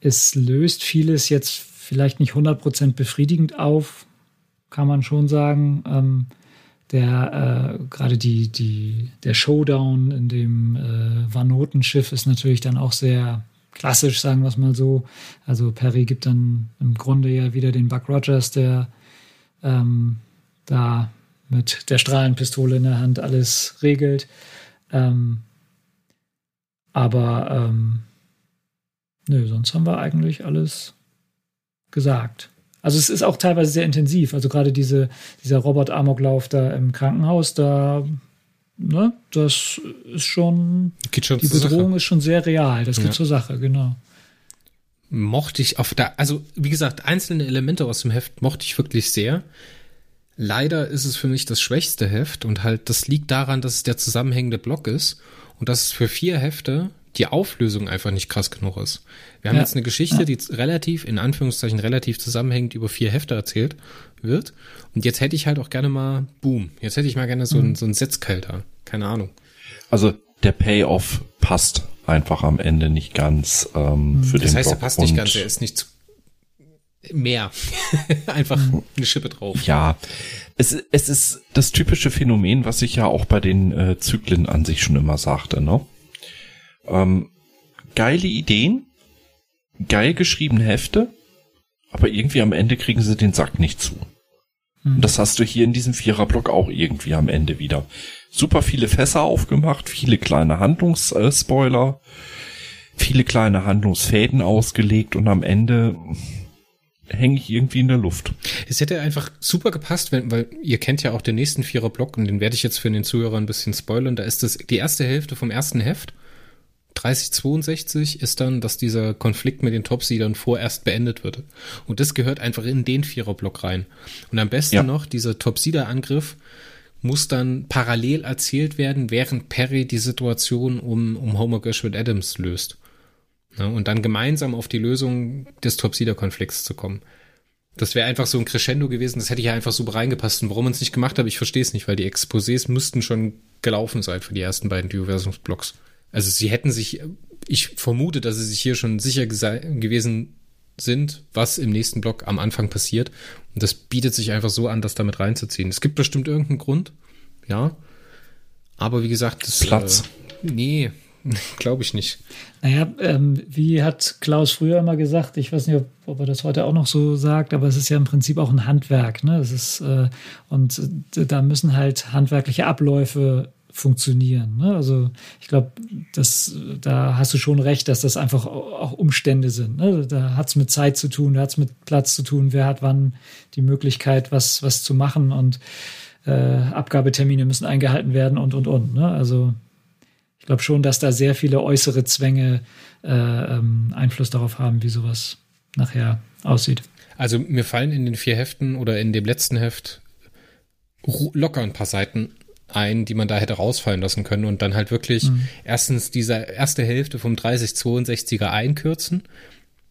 es löst vieles jetzt vielleicht nicht 100% befriedigend auf, kann man schon sagen. Ähm, der äh, gerade die, die, der Showdown in dem äh, Vanotenschiff ist natürlich dann auch sehr klassisch, sagen wir es mal so. Also Perry gibt dann im Grunde ja wieder den Buck Rogers, der ähm, da mit der Strahlenpistole in der Hand alles regelt. Ähm, aber ähm, nö, sonst haben wir eigentlich alles gesagt. Also es ist auch teilweise sehr intensiv. Also gerade diese, dieser Robot-Amoklauf da im Krankenhaus, da ne, das ist schon, schon die Bedrohung Sache. ist schon sehr real. Das geht ja. zur Sache, genau. Mochte ich auf der, also wie gesagt, einzelne Elemente aus dem Heft mochte ich wirklich sehr. Leider ist es für mich das schwächste Heft und halt, das liegt daran, dass es der zusammenhängende Block ist und dass es für vier Hefte die Auflösung einfach nicht krass genug ist. Wir haben ja. jetzt eine Geschichte, die relativ, in Anführungszeichen, relativ zusammenhängend über vier Hefte erzählt wird. Und jetzt hätte ich halt auch gerne mal, boom, jetzt hätte ich mal gerne so, mhm. ein, so ein Setzkalter. Keine Ahnung. Also der Payoff passt einfach am Ende nicht ganz ähm, für das den Das heißt, Block er passt nicht ganz, er ist nicht zu mehr. (laughs) einfach eine Schippe drauf. Ja, es, es ist das typische Phänomen, was ich ja auch bei den äh, Zyklen an sich schon immer sagte, ne? Ähm, geile Ideen, geil geschriebene Hefte, aber irgendwie am Ende kriegen sie den Sack nicht zu. Und hm. das hast du hier in diesem Viererblock auch irgendwie am Ende wieder. Super viele Fässer aufgemacht, viele kleine Handlungsspoiler, viele kleine Handlungsfäden ausgelegt und am Ende hänge ich irgendwie in der Luft. Es hätte einfach super gepasst, wenn, weil ihr kennt ja auch den nächsten Viererblock und den werde ich jetzt für den Zuhörer ein bisschen spoilern. Da ist das die erste Hälfte vom ersten Heft 3062 ist dann, dass dieser Konflikt mit den Topseedern vorerst beendet wird. Und das gehört einfach in den Viererblock rein. Und am besten ja. noch, dieser Topseeder-Angriff muss dann parallel erzählt werden, während Perry die Situation um, um Homer Gershwin Adams löst. Ja, und dann gemeinsam auf die Lösung des Topseeder-Konflikts zu kommen. Das wäre einfach so ein Crescendo gewesen, das hätte ja einfach super reingepasst. Und warum man es nicht gemacht hat, ich verstehe es nicht, weil die Exposés müssten schon gelaufen sein für die ersten beiden Dioversumsblocks. Also sie hätten sich, ich vermute, dass sie sich hier schon sicher gewesen sind, was im nächsten Block am Anfang passiert. Und das bietet sich einfach so an, das damit reinzuziehen. Es gibt bestimmt irgendeinen Grund, ja. Aber wie gesagt, das, Platz. Äh, nee, (laughs) Glaube ich nicht. Naja, ähm, wie hat Klaus früher immer gesagt, ich weiß nicht, ob, ob, er das heute auch noch so sagt, aber es ist ja im Prinzip auch ein Handwerk. Ne? Es ist, äh, und äh, da müssen halt handwerkliche Abläufe funktionieren. Ne? Also ich glaube, da hast du schon recht, dass das einfach auch Umstände sind. Ne? Da hat es mit Zeit zu tun, da hat es mit Platz zu tun, wer hat wann die Möglichkeit, was, was zu machen und äh, Abgabetermine müssen eingehalten werden und und und. Ne? Also ich glaube schon, dass da sehr viele äußere Zwänge äh, ähm, Einfluss darauf haben, wie sowas nachher aussieht. Also mir fallen in den vier Heften oder in dem letzten Heft locker ein paar Seiten ein, die man da hätte rausfallen lassen können und dann halt wirklich mhm. erstens diese erste Hälfte vom 3062er einkürzen,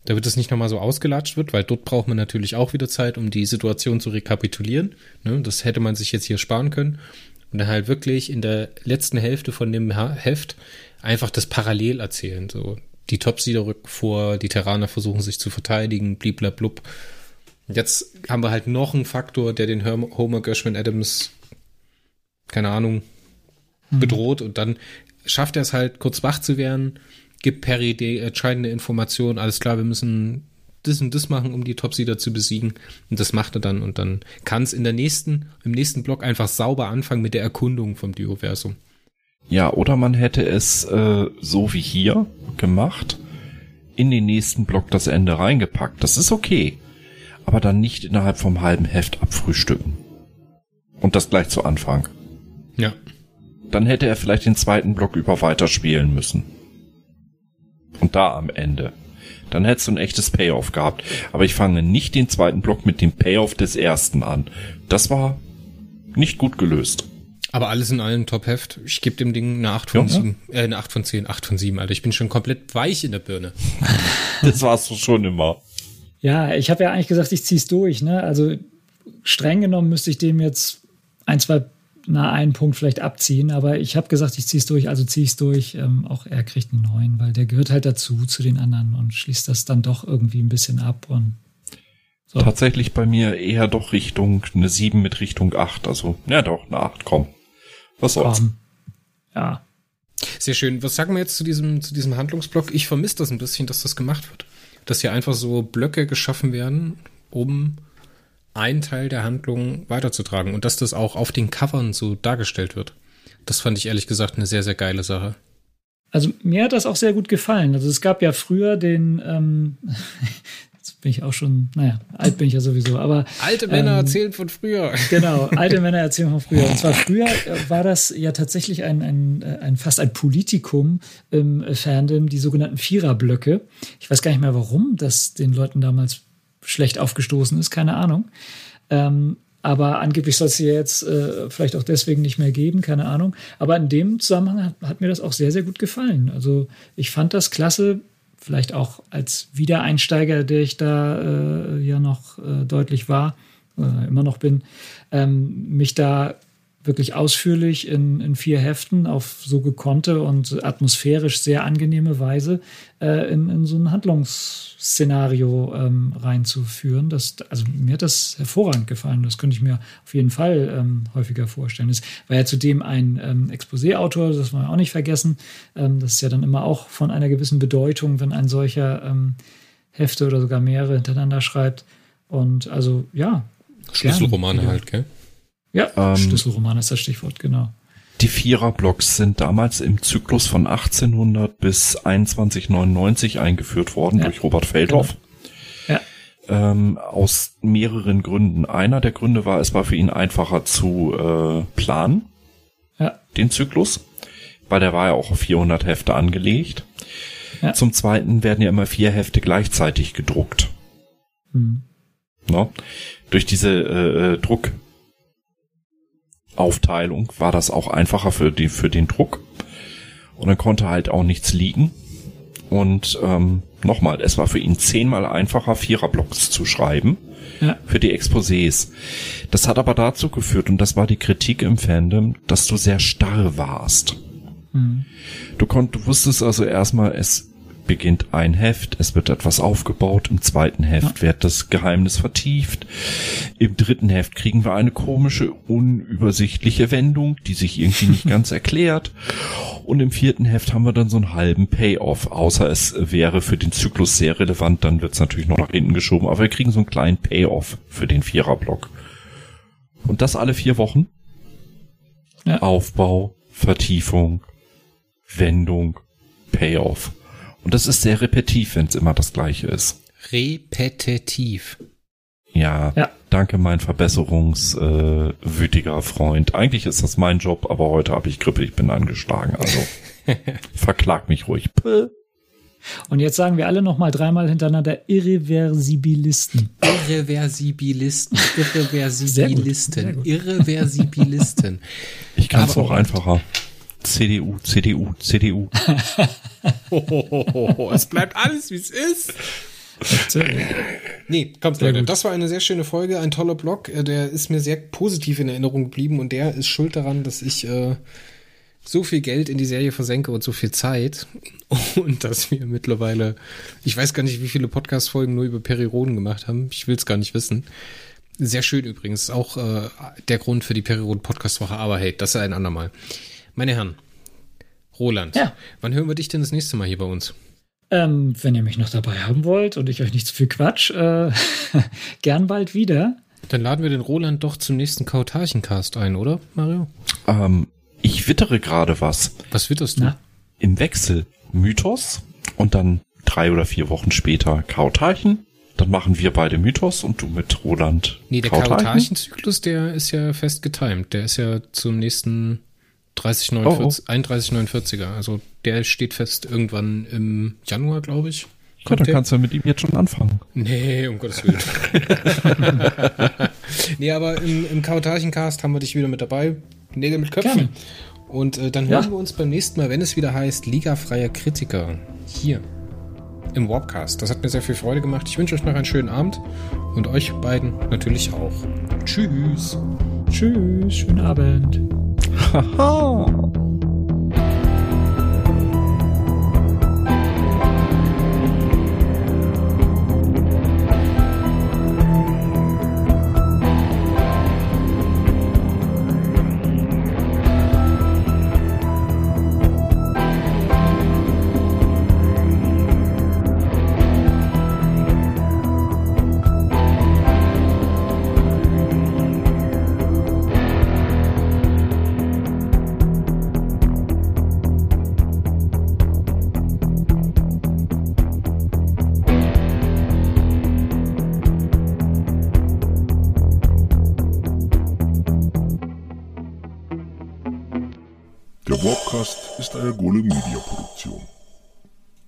damit es nicht nochmal so ausgelatscht wird, weil dort braucht man natürlich auch wieder Zeit, um die Situation zu rekapitulieren. Ne, das hätte man sich jetzt hier sparen können. Und dann halt wirklich in der letzten Hälfte von dem Heft einfach das parallel erzählen. So, die Topsieder rücken vor, die Terraner versuchen sich zu verteidigen, bliblablub. Jetzt haben wir halt noch einen Faktor, der den Homer Gershwin Adams keine Ahnung, mhm. bedroht und dann schafft er es halt, kurz wach zu werden, gibt Perry die entscheidende Information, alles klar, wir müssen das und das machen, um die Topsieder zu besiegen. Und das macht er dann und dann kann es in der nächsten, im nächsten Block einfach sauber anfangen mit der Erkundung vom Dioversum. Ja, oder man hätte es äh, so wie hier gemacht, in den nächsten Block das Ende reingepackt. Das ist okay. Aber dann nicht innerhalb vom halben Heft abfrühstücken. Und das gleich zu Anfang. Ja. Dann hätte er vielleicht den zweiten Block über weiterspielen müssen. Und da am Ende. Dann hättest du ein echtes Payoff gehabt. Aber ich fange nicht den zweiten Block mit dem Payoff des ersten an. Das war nicht gut gelöst. Aber alles in allem Top-Heft. Ich gebe dem Ding eine 8 von ja, 7. Äh, eine 8 von 10, 8 von 7, Alter. Ich bin schon komplett weich in der Birne. (laughs) das warst du schon immer. Ja, ich habe ja eigentlich gesagt, ich zieh's durch, ne? Also streng genommen müsste ich dem jetzt ein, zwei na, einen Punkt vielleicht abziehen, aber ich habe gesagt, ich ziehe es durch, also ziehe ich es durch. Ähm, auch er kriegt einen neuen, weil der gehört halt dazu, zu den anderen und schließt das dann doch irgendwie ein bisschen ab und so. Tatsächlich bei mir eher doch Richtung eine 7 mit Richtung 8. Also, ja doch, eine 8, komm. Was soll's. Komm. Ja. Sehr schön. Was sagen wir jetzt zu diesem, zu diesem Handlungsblock? Ich vermisse das ein bisschen, dass das gemacht wird. Dass hier einfach so Blöcke geschaffen werden, um einen Teil der Handlung weiterzutragen und dass das auch auf den Covern so dargestellt wird. Das fand ich ehrlich gesagt eine sehr, sehr geile Sache. Also mir hat das auch sehr gut gefallen. Also es gab ja früher den, ähm, (laughs) jetzt bin ich auch schon, naja, alt bin ich ja sowieso, aber. Alte Männer ähm, erzählen von früher. (laughs) Genau, alte Männer erzählen von früher. Und zwar früher äh, war das ja tatsächlich ein, ein, äh, ein fast ein Politikum im Fandom, die sogenannten Viererblöcke. Ich weiß gar nicht mehr, warum das den Leuten damals schlecht aufgestoßen ist, keine Ahnung. Ähm, aber angeblich soll es sie jetzt äh, vielleicht auch deswegen nicht mehr geben, keine Ahnung. Aber in dem Zusammenhang hat, hat, mir das auch sehr, sehr gut gefallen. Also ich fand das klasse, vielleicht auch als Wiedereinsteiger, der ich da äh, ja noch äh, deutlich war, äh, immer noch bin, ähm, mich da wirklich ausführlich in, in vier Heften auf so gekonnte und atmosphärisch sehr angenehme Weise äh, in, in so ein Handlungsszenario ähm, reinzuführen. Das, also mir hat das hervorragend gefallen. Das könnte ich mir auf jeden Fall ähm, häufiger vorstellen. Es war ja zudem ein ähm, Exposé-Autor, das wollen wir auch nicht vergessen. Ähm, das ist ja dann immer auch von einer gewissen Bedeutung, wenn ein solcher ähm, Hefte oder sogar mehrere hintereinander schreibt. Und also ja. Schlüsselromane halt, gell? Ja, ähm, Schlüsselroman ist das Stichwort, genau. Die Viererblocks sind damals im Zyklus von 1800 bis 2199 eingeführt worden ja, durch Robert Feldhoff. Genau. Ja. Ähm, aus mehreren Gründen. Einer der Gründe war, es war für ihn einfacher zu äh, planen, ja. den Zyklus, weil der war ja auch auf 400 Hefte angelegt. Ja. Zum Zweiten werden ja immer vier Hefte gleichzeitig gedruckt. Mhm. No? Durch diese äh, äh Druck Aufteilung war das auch einfacher für, die, für den Druck. Und dann konnte halt auch nichts liegen. Und ähm, nochmal, es war für ihn zehnmal einfacher, Viererblocks zu schreiben ja. für die Exposés. Das hat aber dazu geführt, und das war die Kritik im Fandom, dass du sehr starr warst. Mhm. Du konnt, du wusstest also erstmal, es beginnt ein Heft, es wird etwas aufgebaut, im zweiten Heft wird das Geheimnis vertieft, im dritten Heft kriegen wir eine komische, unübersichtliche Wendung, die sich irgendwie nicht (laughs) ganz erklärt und im vierten Heft haben wir dann so einen halben Payoff, außer es wäre für den Zyklus sehr relevant, dann wird es natürlich noch nach hinten geschoben, aber wir kriegen so einen kleinen Payoff für den Viererblock. Und das alle vier Wochen? Ja. Aufbau, Vertiefung, Wendung, Payoff. Und das ist sehr repetitiv, wenn es immer das gleiche ist. Repetitiv. Ja, ja. danke, mein verbesserungswütiger äh, Freund. Eigentlich ist das mein Job, aber heute habe ich Grippe, ich bin angeschlagen. Also (laughs) verklag mich ruhig. Und jetzt sagen wir alle noch mal dreimal hintereinander Irreversibilisten. Irreversibilisten. Irreversibilisten. Irreversibilisten. Ich kann es auch einfacher. CDU, CDU, CDU. oh, (laughs) es bleibt alles, wie es ist. nee, kommt Leute. Das war eine sehr schöne Folge, ein toller Blog. Äh, der ist mir sehr positiv in Erinnerung geblieben und der ist schuld daran, dass ich äh, so viel Geld in die Serie versenke und so viel Zeit (laughs) und dass wir mittlerweile, ich weiß gar nicht, wie viele Podcast-Folgen nur über Periroden gemacht haben. Ich will es gar nicht wissen. Sehr schön übrigens, auch äh, der Grund für die Periroden-Podcast-Woche, aber hey, das ist ein andermal. Meine Herren, Roland, ja. wann hören wir dich denn das nächste Mal hier bei uns? Ähm, wenn ihr mich noch dabei haben wollt und ich euch nicht zu viel Quatsch, äh, (laughs) gern bald wieder. Dann laden wir den Roland doch zum nächsten Kautarchencast ein, oder, Mario? Ähm, ich wittere gerade was. Was witterst du? Na? Im Wechsel Mythos und dann drei oder vier Wochen später Kautarchen. Dann machen wir beide Mythos und du mit Roland. Nee, der Kautarchenzyklus, der ist ja fest getimed. Der ist ja zum nächsten 3049, oh, oh. 3149er. Also der steht fest irgendwann im Januar, glaube ich. Ja, dann kannst du mit ihm jetzt schon anfangen. Nee, um Gottes Willen. (laughs) nee, aber im, im Karotarchencast haben wir dich wieder mit dabei. Nägel mit Köpfen. Gerne. Und äh, dann hören ja. wir uns beim nächsten Mal, wenn es wieder heißt, Liga-freier Kritiker. Hier im Warpcast. Das hat mir sehr viel Freude gemacht. Ich wünsche euch noch einen schönen Abend und euch beiden natürlich auch. Tschüss. Tschüss, schönen Abend. Haha. (laughs) Produktion.